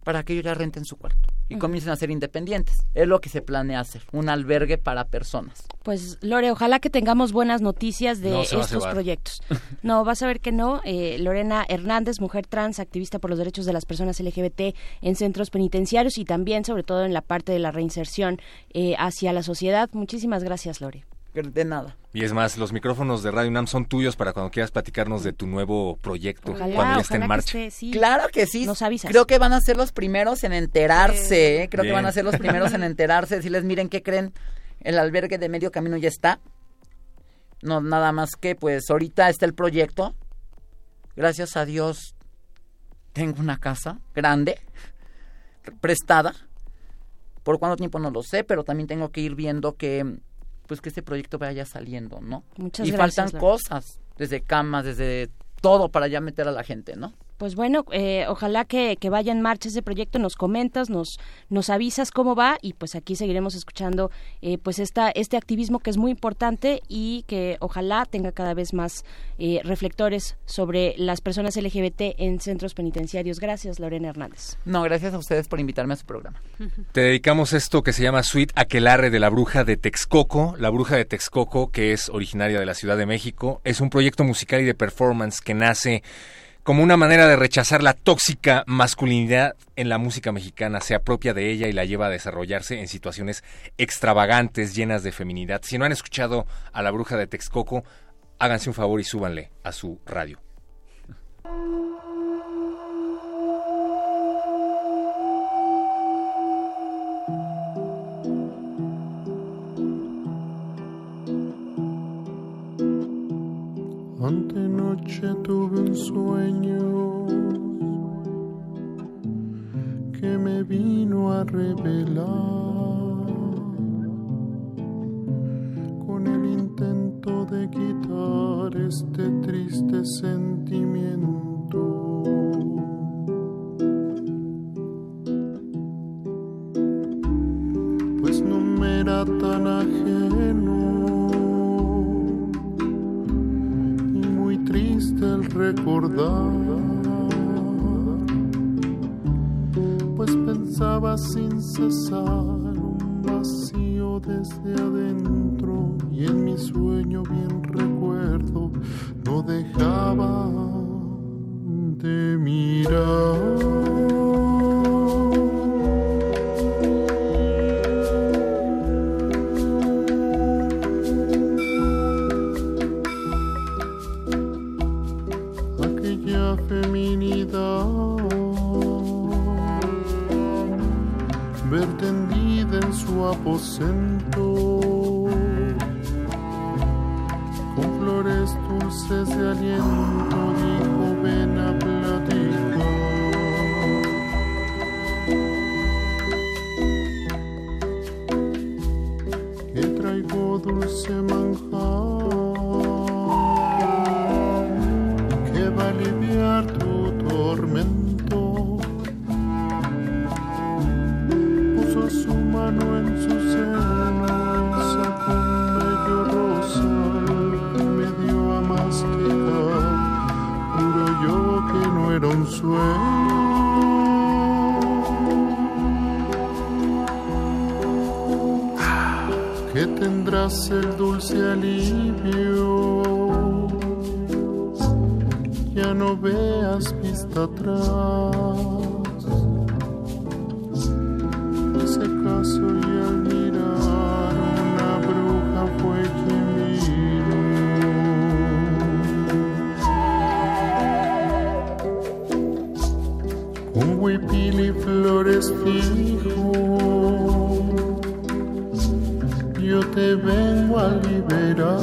S25: para que ellos ya renten su cuarto y comiencen a ser independientes. Es lo que se planea hacer, un albergue para personas.
S11: Pues Lore, ojalá que tengamos buenas noticias de
S25: No se va a
S11: estos proyectos. No, vas a ver que no. Eh, Lorena Hernández, mujer trans, activista por los derechos de las personas LGBT en centros penitenciarios y también, sobre todo, en la parte de la reinserción eh, hacia la sociedad. Muchísimas gracias, Lore.
S25: De nada.
S22: Y es más, los micrófonos de Radio UNAM son tuyos para cuando quieras platicarnos de tu nuevo proyecto,
S11: Ojalá,
S22: cuando ya esté en marcha.
S11: que esté, sí.
S25: Claro que sí.
S11: Nos avisas.
S25: Creo que van a ser los primeros en enterarse. ¿eh? Creo que van a ser los primeros en enterarse. Decirles, miren, ¿qué creen? El albergue de medio camino ya está. No, nada más que, pues, ahorita está el proyecto. Gracias a Dios, tengo una casa grande, prestada. Por cuánto tiempo no lo sé, pero también tengo que ir viendo que, pues, que este proyecto vaya saliendo, ¿no?
S11: Muchas
S25: y
S11: gracias,
S25: faltan
S11: Laura.
S25: cosas, desde camas, desde todo para ya meter a la gente, ¿no?
S11: Pues bueno, eh, ojalá que, que vaya en marcha ese proyecto, nos comentas, nos, nos avisas cómo va y pues aquí seguiremos escuchando eh, pues esta, este activismo que es muy importante y que ojalá tenga cada vez más eh, reflectores sobre las personas LGBT en centros penitenciarios. Gracias, Lorena Hernández.
S25: No, gracias a ustedes por invitarme a su programa.
S22: Te dedicamos esto que se llama Suite Aquelarre de la Bruja de Texcoco. La Bruja de Texcoco, que es originaria de la Ciudad de México, es un proyecto musical y de performance que nace como una manera de rechazar la tóxica masculinidad en la música mexicana, se apropia de ella y la lleva a desarrollarse en situaciones extravagantes, llenas de feminidad. Si no han escuchado a la Bruja de Texcoco, háganse un favor y súbanle a su radio.
S28: Antenoche tuve un sueño que me vino a revelar con el intento de quitar este triste sentimiento. Pues no me era tan ajeno triste el recordar, pues pensaba sin cesar un vacío desde adentro y en mi sueño bien recuerdo no dejaba de mirar. Aposento con flores dulces de aliento el dulce alivio ya no veas vista atrás. Hice caso y al mirar una bruja fue quien vino. Un huipil y flores dijo, vengo a liberar.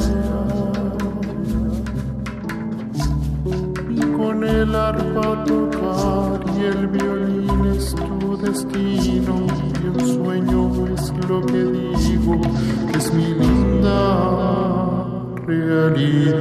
S28: y con el arpa tocar y el violín es tu destino y un sueño es lo que digo es mi linda realidad.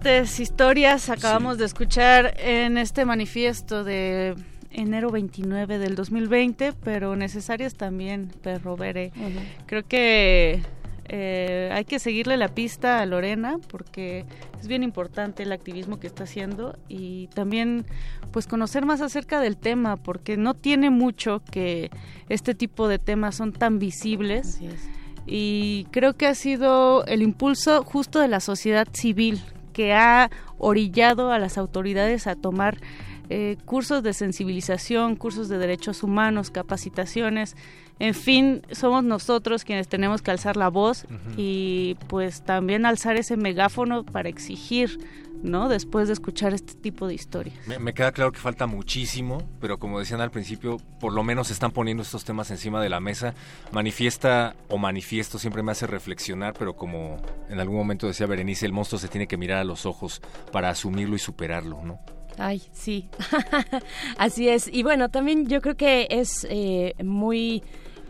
S20: Fuertes historias acabamos de escuchar en este manifiesto de enero 29 del 2020, pero necesarias también, perro veré. Creo que eh, hay que seguirle la pista a Lorena porque es bien importante el activismo que está haciendo y también pues conocer más acerca del tema porque no tiene mucho que este tipo de temas son tan visibles y creo que ha sido el impulso justo de la sociedad civil que ha orillado a las autoridades a tomar eh, cursos de sensibilización, cursos de derechos humanos, capacitaciones. En fin, somos nosotros quienes tenemos que alzar la voz y pues también alzar ese megáfono para exigir ¿no? Después de escuchar este tipo de historias.
S22: Me, queda claro que falta muchísimo, pero como decían al principio, por lo menos están poniendo estos temas encima de la mesa. Manifiesta o manifiesto siempre me hace reflexionar, pero como en algún momento decía Berenice, el monstruo se tiene que mirar a los ojos para asumirlo y superarlo, ¿no?
S11: Ay, sí, así es. Y bueno, también yo creo que es eh, muy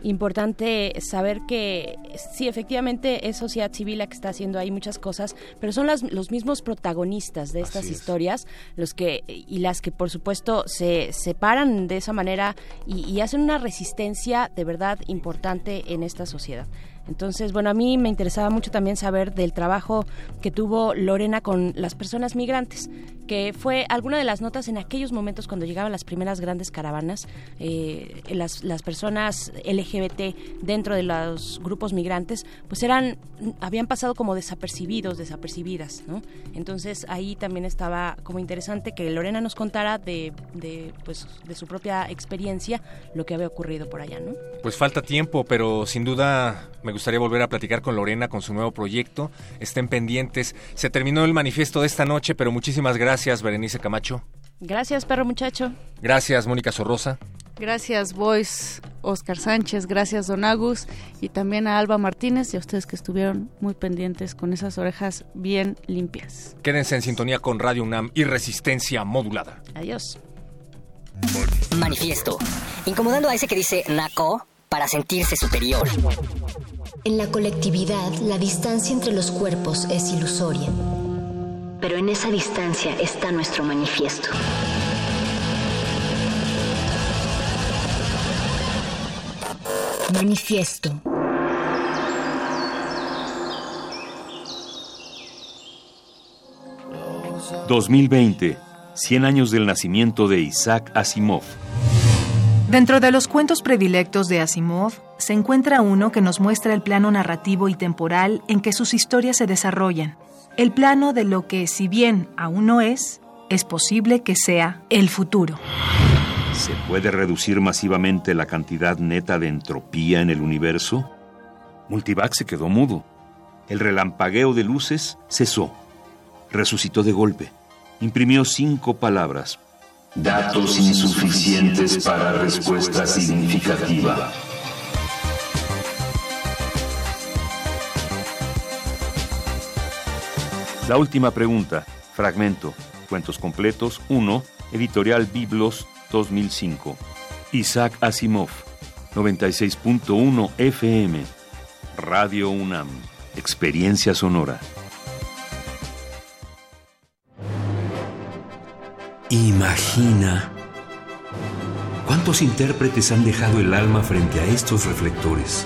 S11: importante saber que sí, efectivamente es sociedad civil la que está haciendo ahí muchas cosas, pero son las, los mismos protagonistas de estas historias los que y las que por supuesto se separan de esa manera y hacen una resistencia de verdad importante en esta sociedad. Entonces, bueno, a mí me interesaba mucho también saber del trabajo que tuvo Lorena con las personas migrantes, que fue alguna de las notas en aquellos momentos cuando llegaban las primeras grandes caravanas, eh, las, las personas LGBT dentro de los grupos migrantes, pues eran, habían pasado como desapercibidos, desapercibidas, ¿no? Entonces ahí también estaba como interesante que Lorena nos contara de, de, pues, de su propia experiencia lo que había ocurrido por allá, ¿no?
S22: Pues falta tiempo, pero sin duda me gustaría volver a platicar con Lorena con su nuevo proyecto. Estén pendientes. Se terminó el manifiesto de esta noche, pero muchísimas gracias, Berenice Camacho.
S20: Gracias, perro muchacho.
S22: Gracias, Mónica Sorrosa.
S20: Gracias, Boys, Oscar Sánchez, gracias, Don Agus, y también a Alba Martínez y a ustedes que estuvieron muy pendientes con esas orejas bien limpias.
S22: Quédense en sintonía con Radio UNAM y Resistencia Modulada.
S20: Adiós.
S29: Manifiesto. Incomodando a ese que dice Naco para sentirse superior.
S7: En la colectividad, la distancia entre los cuerpos es ilusoria. Pero en esa distancia está nuestro manifiesto. Manifiesto.
S30: ...2020... ...100 años del nacimiento de Isaac Asimov...
S17: Dentro de los cuentos predilectos de Asimov, se encuentra uno que nos muestra el plano narrativo y temporal en que sus historias se desarrollan. El plano de lo que, si bien aún no es, es posible que sea el futuro.
S30: ¿Se puede reducir masivamente la cantidad neta de entropía en el universo? Multivac se quedó mudo. El relampagueo de luces cesó. Resucitó de golpe. Imprimió cinco palabras
S31: Datos insuficientes para respuesta significativa.
S30: La última pregunta. Fragmento. Cuentos completos 1. Editorial Biblos 2005. Isaac Asimov. 96.1 FM. Radio UNAM. Experiencia sonora.
S32: Imagina cuántos intérpretes han dejado el alma frente a estos reflectores.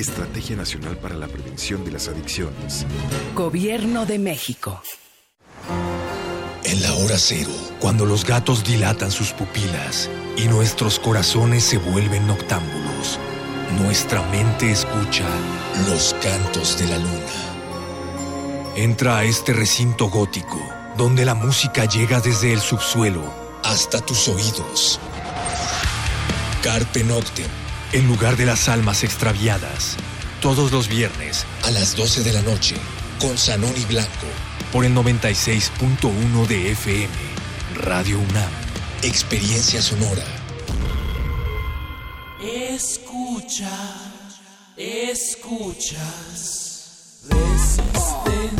S33: Estrategia Nacional para la Prevención de las Adicciones.
S34: Gobierno de México.
S27: En la hora cero, cuando los gatos dilatan sus pupilas y nuestros corazones se vuelven noctámbulos, nuestra mente escucha los cantos de la luna. Entra a este recinto gótico, donde la música llega desde el subsuelo hasta tus oídos. Carpe Noctem, el lugar de las almas extraviadas. Todos los viernes a las 12 de la noche con Sanoni Blanco por el 96.1 de FM. Radio UNAM. Experiencia sonora.
S35: Escucha, escuchas. Resistencia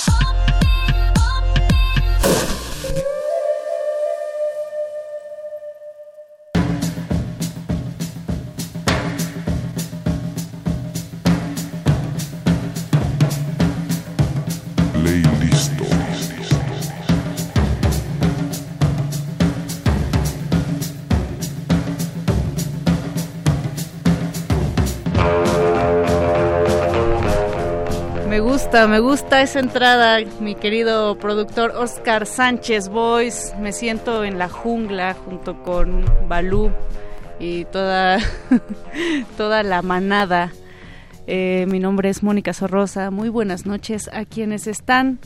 S20: Me gusta esa entrada, mi querido productor Oscar Sánchez Boys. Me siento en la jungla junto con Balú y toda, toda la manada. Eh, mi nombre es Mónica Sorrosa. Muy buenas noches a quienes están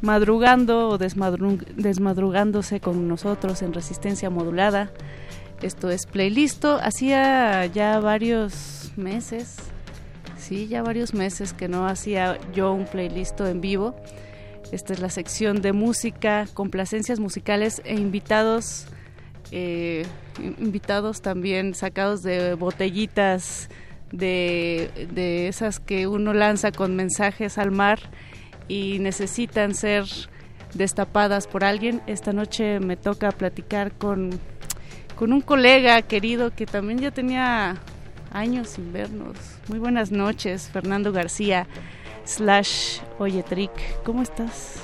S20: madrugando o desmadru- desmadrugándose con nosotros en resistencia modulada. Esto es Playlisto. Hacía ya varios meses, sí, ya varios meses que no hacía yo un playlist en vivo. Esta es la sección de música, complacencias musicales e invitados, eh, in- invitados también sacados de botellitas de, de esas que uno lanza con mensajes al mar y necesitan ser destapadas por alguien. Esta noche me toca platicar con, con un colega querido que también ya tenía años sin vernos. Muy buenas noches, Fernando García, slash Oyetric. ¿Cómo estás?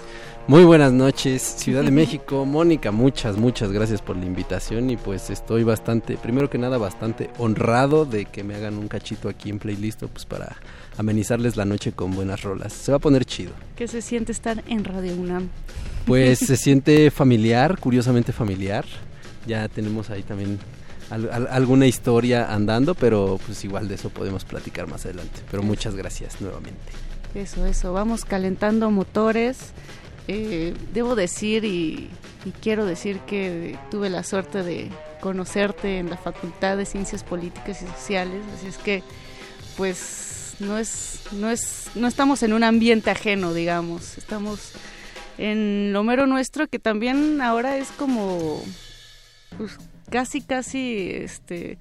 S36: Muy buenas noches, Ciudad de México. Mónica, muchas, muchas gracias por la invitación y pues estoy bastante, primero que nada, bastante honrado de que me hagan un cachito aquí en Playlist pues para amenizarles la noche con buenas rolas. Se va a poner chido.
S20: ¿Qué se siente estar en Radio UNAM?
S36: Pues se siente familiar, curiosamente familiar. Ya tenemos ahí también al- al- alguna historia andando, pero pues igual de eso podemos platicar más adelante. Pero muchas gracias nuevamente.
S20: Eso, eso, vamos calentando motores. Eh, debo decir y, y quiero decir que tuve la suerte de conocerte en la Facultad de Ciencias Políticas y Sociales, así es que pues no es no es no estamos en un ambiente ajeno, digamos, estamos en lo mero nuestro que también ahora es como pues casi casi este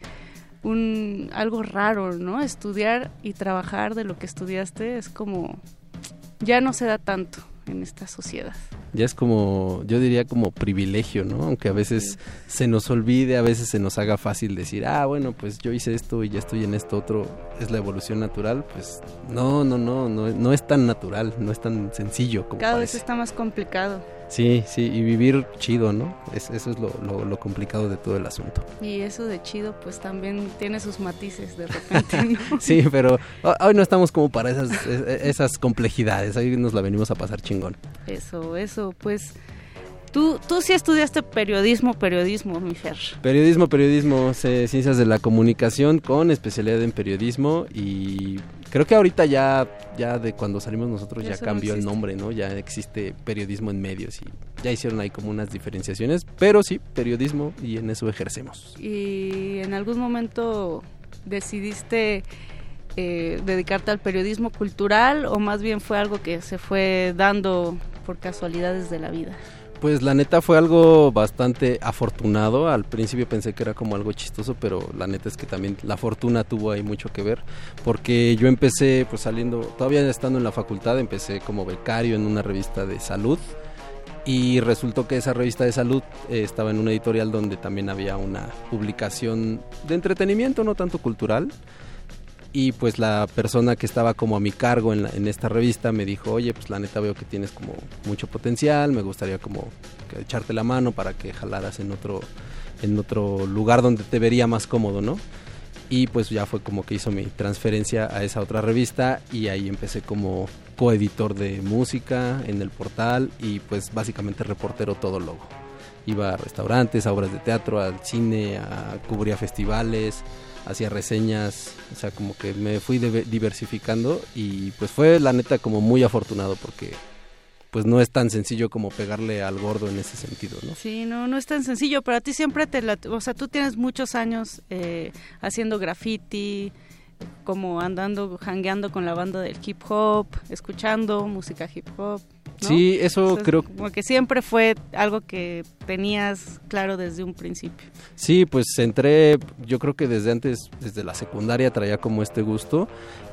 S20: un algo raro, ¿no? Estudiar y trabajar de lo que estudiaste es como ya no se da tanto en esta sociedad.
S36: Ya es como, yo diría como privilegio, ¿no? Aunque a veces se nos olvide, a veces se nos haga fácil decir, ah, bueno, pues yo hice esto y ya estoy en esto otro, es la evolución natural. Pues no, no, no, no, no es tan natural, no es tan sencillo como
S20: Cada vez está más complicado
S36: Sí, sí, y vivir chido, ¿no? Es, eso es lo, lo, lo complicado de todo el asunto.
S20: y eso de chido pues también tiene sus matices de repente, ¿no?
S36: Sí, pero ho- hoy no estamos como para esas, e- esas complejidades, hoy nos la venimos a pasar chingón.
S20: Eso, eso, pues tú tú sí estudiaste periodismo, periodismo, mi Fer.
S36: Periodismo, periodismo, ciencias de la comunicación con especialidad en periodismo y creo que ahorita ya, ya de cuando salimos nosotros ya
S20: Eso no
S36: cambió el nombre, ¿no? Ya existe periodismo en medios y ya hicieron ahí como unas diferenciaciones, pero sí, periodismo y en eso ejercemos.
S20: y en algún momento decidiste eh, dedicarte al periodismo cultural o más bien fue algo que se fue dando por casualidades de la vida.
S36: Pues la neta fue algo bastante afortunado. Al principio pensé que era como algo chistoso, pero la neta es que también la fortuna tuvo ahí mucho que ver. Porque yo empecé, pues saliendo, todavía estando en la facultad, empecé como becario en una revista de salud. Y resultó que esa revista de salud eh, estaba en una editorial donde también había una publicación de entretenimiento, no tanto cultural y pues la persona que estaba como a mi cargo en, la- en esta revista me dijo, oye, pues la neta veo que tienes como mucho potencial, me gustaría como echarte la mano para que jalaras en otro, en otro lugar donde te vería más cómodo, ¿no? Y pues ya fue como que hizo mi transferencia a esa otra revista y ahí empecé como coeditor de música en el portal y pues básicamente reportero todo logo. Iba a restaurantes, a obras de teatro, al cine, a cubría festivales, hacía reseñas, o sea, como que me fui dive- diversificando y pues fue la neta como muy afortunado porque pues no es tan sencillo como pegarle al gordo en ese sentido, ¿no?
S20: Sí, no, no es tan sencillo, pero a ti siempre te la... O sea, tú tienes muchos años eh, haciendo graffiti, como andando, jangueando con la banda del hip hop, escuchando música hip hop. ¿No?
S36: Sí, eso
S20: sea,
S36: creo-
S20: Como que siempre fue algo que tenías claro desde un principio.
S36: Sí, pues entré, yo creo que desde antes, desde la secundaria traía como este gusto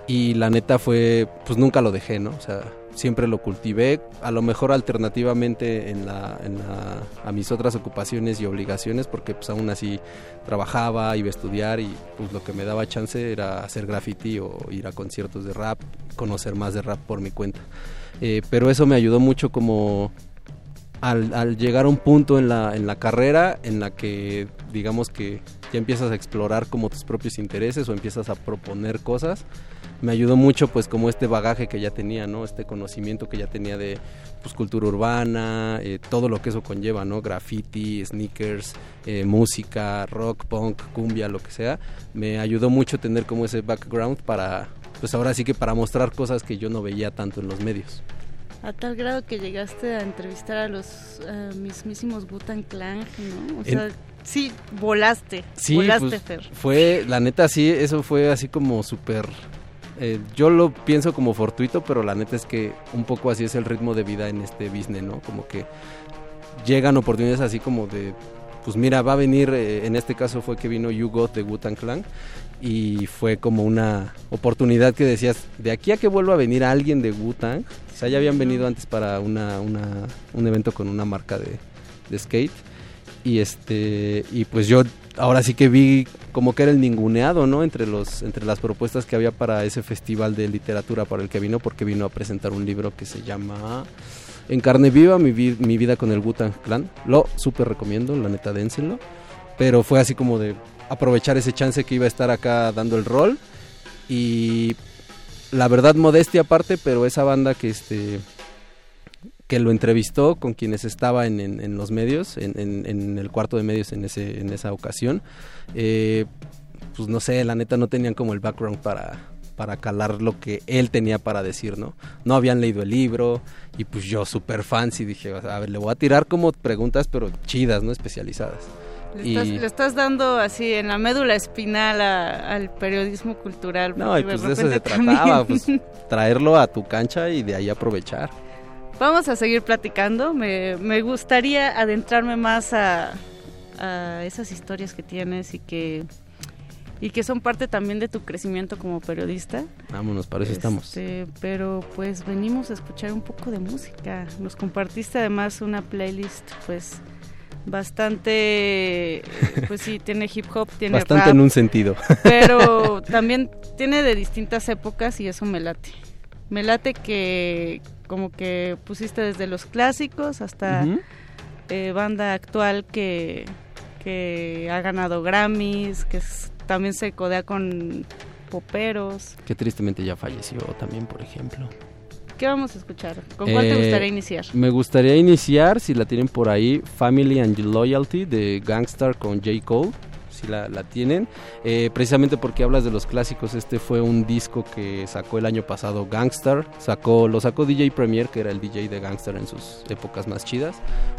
S36: y la neta fue, pues nunca lo dejé, ¿no? O sea, siempre lo cultivé, a lo mejor alternativamente en la, en la, a mis otras ocupaciones y obligaciones, porque pues aún así trabajaba, iba a estudiar y pues lo que me daba chance era hacer graffiti o ir a conciertos de rap, conocer más de rap por mi cuenta. Eh, pero eso me ayudó mucho como al, llegar a un punto en la, en la carrera en la que digamos que ya empiezas a explorar como tus propios intereses o empiezas a proponer cosas, me ayudó mucho pues como este bagaje que ya tenía, ¿no? Este conocimiento que ya tenía de pues cultura urbana, eh, todo lo que eso conlleva, ¿no? Graffiti, sneakers, eh, música, rock, punk, cumbia, lo que sea. Me ayudó mucho tener como ese background para, pues ahora sí que para mostrar cosas que yo no veía tanto en los medios.
S20: A tal grado que llegaste a entrevistar a los eh, mismísimos Butan Clan, ¿no? O sea, sí, volaste.
S36: Sí,
S20: volaste,
S36: pues,
S20: Fer.
S36: fue, la neta sí, eso fue así como súper... eh, yo lo pienso como fortuito, pero la neta es que un poco así es el ritmo de vida en este business, ¿no? Como que llegan oportunidades así como de, pues mira, va a venir, eh, en este caso fue que vino Yugot de Wutan Clan y fue como una oportunidad que decías, de aquí a que vuelva a venir alguien de Wu-Tang, o sea, ya habían venido antes para una, un evento con una marca de, skate y este y pues yo ahora sí que vi como que era el ninguneado, ¿no? Entre los entre las propuestas que había para ese festival de literatura para el que vino porque vino a presentar un libro que se llama En carne viva mi, vi- mi vida con el Wu-Tang Clan. Lo súper recomiendo, la neta dénsenlo. Pero fue así como de aprovechar ese chance que iba a estar acá dando el rol y la verdad modestia aparte, pero esa banda que este que lo entrevistó con quienes estaba en, en- los medios, en, en- en el cuarto de medios en ese en esa ocasión, eh, pues no sé, la neta no tenían como el background para para calar lo que él tenía para decir, ¿no? No habían leído el libro y pues yo súper fancy dije, a ver, le voy a tirar como preguntas pero chidas, ¿no? Especializadas.
S20: Le estás, le estás dando así en la médula espinal a- al periodismo cultural.
S36: No, y pues de eso se
S20: también-
S36: trataba, pues traerlo a tu cancha y de ahí aprovechar.
S20: Vamos a seguir platicando. Me, me gustaría adentrarme más a, a esas historias que tienes y que y que son parte también de tu crecimiento como periodista.
S36: Vámonos, para eso estamos.
S20: Este, pero pues venimos a escuchar un poco de música. Nos compartiste además una playlist pues bastante pues sí tiene hip hop, tiene
S36: Bastante
S20: rap,
S36: en un sentido.
S20: pero también tiene de distintas épocas y eso me late. Me late que como que pusiste desde los clásicos hasta eh, banda actual que, que ha ganado Grammys, que es- también se codea con poperos.
S36: Que tristemente ya falleció también, por ejemplo.
S20: ¿Qué vamos a escuchar? ¿Con cuál te
S36: Eh,
S20: gustaría iniciar?
S36: Me gustaría iniciar, si la tienen por ahí, Family and Loyalty de Gangstar con J. Cole. Si la, la tienen, Eh, precisamente porque hablas de los clásicos, este fue un disco que sacó el año pasado Gangstar, sacó, lo sacó DJ Premier, que era el DJ de Gangstar en sus épocas más chidas.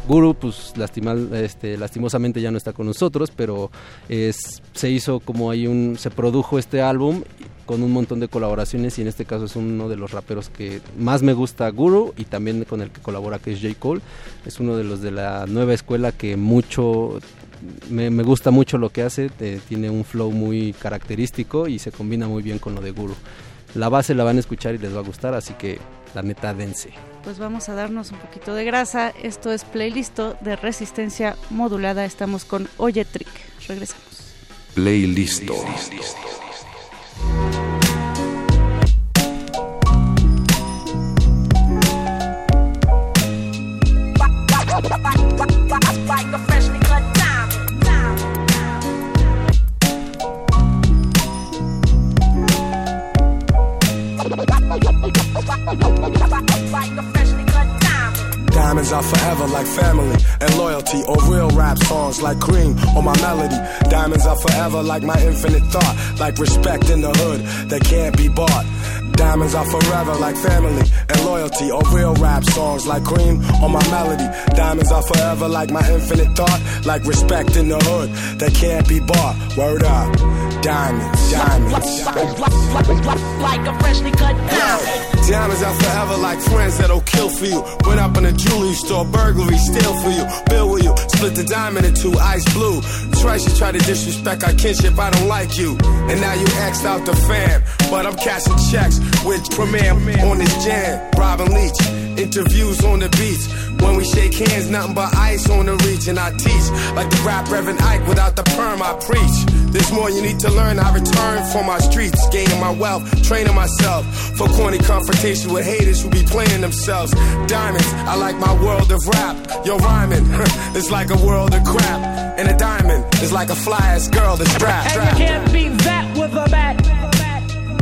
S36: Guru, pues lastimal, este, lastimosamente ya no está con nosotros, pero es, se hizo como ahí un, se produjo este álbum con un montón de colaboraciones y en este caso es uno de los raperos que más me gusta Guru y también con el que colabora que es J. Cole. Es uno de los de la nueva escuela que mucho me, me gusta mucho lo que hace, eh, tiene un flow muy característico y se combina muy bien con lo de Guru. La base la van a escuchar y les va a gustar, así que la neta dense.
S20: Pues vamos a darnos un poquito de grasa. Esto es playlist de resistencia modulada. Estamos con Oye Trick. Regresamos.
S6: Playlist.
S35: Ha ha ha!
S37: Diamonds are forever like family and loyalty, or real rap songs like cream or my melody. Diamonds are forever like my infinite thought, like respect in the hood that can't be bought. Diamonds are forever like family and loyalty, or real rap songs like cream or my melody. Diamonds are forever like my infinite thought, like respect in the hood that can't be bought. Word up, diamonds, diamonds. diamonds.
S35: Like a freshly cut diamond.
S37: Diamonds are forever like friends that'll kill for you. Went up in a jewelry store, burglary, steal for you. Bill with you, split the diamond in two, ice blue. Twice you try to disrespect our kinship, I don't like you. And now you X'd out the fam. But I'm cashing checks with Premier on this jam. Robin Leach, interviews on the beach. When we shake hands, nothing but ice on the reach. And I teach like the rap Reverend Ike without the perm, I preach. There's more you need to learn. I return from my streets, gaining my wealth, training myself for corny confrontation with haters who be playing themselves. Diamonds, I like my world of rap. Yo, rhyming, it's like a world of crap. And a diamond is like a fly ass girl that's strapped.
S35: And you can't beat that with a bat.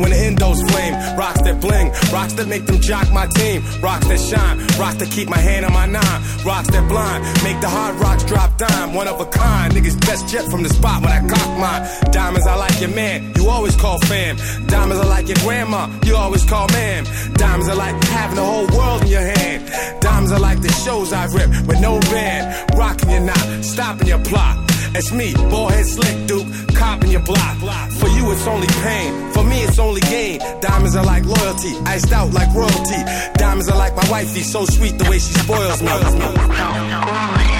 S37: when the endos flame. Rocks that bling, rocks that make them jock my team, rocks that shine, rocks that keep my hand on my nine, rocks that blind, make the hard rocks drop dime, one of a kind. Niggas best jet from the spot when I cock mine. Diamonds, I like your man, you always call fam. Diamonds, I like your grandma, you always call ma'am. Diamonds are like having the whole world in your hand. Diamonds are like the shows I rip with no band, rocking your knot, stopping your plot. It's me, ballhead slick duke, copping your block. For you, it's only pain. For me, it's only gain. Diamonds are like loyalty, iced out like royalty. Diamonds are like my wifey, so sweet the way she spoils me.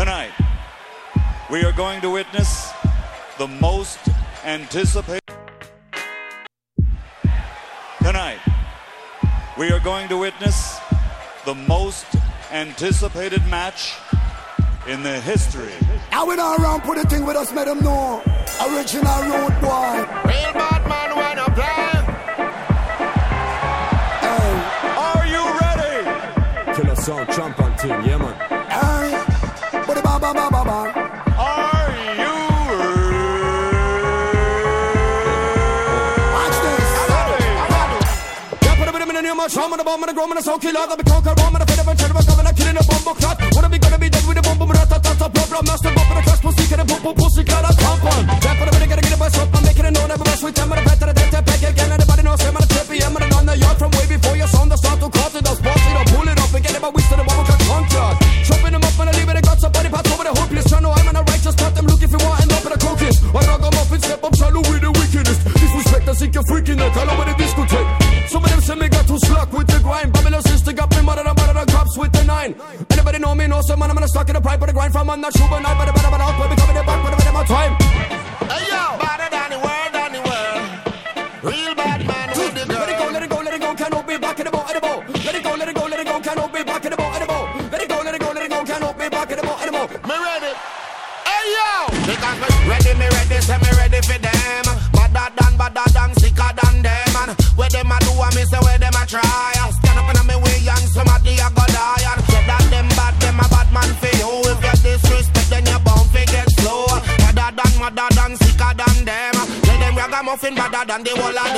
S38: Tonight, we are going to witness the most anticipated. Tonight, we are going to witness the most anticipated match in the history.
S39: I went around put the thing with us, made them know. Original road boy. Real bad man wanna play.
S38: Are you ready?
S40: Killer sound, champion team, yeah man. Put a bit of in your mouth, show me the bomb and the grom and the soul killer. That be conquer Rome and the fed of a cherry, coming and killing a bomb clot. Wanna be gonna be dead with a bomb, but rat tat tat problem. Master bomb and the class pussy, get a boom boom pussy, cut a compound. Yeah, put a bit of get a get a bus up, I'm making it known, everybody sweet time, and a better than that, back again. Everybody knows I'm on a trip, I'm on the yard from way before your son, the start to cut it, the spot, it up, pull it up, and get it, but we still the bomb cut conquered. Chopping them up and I leave it, I got somebody pass over the hopeless. Trying to I'm in a righteous path, them look if you want, end up in a cookies. I rock 'em up and step up, shallow with the wickedest. Disrespect, I think you're freaking it, all over man, I'm gonna stuck in the pipe of the grind from on the shoe, but not better, better, better, but becoming the back, but better,
S39: than the whole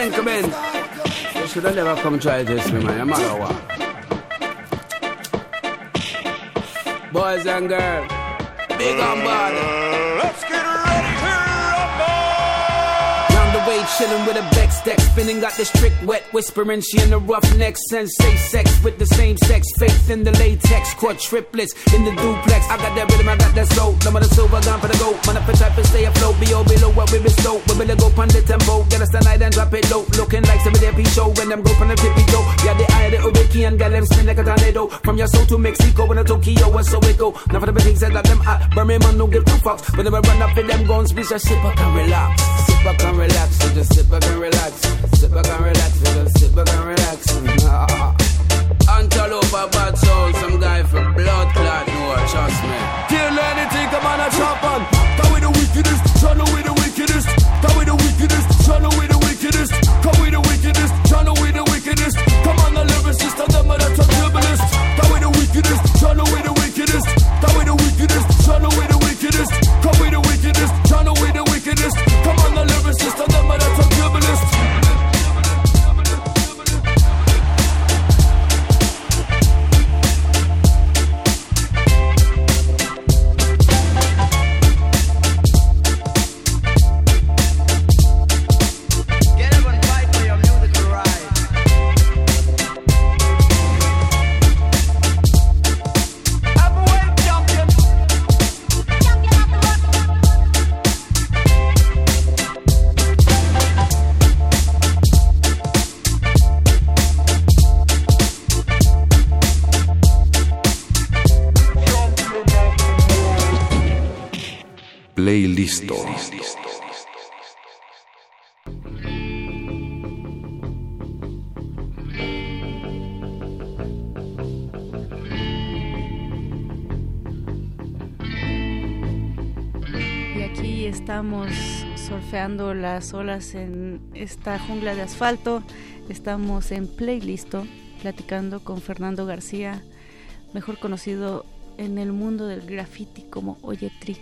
S41: Ladies and gentlemen, you should have never come try this me, matter what. Boys and girls, big on body. Chillin' with a Bex deck, spinning, got this trick wet, whispering. She in the rough neck, sensei sex with the same sex, faith in the latex, quad triplets in the duplex. I got that rhythm, I got that soul. No matter silver gun for the gold, if I try to stay afloat, be all below what we bestow. We better go on the tempo, get us tonight and drop it low. Looking like some of their show when them go from the tippy toe. Yeah, the eye of the Ubeki and get them spin like a tornado. From your soul to Mexico and a Tokyo and so it go. Now for the big things that them hot, Birmingham no give two fucks. When they run up in them guns, we just sit back and relax. Sit back and relax, we just sit back and relax. Sit back and relax, we just sit back and relax. Antelope bad soul,
S20: las olas en esta jungla de asfalto. Estamos en Playlisto, platicando con Fernando García, mejor conocido en el mundo del graffiti como Oye Trick.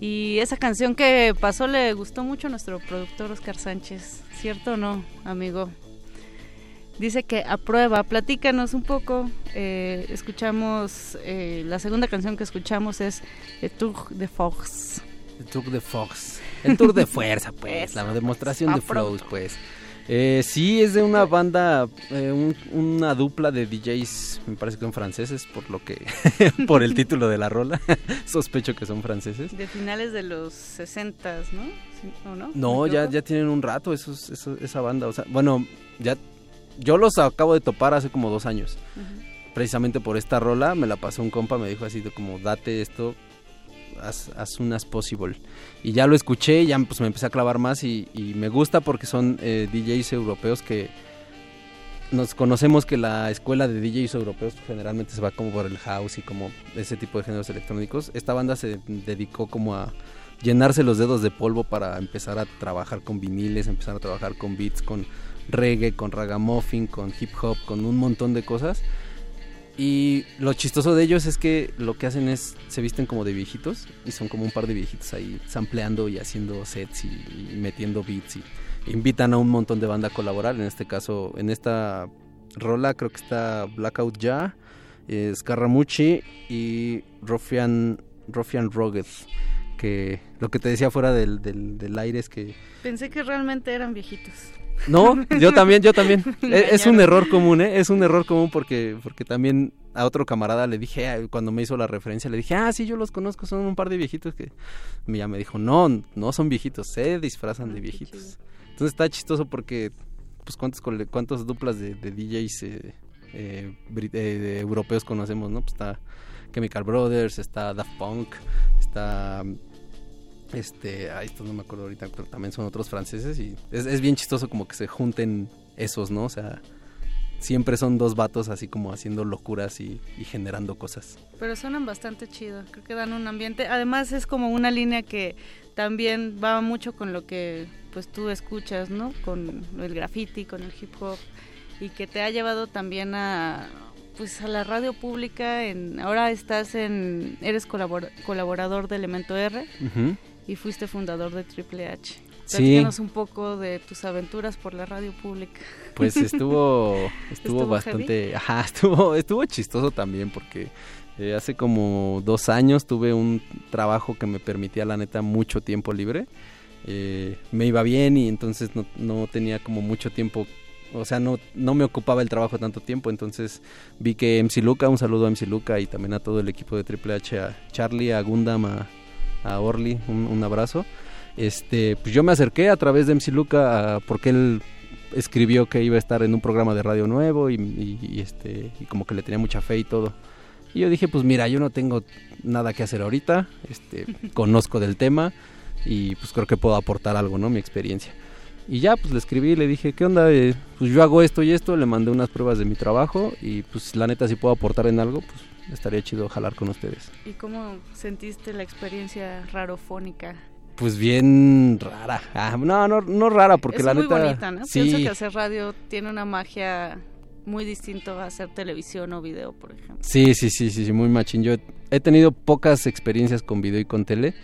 S20: Y esa canción que pasó le gustó mucho a nuestro productor Oscar Sánchez, ¿cierto o no, amigo? Dice que aprueba, platícanos un poco. Eh, escuchamos, eh, la segunda canción que escuchamos es The Tour de Fox.
S36: El Tour de Fox. El Tour de Fuerza, pues. la demostración de flows, pues. Eh, sí, es de una banda, eh, un- una dupla de DJs, me parece que son franceses, por lo que, por el título de la rola, sospecho que son franceses.
S20: De finales de los 60, ¿no? ¿O no?
S36: No,
S20: ¿Me
S36: ya, ya tienen un rato esos, esos- esa banda, o sea, bueno, ya, yo los acabo de topar hace como dos años. Precisamente por esta rola me la pasó un compa, me dijo así de como, date esto as, as soon as possible. Y ya lo escuché, ya pues me empecé a clavar más y, y me gusta porque son eh, DJs europeos que nos conocemos que la escuela de DJs europeos generalmente se va como por el house y como ese tipo de géneros electrónicos. Esta banda se dedicó como a llenarse los dedos de polvo para empezar a trabajar con viniles, empezar a trabajar con beats, con reggae, con ragamuffin, con hip hop, con un montón de cosas. Y lo chistoso de ellos es que lo que hacen es, se visten como de viejitos y son como un par de viejitos ahí sampleando y haciendo sets y, metiendo beats y invitan a un montón de banda a colaborar. En este caso, en esta rola creo que está Blackout Ya, eh, Scaramucci y Ruffian, Ruffian Rugged. Que lo que te decía fuera del, del, del aire es que
S20: Pensé que realmente eran viejitos.
S36: No, yo también, yo también.
S20: Me
S36: Es, un error común, ¿eh? Es un error común porque, porque también a otro camarada le dije, ah, cuando me hizo la referencia, le dije, ah, sí, yo los conozco, son un par de viejitos que... Y ya me dijo, no, no son viejitos, se disfrazan de viejitos. Entonces está chistoso porque, pues, ¿cuántos, cuántos duplas de, de DJs eh, eh, eh, de europeos conocemos, no? Pues está Chemical Brothers, está Daft Punk, está Este, ahí esto no me acuerdo ahorita, pero también son otros franceses y es, es bien chistoso como que se junten esos, ¿no? O sea, siempre son dos vatos así como haciendo locuras y, y, generando cosas.
S20: Pero suenan bastante chido, creo que dan un ambiente. Además es como una línea que también va mucho con lo que pues tú escuchas, ¿no? Con el graffiti, con el hip hop y que te ha llevado también a pues a la radio pública. En ahora estás en eres colabor, colaborador de Elemento R uh -huh. Y fuiste fundador de Triple H. Platícanos sí. un poco de tus aventuras por la radio pública.
S36: Pues estuvo estuvo, ¿Estuvo bastante, heavy? ajá, estuvo estuvo chistoso también porque eh, hace como dos años tuve un trabajo que me permitía la neta mucho tiempo libre. Eh, me iba bien y entonces no, no tenía como mucho tiempo o sea, no, no me ocupaba el trabajo tanto tiempo, entonces vi que MC Luca, un saludo a MC Luca y también a todo el equipo de Triple H, a Charlie, a Gundam, a, a Orly, un, un, abrazo. Este, pues yo me acerqué a través de MC Luca a, porque él escribió que iba a estar en un programa de radio nuevo y, y, y, este, y como que le tenía mucha fe y todo. Y yo dije, pues mira, yo no tengo nada que hacer ahorita, este, conozco del tema y pues creo que puedo aportar algo, ¿no? Mi experiencia. Y ya, pues le escribí, le dije, ¿qué onda? Eh, pues yo hago esto y esto, le mandé unas pruebas de mi trabajo y pues la neta si puedo aportar en algo, pues estaría chido jalar con ustedes.
S20: ¿Y cómo sentiste la experiencia rarofónica?
S36: Pues bien rara. Ah, no, no, no rara, porque
S20: es
S36: la
S20: muy
S36: neta...
S20: bonita, ¿no?
S36: Sí.
S20: Pienso que hacer radio tiene una magia muy distinto a hacer televisión o video, por ejemplo.
S36: Sí, sí, sí, sí, sí muy machín. Yo he tenido pocas experiencias con video y con tele,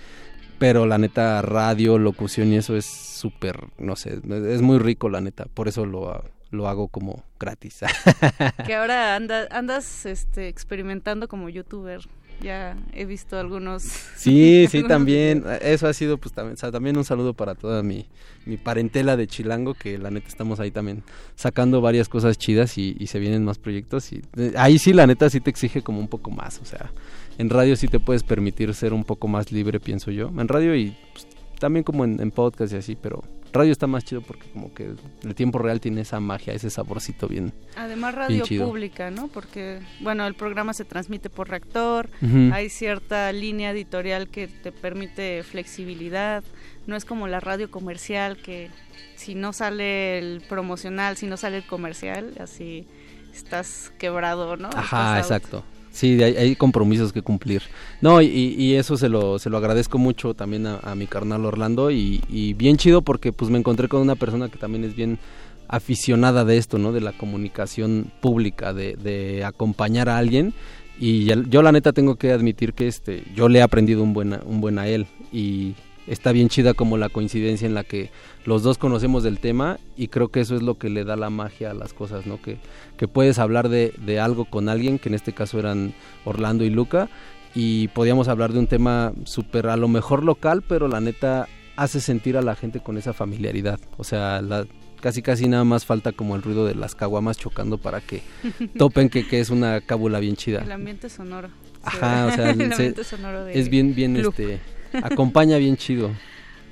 S36: pero la neta radio, locución y eso es súper, no sé, es muy rico la neta, por eso lo, lo hago como gratis.
S20: que ahora anda, andas este, experimentando como youtuber. Ya he visto algunos.
S36: Sí, sí, también. Eso ha sido, pues también, o sea, también un saludo para toda mi, mi parentela de Chilango, que la neta estamos ahí también sacando varias cosas chidas y, y se vienen más proyectos. Y eh, ahí sí, la neta, sí te exige como un poco más. O sea, en radio sí te puedes permitir ser un poco más libre, pienso yo. En radio y pues, también como en, en, podcast y así, pero radio está más chido porque como que el tiempo real tiene esa magia, ese saborcito bien.
S20: Además radio pública, ¿no? Porque bueno, el programa se transmite por reactor, uh -huh. hay cierta línea editorial que te permite flexibilidad, no es como la radio comercial que si no sale el promocional, si no sale el comercial, así estás quebrado, ¿no?
S36: Ajá, exacto. Sí, hay, hay, compromisos que cumplir. No, y, y, eso se lo, se lo agradezco mucho también a, a mi carnal Orlando y, y, bien chido porque pues me encontré con una persona que también es bien aficionada de esto, ¿no? De la comunicación pública, de, de acompañar a alguien y yo la neta tengo que admitir que este yo le he aprendido un buen, un buen a él y está bien chida como la coincidencia en la que los dos conocemos del tema y creo que eso es lo que le da la magia a las cosas, ¿no? Que, que puedes hablar de, de algo con alguien, que en este caso eran Orlando y Luca, y podíamos hablar de un tema súper a lo mejor local, pero la neta hace sentir a la gente con esa familiaridad. O sea, la, casi casi nada más falta como el ruido de las caguamas chocando para que topen que, que es una cábula bien chida.
S20: El ambiente sonoro.
S36: Ajá, o sea,
S20: el ambiente sonoro de
S36: es bien, bien, este, acompaña bien chido.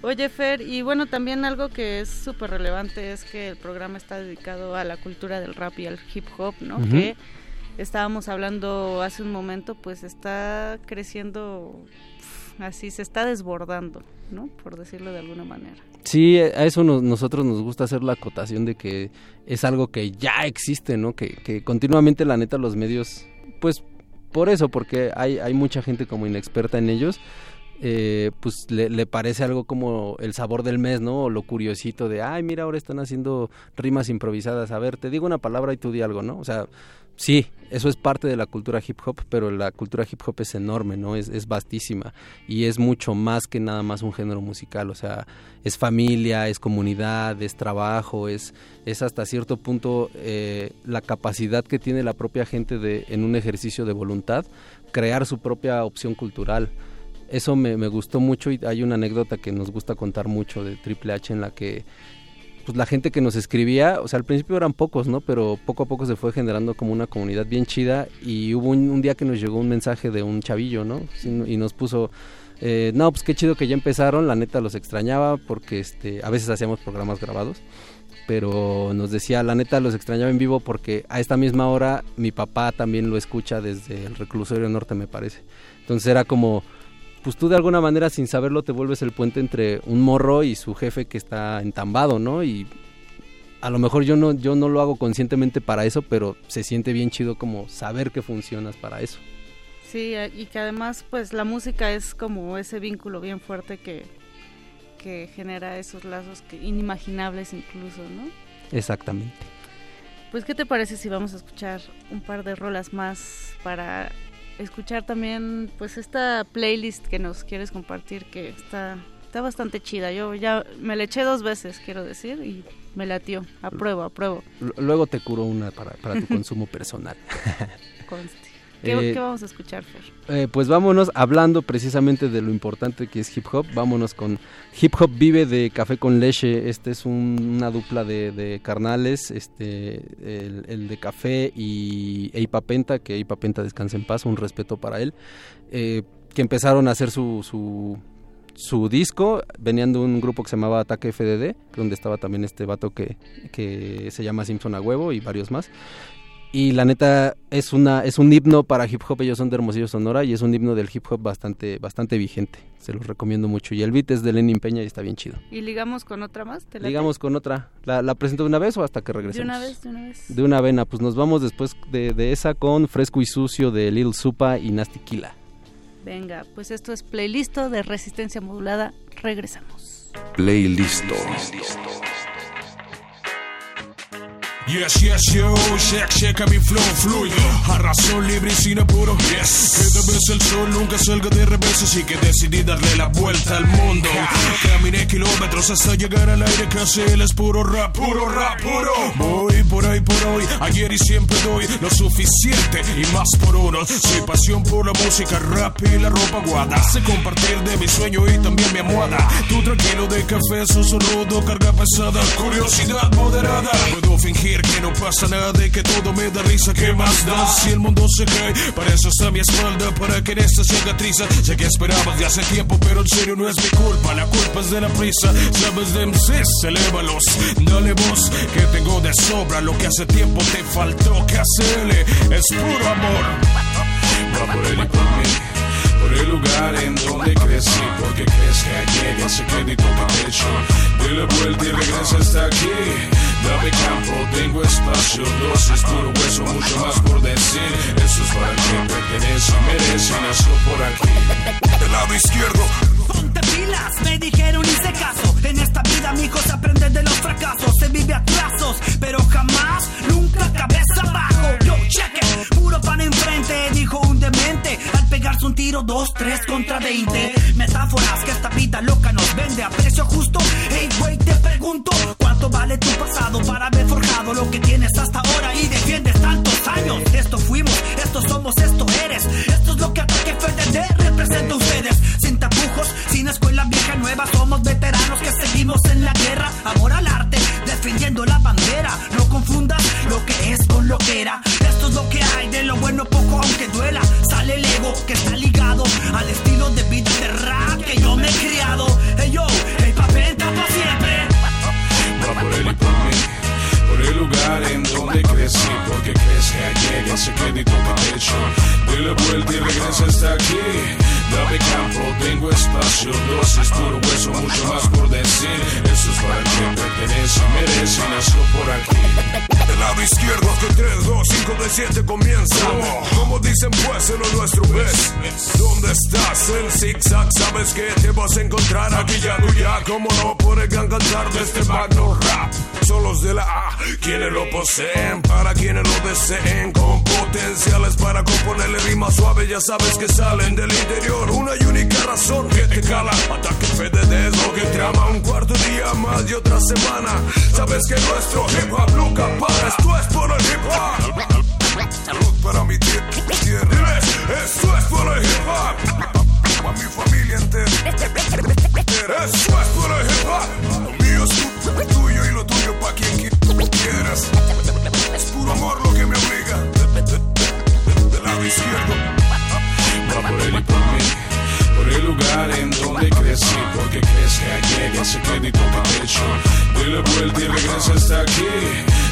S20: Oye, Fer, y bueno, también algo que es súper relevante es que el programa está dedicado a la cultura del rap y al hip hop, ¿no? Uh -huh. Que estábamos hablando hace un momento, pues está creciendo así, se está desbordando, ¿no? Por decirlo de alguna manera.
S36: Sí, a eso nos, nosotros nos gusta hacer la acotación de que es algo que ya existe, ¿no? Que, que continuamente la neta los medios, pues por eso, porque hay, hay mucha gente como inexperta en ellos, eh, pues le, parece algo como el sabor del mes, ¿no? O lo curiosito de, ay, mira, ahora están haciendo rimas improvisadas. A ver, te digo una palabra y tú di algo, ¿no? O sea, sí, eso es parte de la cultura hip hop, pero la cultura hip hop es enorme, ¿no? Es, es vastísima y es mucho más que nada más un género musical. O sea, es familia, es comunidad, es trabajo, es, es hasta cierto punto eh, la capacidad que tiene la propia gente de, en un ejercicio de voluntad, crear su propia opción cultural eso me, me, gustó mucho y hay una anécdota que nos gusta contar mucho de Triple H en la que pues la gente que nos escribía, o sea, al principio eran pocos, ¿no? Pero poco a poco se fue generando como una comunidad bien chida y hubo un, día que nos llegó un mensaje de un chavillo, ¿no? Y nos puso, eh, no, pues qué chido que ya empezaron, la neta los extrañaba porque este, a veces hacíamos programas grabados pero nos decía, la neta los extrañaba en vivo porque a esta misma hora mi papá también lo escucha desde el reclusorio norte, me parece. Entonces era como, pues tú de alguna manera sin saberlo te vuelves el puente entre un morro y su jefe que está entambado, ¿no? Y a lo mejor yo no, yo no lo hago conscientemente para eso, pero se siente bien chido como saber que funcionas para eso.
S20: Sí, y que además pues la música es como ese vínculo bien fuerte que, que genera esos lazos que inimaginables incluso, ¿no?
S36: Exactamente.
S20: Pues ¿qué te parece si vamos a escuchar un par de rolas más para escuchar también pues esta playlist que nos quieres compartir que está está bastante chida. Yo ya me la eché dos veces, quiero decir, y me latió. Apruebo, apruebo.
S36: Luego te curo una para, para tu consumo personal.
S20: ¿Qué, eh, vamos a escuchar, Fer?
S36: Eh, pues vámonos hablando precisamente de lo importante que es hip hop. Vámonos con Hip Hop Vive de Café con Leche. Este es una dupla de, carnales, este, el, de Café y Eipa Penta, que Eipa Penta descanse en paz, un respeto para él. Eh, que empezaron a hacer su, su, su, disco, venían de un grupo que se llamaba Ataque FDD, donde estaba también este vato que, que se llama Simpson a huevo y varios más y la neta es una es un himno para hip hop ellos son de Hermosillo Sonora y es un himno del hip hop bastante bastante vigente. Se los recomiendo mucho. Y el beat es de Lenin Peña y está bien chido.
S20: Y ligamos con otra más
S36: ligamos con otra. La, presento de una vez o hasta que regresemos.
S20: De una vez de una vez.
S36: De una vena pues nos vamos después de, de esa con Fresco y Sucio de Lil Supa y Nasty Killa.
S20: Venga pues esto es playlist de resistencia modulada. Regresamos.
S6: Playlist
S42: Yes, yes, yo, check, checa mi flow fluido A razón libre y sin apuro. Yes, que vez el sol nunca salga de revés Así que decidí darle la vuelta al mundo. Caminé kilómetros hasta llegar al aire Casi él es puro rap, puro rap, puro. Voy por ahí, por hoy, ayer y siempre doy Lo suficiente. Y más por uno Soy pasión por la música, rap y la ropa guada. Sé compartir de mi sueño y también mi almohada. Tú tranquilo de café, susurrudo, carga pesada Curiosidad moderada. Puedo fingir que no pasa nada de que todo me da risa. ¿Qué más da si el mundo se cae? Para eso está mi espalda, para que en esta cicatriza. Sé que esperabas de hace tiempo, pero en serio no es mi culpa. La culpa es de la prisa. Sabes de MCs, elévalos. Dale voz que tengo de sobra. Lo que hace tiempo te faltó que hacerle es puro amor. Va por él y por mí por el lugar en donde crecí, porque crees que llega ese crédito que hecho. De la vuelta y regresa hasta aquí. Dame campo, tengo espacio, dosis, puro hueso, mucho más por decir. Eso es para quien pertenece, merece, nació por aquí. Del lado izquierdo.
S43: Ponte pilas, me dijeron hice caso. En esta vida, mi hijo, se aprende de los fracasos. Se vive a trazos, pero jamás, nunca cabeza abajo. Yo, cheque, puro pan enfrente, dijo un demente. Al pegarse un tiro, dos, tres contra veinte. Metáforas que esta vida loca nos vende a precio justo. Hey, güey, te pregunto, ¿cuánto vale tu pasado? para haber forjado lo que tienes hasta ahora y defiendes tantos años. Esto fuimos, esto somos, esto eres. Esto es lo que Ataque FDD representa a somos veteranos que seguimos en la guerra. Amor al arte, defendiendo la bandera. No confundas lo que es con lo que era. Esto es lo que hay, de lo bueno poco aunque duela. Sale el ego que está ligado al estilo de vida de rap que yo me he criado. Hey yo, el papel tapa siempre.
S42: Va por él y por mí el lugar en donde crecí Porque crees que llega ese crédito que De la vuelta y regresa hasta aquí Dame campo, tengo espacio Dosis, puro hueso, mucho más por decir. Eso es para quien pertenece, merece Nació por aquí. Del lado izquierdo que 3, 2, 5 de 7 comienza. Como dicen pues en lo nuestro ves. ¿Dónde estás? En zigzag Sabes que te vas a encontrar aquí ya tú ya. Como no el gran cantar de este magno rap Son los de la A quienes lo poseen, para quienes lo deseen, con potenciales para componerle rimas suaves, ya sabes que salen del interior. Una y única razón que te cala, ataque FDD lo que trama un cuarto día más y otra semana. Sabes que nuestro hip hop nunca para, esto es por hip hop. Salud para mi tierra, esto es por hip hop. Para mi familia entera, esto es por hip hop. Lo mío es tuyo y lo tuyo para quien quiera. Es puro amor lo que me obliga. Del lado izquierdo. Va por él y por mí. Por el lugar en donde crecí. Porque crees que llega ese crédito que hecho. De la vuelta y regresa hasta aquí.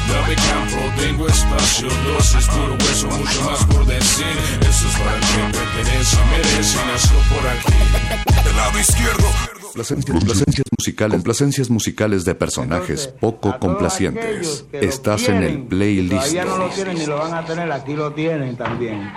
S42: Dame campo, tengo espacio, dosis, puro hueso, mucho más por decir. Eso es para quien pertenece, merece, nació por aquí.
S6: Placencias musicales, placencias musicales de personajes poco complacientes. Estás en el playlist.
S44: ya no lo tienen ni lo van a tener, aquí lo tienen también.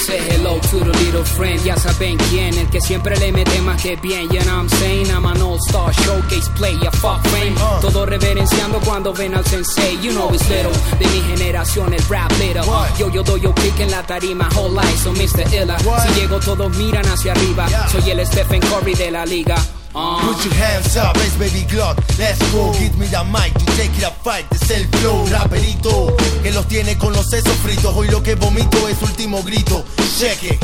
S41: Say hello to the little friend, ya saben quién, el que siempre le mete más que bien, you know what I'm saying? I'm an all-star showcase player, fuck fame. Todo reverenciando cuando ven al sensei, you know it's little. De mi generación, el rap little. Yo, yo doy yo click en la tarima, whole life, so Mr. Illa. Si llego todos miran hacia arriba, soy el Stephen Curry de la liga. Uh.
S45: Put your hands up, bass baby Glock, let's go. Give me the mic, you take it up fight, es el flow. Raperito, que los tiene con los sesos fritos. Hoy lo que vomito es último grito. Check it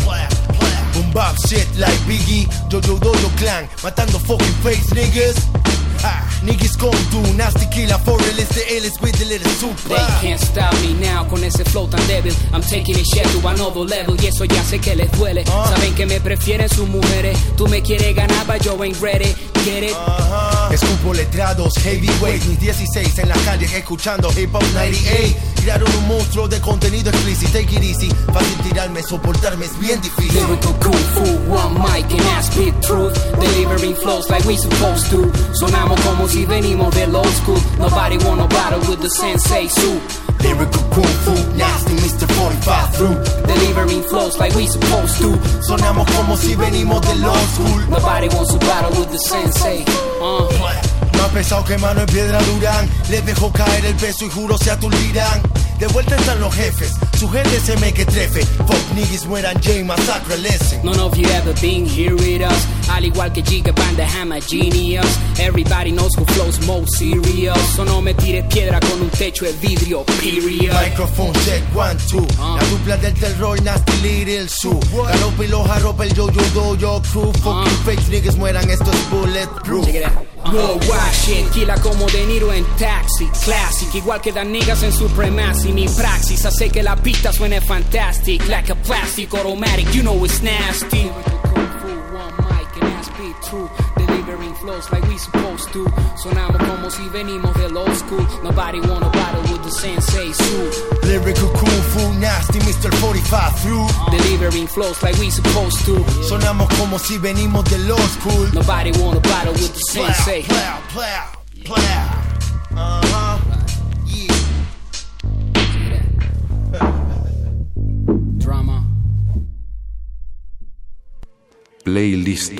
S45: Boom bap shit like Biggie Yo yo clan, matando fucking face niggas Ah, niggas gon' do nasty killer for real It's the illest with the little super
S41: They can't stop me now con ese flow tan débil. I'm taking it shit to another level y eso ya sé que les duele. Saben que me prefieren sus mujeres. Tú me quieres ganar, but yo ain't ready. Get it?
S45: Escupo letrados, heavyweight, mis 16 en la calle escuchando hip hop 98. Crearon un monstruo de contenido explícito, take it easy. Fácil tirarme, soportarme es bien difícil.
S41: Kung fu, one mic and I spit truth. Delivering flows like we supposed to. Sonamos como si venimos del old school. Nobody wanna battle with the sensei suit.
S45: Lyrical kung fu, nasty Mr. 45 through.
S41: Delivering flows like we supposed to.
S45: Sonamos como si venimos del old school.
S41: Nobody wants to battle with the sensei. Uh.
S45: Más pesado que mano en piedra durán. Les dejo caer el peso y juro se atulirán. De vuelta están los jefes Su gente se me que trefe. Fuck niggas mueran J masacre lesson.
S41: None of you ever been here with us. Al igual que Giga Band, I'm a genius. Everybody knows who flows most serious. So no me tires piedra con un techo de vidrio, period.
S45: Microphone check, one, two. La dupla del terror, nasty little su Galope y los arropa el yo yo do yo crew. Fucking fake niggas mueran, esto es bulletproof.
S41: Check it out. Shit, como De Niro en Taxi, classic. Igual que dan niggas en Supremacy Mi praxis hace que la pista suene fantastic. Like a plastic automatic, you know it's nasty delivering flows like we supposed to. Sonamos como si venimos del old school. Nobody wanna battle with the sensei suit.
S45: Lyrical kung fu, nasty Mr. 45 through
S41: Delivering flows like we supposed to.
S45: Sonamos como si venimos del old school
S41: Nobody wanna battle with the sensei.
S45: Plow, plow, plow Uh-huh
S41: Drama.
S6: Playlist.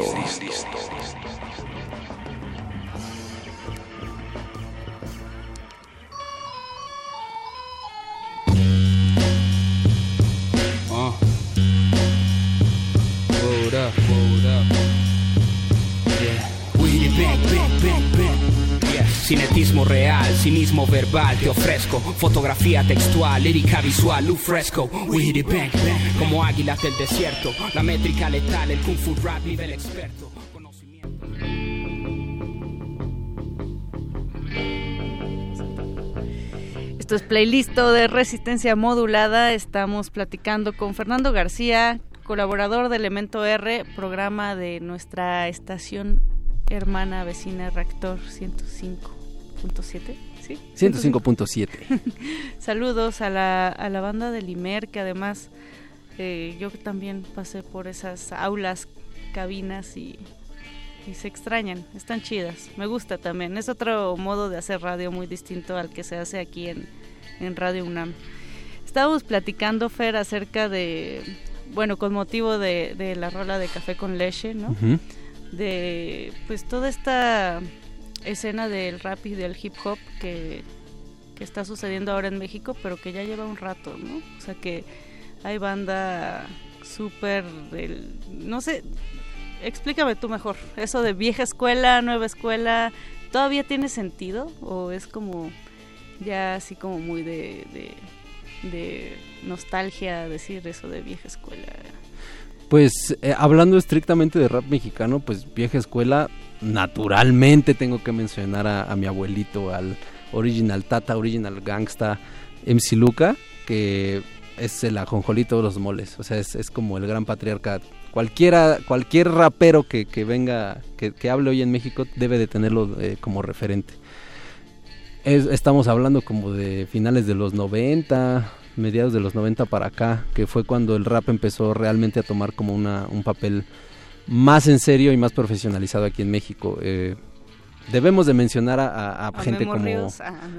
S41: Cinetismo real, cinismo verbal, te ofrezco fotografía textual, lírica visual, luz fresco. Bang, bang, como águilas del desierto. La métrica letal, el kung fu rap nivel experto.
S20: Esto es playlist de resistencia modulada. Estamos platicando con Fernando García, colaborador de Elemento R, programa de nuestra estación hermana vecina Reactor 105.7. ¿Sí?
S36: 105.7.
S20: Saludos a la, a la banda del Imer, que además eh, yo también pasé por esas aulas, cabinas y, y se extrañan, están chidas, me gusta también, es otro modo de hacer radio muy distinto al que se hace aquí en, en Radio UNAM. Estábamos platicando, Fer, acerca de, bueno, con motivo de, de la rola de Café con Leche, ¿no? De, pues, toda esta escena del rap y del hip hop que, que está sucediendo ahora en México, pero que ya lleva un rato, ¿no? O sea que hay banda súper del, no sé, explícame tú mejor, eso de vieja escuela, nueva escuela, ¿todavía tiene sentido o es como ya así como muy de, de, de nostalgia decir eso de vieja escuela?
S36: Pues eh, hablando estrictamente de rap mexicano, pues vieja escuela, naturalmente tengo que mencionar a, mi abuelito, al original Tata, original Gangsta, MC Luca, que es el ajonjolito de los moles, o sea, es, como el gran patriarca. Cualquiera, cualquier rapero que, venga, que, que hable hoy en México debe de tenerlo eh, como referente. estamos hablando como de finales de los 90, mediados de los 90 para acá, que fue cuando el rap empezó realmente a tomar como una, un papel más en serio y más profesionalizado aquí en México. Eh, debemos de mencionar a, gente como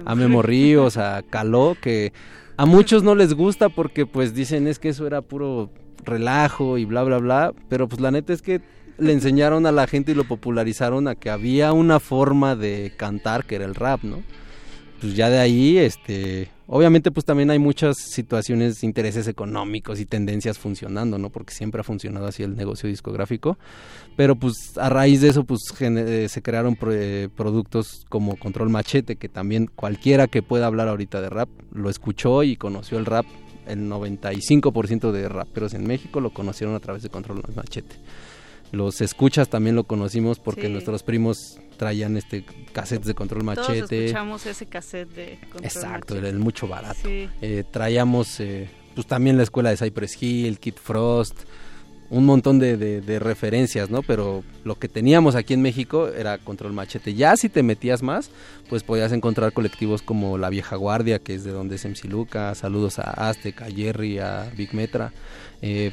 S36: a Memo Ríos, a Caló, que a muchos no les gusta porque pues dicen es que eso era puro relajo y bla bla bla, pero pues la neta es que le enseñaron a la gente y lo popularizaron a que había una forma de cantar que era el rap, ¿no? Pues ya de ahí, este, obviamente pues también hay muchas situaciones, intereses económicos y tendencias funcionando, ¿no? Porque siempre ha funcionado así el negocio discográfico, pero pues a raíz de eso pues eh, se crearon eh, productos como Control Machete, que también cualquiera que pueda hablar ahorita de rap lo escuchó y conoció el rap, el 95% de raperos en México lo conocieron a través de Control Machete. Los escuchas también lo conocimos porque nuestros primos traían este cassettes de control machete. Todos
S20: escuchamos ese cassette de
S36: control Exacto, era el mucho barato. Eh, traíamos eh, pues también la escuela de Cypress Hill, Kid Frost, un montón de, de, referencias, ¿no? Pero lo que teníamos aquí en México era control machete. Ya si te metías más, pues podías encontrar colectivos como La Vieja Guardia, que es de donde es MC Luca, saludos a Aztec, a Jerry, a Big Metra. Eh,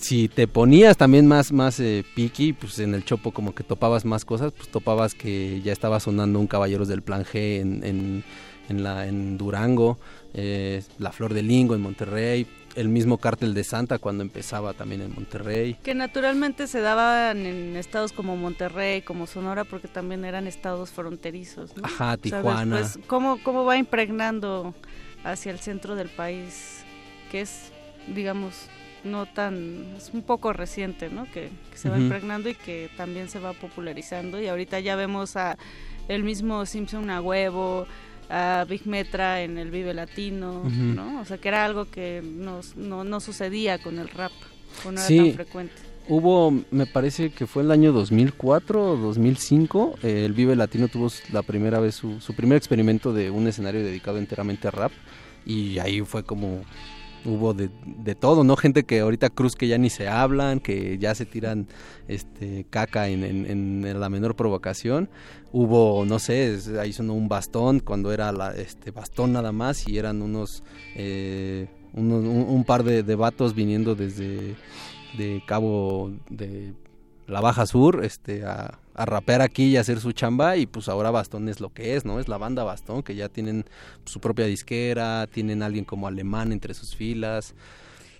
S36: si te ponías también más, más eh, piqui, pues en el Chopo como que topabas más cosas, pues topabas que ya estaba sonando un Caballeros del Plan G en, en, la, en Durango, eh, La Flor de Lingo en Monterrey, el mismo Cártel de Santa cuando empezaba también en Monterrey.
S20: Que naturalmente se daban en estados como Monterrey, como Sonora, porque también eran estados fronterizos. ¿no?
S36: Ajá, Tijuana.
S20: Pues, ¿cómo, ¿Cómo va impregnando hacia el centro del país? Que es, digamos, no tan, es un poco reciente, ¿no? Que, se va impregnando y que también se va popularizando y ahorita ya vemos a el mismo Simpson a huevo, a Big Metra en el Vive Latino, ¿no? O sea, que era algo que no, no, sucedía con el rap, o no era tan frecuente.
S36: Hubo, me parece que fue el año 2004 o 2005, el Vive Latino tuvo la primera vez su, su primer experimento de un escenario dedicado enteramente a rap y ahí fue como hubo de, de, todo, ¿no? Gente que ahorita cruz que ya ni se hablan, que ya se tiran este caca en, en, la menor provocación. Hubo, no sé, ahí sonó un bastón cuando era la, este bastón nada más y eran unos, eh, un, par de, de vatos viniendo desde de Cabo de la Baja Sur, este, a, a rapear aquí y hacer su chamba y pues ahora Bastón es lo que es, ¿no? Es la banda Bastón, que ya tienen su propia disquera, tienen alguien como Alemán entre sus filas.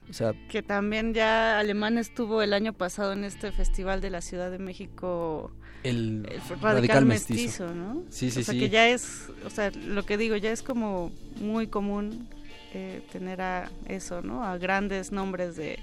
S36: O sea,
S20: que también ya Alemán estuvo el año pasado en este festival de la Ciudad de México
S36: el, radical, mestizo. ¿no?
S20: Sí, sí, o sea, que ya es, o sea, lo que digo, ya es como muy común eh, tener a eso, ¿no? A grandes nombres de,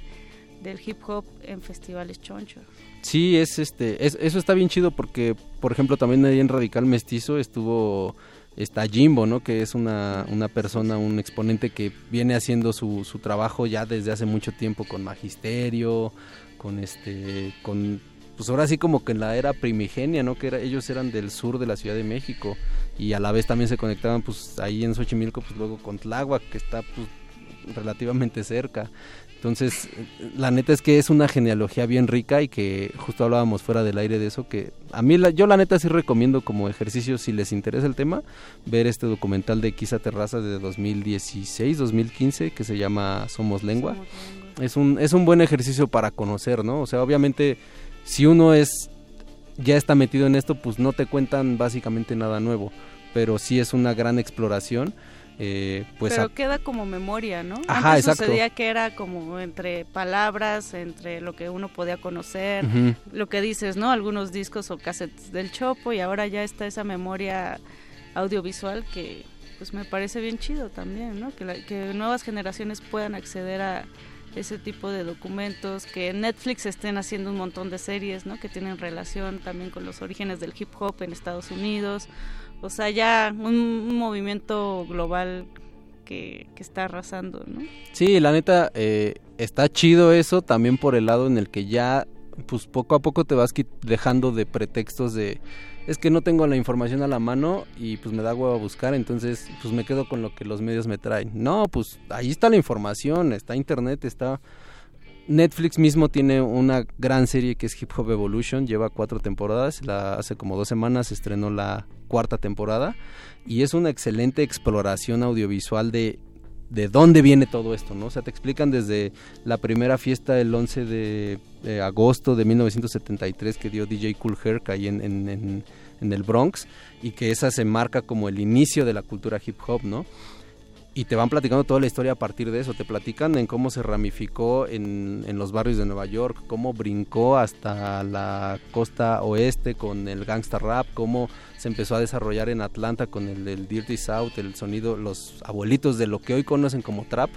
S20: del hip hop en festivales chonchos.
S36: Sí, es este, eso está bien chido porque, por ejemplo, también ahí en Radical Mestizo estuvo está Jimbo, ¿no? Que es una, una persona, un exponente que viene haciendo su, su trabajo ya desde hace mucho tiempo con magisterio, con este, con pues ahora sí como que en la era primigenia, ¿no? Que era, ellos eran del sur de la Ciudad de México y a la vez también se conectaban pues ahí en Xochimilco pues luego con Tláhuac que está pues relativamente cerca. Entonces, la neta es que es una genealogía bien rica y que justo hablábamos fuera del aire de eso, que a mí la, yo la neta sí recomiendo como ejercicio, si les interesa el tema, ver este documental de Quisa Terraza de 2016, 2015, que se llama Somos Lengua. Es un, es un buen ejercicio para conocer, ¿no? O sea, obviamente, si uno es ya está metido en esto, pues no te cuentan básicamente nada nuevo, pero sí es una gran exploración eh, pues
S20: Pero queda como memoria, ¿no? Antes sucedía que era como entre palabras, entre lo que uno podía conocer, lo que dices, ¿no? Algunos discos o cassettes del Chopo y ahora ya está esa memoria audiovisual que pues me parece bien chido también, ¿no? Que, que nuevas generaciones puedan acceder a ese tipo de documentos, que Netflix estén haciendo un montón de series, ¿no? Que tienen relación también con los orígenes del hip hop en Estados Unidos o sea, ya un, movimiento global que, está arrasando, ¿no?
S36: Sí, la neta, eh, está chido eso también por el lado en el que ya, pues poco a poco te vas dejando de pretextos de, es que no tengo la información a la mano y pues me da huevo a buscar, entonces pues me quedo con lo que los medios me traen. No, pues ahí está la información, está internet, está Netflix mismo tiene una gran serie que es Hip Hop Evolution, lleva cuatro temporadas, la, hace como dos semanas estrenó la cuarta temporada y es una excelente exploración audiovisual de de dónde viene todo esto, ¿no? O sea, te explican desde la primera fiesta el 11 de, agosto de 1973 que dio DJ Cool Herc ahí en, en, en, el Bronx y que esa se marca como el inicio de la cultura hip hop, ¿no? Y te van platicando toda la historia a partir de eso. Te platican en cómo se ramificó en, en, los barrios de Nueva York, cómo brincó hasta la costa oeste con el gangsta rap, cómo se empezó a desarrollar en Atlanta con el, el Dirty South, el sonido, los abuelitos de lo que hoy conocen como trap,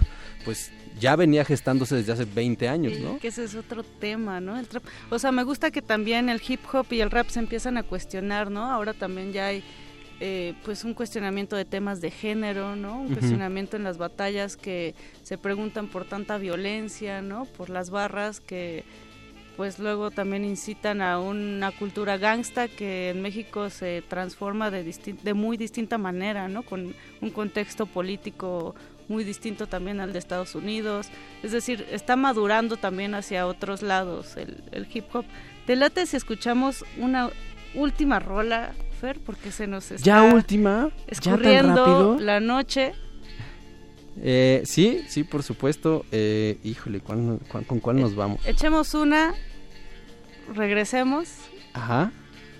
S36: pues ya venía gestándose desde hace 20 años, ¿no?
S20: Que ese es otro tema, ¿no? El trap. O sea, me gusta que también el hip hop y el rap se empiezan a cuestionar, ¿no? Ahora también ya hay eh, pues un cuestionamiento de temas de género, ¿no? Un cuestionamiento en las batallas que se preguntan por tanta violencia, ¿no? Por las barras que pues luego también incitan a una cultura gangsta que en México se transforma de, de muy distinta manera, ¿no? Con un contexto político muy distinto también al de Estados Unidos. Es decir, está madurando también hacia otros lados el, el hip hop. Te late si escuchamos una última rola porque se nos está
S36: ya última,
S20: escurriendo la noche.
S36: Eh, sí, sí, por supuesto. Eh, híjole, ¿con cuál nos vamos?
S20: Echemos una, regresemos.
S36: Ajá.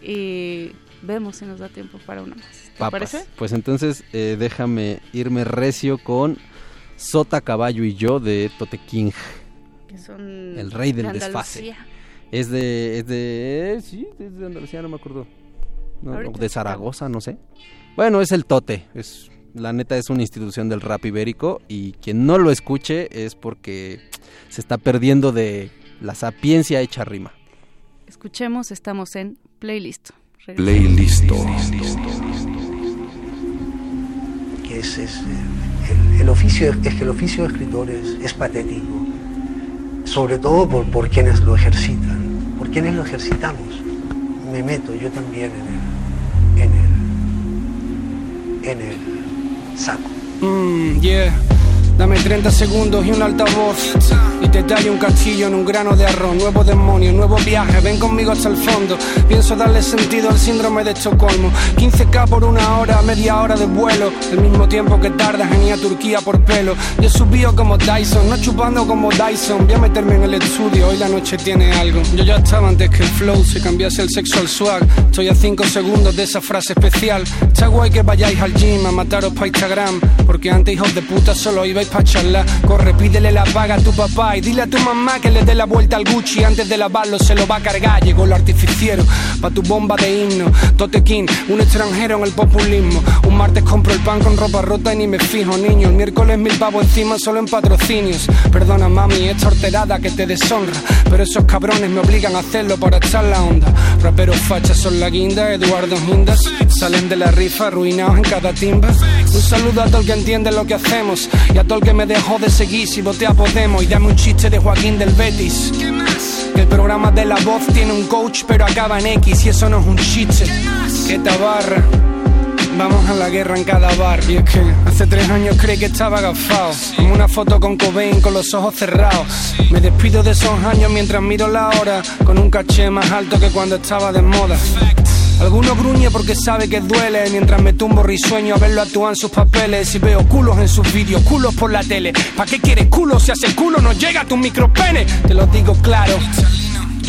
S20: Y vemos si nos da tiempo para una más. ¿Te parece?
S36: Pues entonces eh, déjame irme recio con Sota, Caballo y yo de Tote King.
S20: Que son
S36: el rey del desfase. Es de, es de, sí, es de Andalucía, no me acuerdo de Zaragoza, no sé. Bueno, es el Tote, es la neta es una institución del rap ibérico y quien no lo escuche es porque se está perdiendo de la sapiencia hecha rima.
S20: Escuchemos, estamos en playlist.
S6: Playlist.
S46: Que es, es el, oficio, es que el oficio de escritor es, patético, sobre todo por, por quienes lo ejercitan, por quienes lo ejercitamos. Me meto yo también en el en el saco.
S47: Mm, yeah. Dame 30 segundos y un altavoz. Y te tallo un castillo en un grano de arroz. Nuevo demonio, nuevo viaje, ven conmigo hasta el fondo. Pienso darle sentido al síndrome de Estocolmo. 15k por una hora, media hora de vuelo. El mismo tiempo que tardas en a Turquía por pelo. Yo subío como Dyson, no chupando como Dyson. Voy a meterme en el estudio, hoy la noche tiene algo. Yo ya estaba antes que el flow se cambiase el sexo al swag. Estoy a 5 segundos de esa frase especial. Está guay que vayáis al gym a mataros pa' Instagram Porque antes hijos de puta solo ibais pa'. Corre, pídele la paga a tu papá y dile a tu mamá que le dé la vuelta al Gucci antes de lavarlo, se lo va a cargar. Llegó lo artificiero pa' tu bomba de himno. Totequín, un extranjero en el populismo. Un martes compro el pan con ropa rota y ni me fijo, niño. El miércoles mil pavos encima solo en patrocinios. Perdona, mami, esta horterada que te deshonra. Pero esos cabrones me obligan a hacerlo para echar la onda. Raperos fachas son la guinda, Eduardo Hindas. Salen de la rifa arruinados en cada timba. Un saludo a todo el que entiende lo que hacemos y a todo que me dejó de seguir si voté a Podemos y dame un chiste de Joaquín del Betis. Que el programa de la voz tiene un coach pero acaba en X y eso no es un chiste. Que tabarra. Vamos a la guerra en cada bar. Y es que hace tres años creí que estaba agafado. Como una foto con Cobain con los ojos cerrados. Me despido de esos años mientras miro la hora. Con un caché más alto que cuando estaba de moda. Alguno gruñe porque sabe que duele Mientras me tumbo risueño a verlo actuar en sus papeles Y veo culos en sus vídeos, culos por la tele. ¿Pa' qué quieres culo si hace culo no llega a tu micropene? Te lo digo claro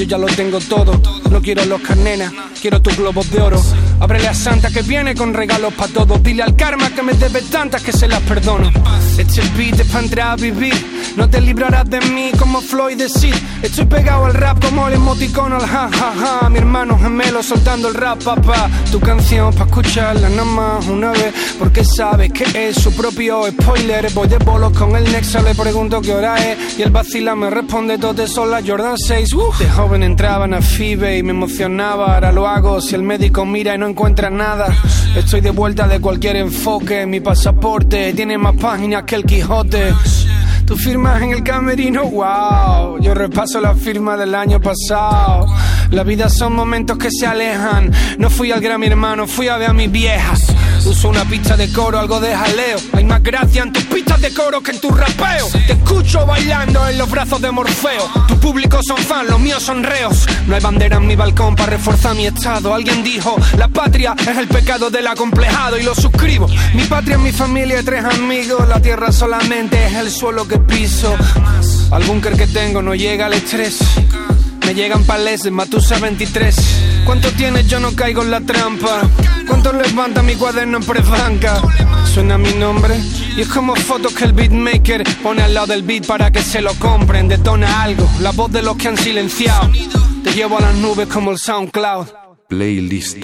S47: yo ya lo tengo todo, no quiero los carnenas, quiero tus globos de oro. Ábrele a Santa que viene con regalos para todos. Dile al karma que me debe tantas que se las perdono. Este beat es para entrar a vivir. No te librarás de mí como Floyd decir. Estoy pegado al rap como el emoticono al ja ja ja. Mi hermano gemelo soltando el rap, papá. Tu canción para escucharla nada más una vez. Porque sabes que es su propio spoiler. Voy de bolos con el Nexa, le pregunto qué hora es. Y el vacila me responde: todo son las Jordan 6. Uh, de joven entraban a FIBE y me emocionaba. Ahora lo hago si el médico mira y no encuentra nada. Estoy de vuelta de cualquier enfoque. Mi pasaporte tiene más páginas que el Quijote. Tú firmas en el camerino, wow. Yo repaso la firma del año pasado. La vida son momentos que se alejan. No fui al Grammy hermano, fui a ver a mis viejas. Uso una pista de coro, algo de jaleo. Hay más gracia en tus pistas de coro que en tu rapeo. Te escucho bailando en los brazos de Morfeo. Tu público son fans, los míos son reos. No hay bandera en mi balcón para reforzar mi estado. Alguien dijo, la patria es el pecado del acomplejado y lo suscribo. Mi patria es mi familia y tres amigos. La tierra solamente es el suelo que piso. Al búnker que tengo no llega el estrés. Me llegan palés de Matusa 23. ¿Cuánto tienes? Yo no caigo en la trampa. ¿Cuánto levanta mi cuaderno en prebanca? Suena mi nombre y es como fotos que el beatmaker pone al lado del beat para que se lo compren. Detona algo, la voz de los que han silenciado. Te llevo a las nubes como el SoundCloud.
S6: Playlist.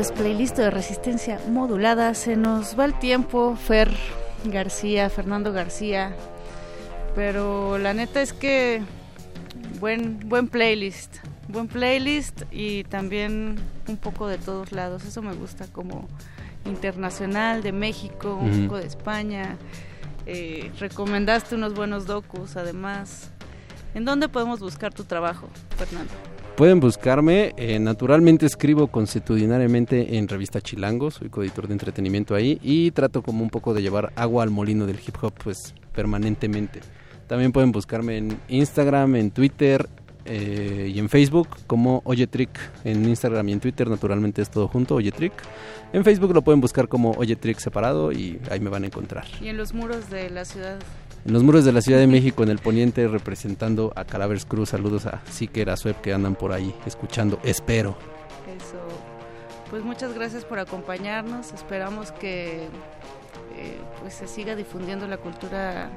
S20: Esto es playlist de resistencia modulada. Se nos va el tiempo, Fer García, Fernando García. Pero la neta es que buen, buen playlist. Buen playlist y también un poco de todos lados. Eso me gusta como internacional, de México, un poco de España. Eh, recomendaste unos buenos docus, además. ¿En dónde podemos buscar tu trabajo, Fernando?
S36: Pueden buscarme, eh, naturalmente escribo consuetudinariamente en Revista Chilango, soy coeditor de entretenimiento ahí y trato como un poco de llevar agua al molino del hip hop pues permanentemente. También pueden buscarme en Instagram, en Twitter eh, y en Facebook como Oyetrick. En Instagram y en Twitter naturalmente es todo junto, Oyetrick. En Facebook lo pueden buscar como Oyetrick separado y ahí me van a encontrar.
S20: Y en los muros de la ciudad.
S36: En los muros de la Ciudad de México, en el poniente, representando a Calavers Cruz. Saludos a Siker, a Sueb que andan por ahí escuchando. Espero.
S20: Eso. Pues muchas gracias por acompañarnos. Esperamos que eh, pues se siga difundiendo la cultura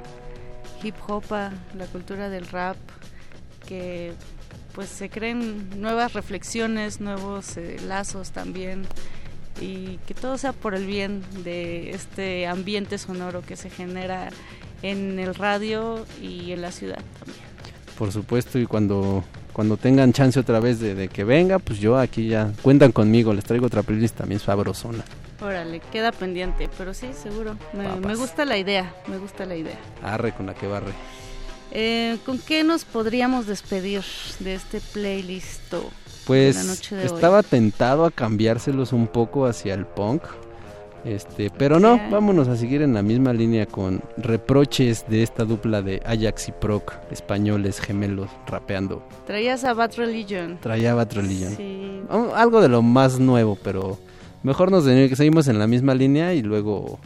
S20: hip hop, la cultura del rap, que pues se creen nuevas reflexiones, nuevos eh, lazos también y que todo sea por el bien de este ambiente sonoro que se genera en el radio y en la ciudad también.
S36: Por supuesto, y cuando, cuando tengan chance otra vez de, de que venga, pues yo aquí ya cuentan conmigo. Les traigo otra playlist también sabrosona.
S20: Órale, queda pendiente, pero sí, seguro. Me, gusta la idea, me gusta la idea.
S36: Arre con la que barre.
S20: Eh, ¿Con qué nos podríamos despedir de este playlist de la
S36: Pues
S20: noche de
S36: estaba
S20: hoy?
S36: tentado a cambiárselos un poco hacia el punk. Este, pero no, vámonos a seguir en la misma línea con reproches de esta dupla de Ajax y Proc, españoles gemelos rapeando.
S20: Traías a Bad Religion.
S36: Traía Bad Religion.
S20: Sí.
S36: Algo de lo más nuevo, pero mejor nos seguimos en la misma línea y luego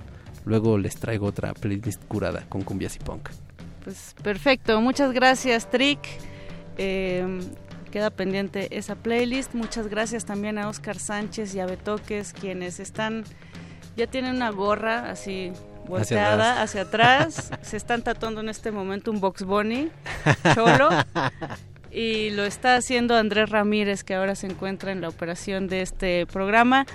S36: luego les traigo otra playlist curada con cumbias y punk.
S20: Pues perfecto, muchas gracias Trick. Eh, queda pendiente esa playlist. Muchas gracias también a Oscar Sánchez y a Betoques, quienes están, ya tienen una gorra así volteada hacia atrás. Se están tatuando en este momento un Box Bunny cholo. Y lo está haciendo Andrés Ramírez, que ahora se encuentra en la operación de este programa.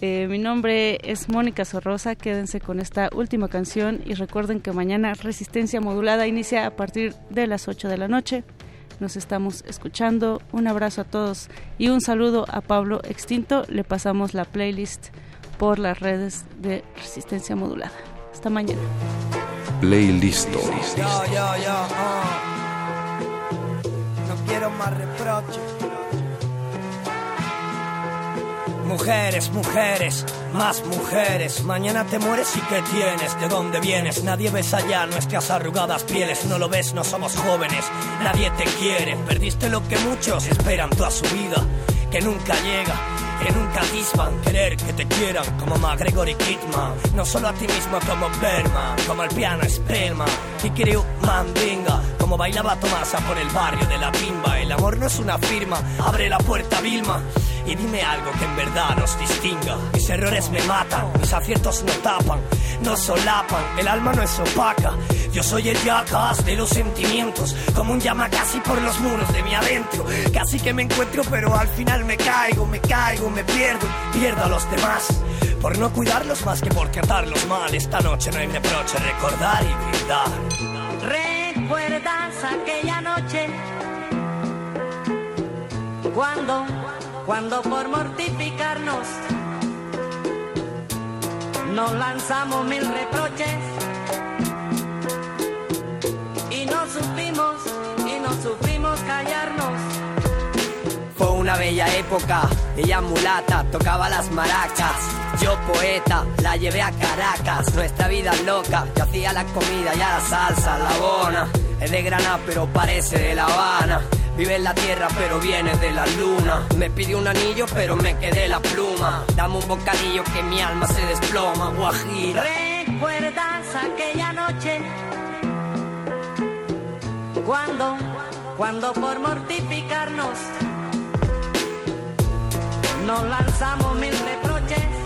S20: Eh, mi nombre es Mónica Sorrosa, quédense con esta última canción y recuerden que mañana Resistencia Modulada inicia a partir de las 8 de la noche. Nos estamos escuchando. Un abrazo a todos y un saludo a Pablo Extinto. Le pasamos la playlist por las redes de Resistencia Modulada. Hasta mañana.
S6: Playlist.
S48: Yo, yo, yo, ah. No quiero más reproches. Mujeres, mujeres, más mujeres. Mañana te mueres y qué tienes, de dónde vienes. Nadie ves allá nuestras arrugadas pieles. No lo ves, no somos jóvenes. Nadie te quiere. Perdiste lo que muchos esperan toda su vida, que nunca llega. Que nunca atisban querer que te quieran como McGregor y Kidman. No solo a ti mismo como Berman, como el piano Spellman. Kikiriu Mandinga, como bailaba Tomasa por el barrio de la timba. El amor no es una firma, abre la puerta Vilma. Y dime algo que en verdad nos distinga. Mis errores me matan, mis aciertos no tapan, no solapan, el alma no es opaca. Yo soy el jackass de los sentimientos, como un llama casi por los muros de mi adentro. Casi que me encuentro, pero al final me caigo, me caigo, me pierdo, pierdo a los demás. Por no cuidarlos más que por tratarlos mal. Esta noche no hay reproche, recordar y brindar.
S35: ¿Recuerdas aquella noche? Cuando, cuando por mortificarnos nos lanzamos mil reproches y no supimos, y no supimos
S49: callarnos.
S48: Fue una bella época, ella mulata, tocaba las maracas. Yo poeta, la llevé a Caracas, nuestra vida loca. Yo hacía la comida y a la salsa, la bona. Es de Granada pero parece de La Habana. Vive en la tierra pero viene de la luna. Me pidió un anillo pero me quedé la pluma. Dame un bocadillo que mi alma se desploma, guajira.
S49: ¿Recuerdas aquella noche? Cuando, cuando por mortificarnos nos lanzamos mil reproches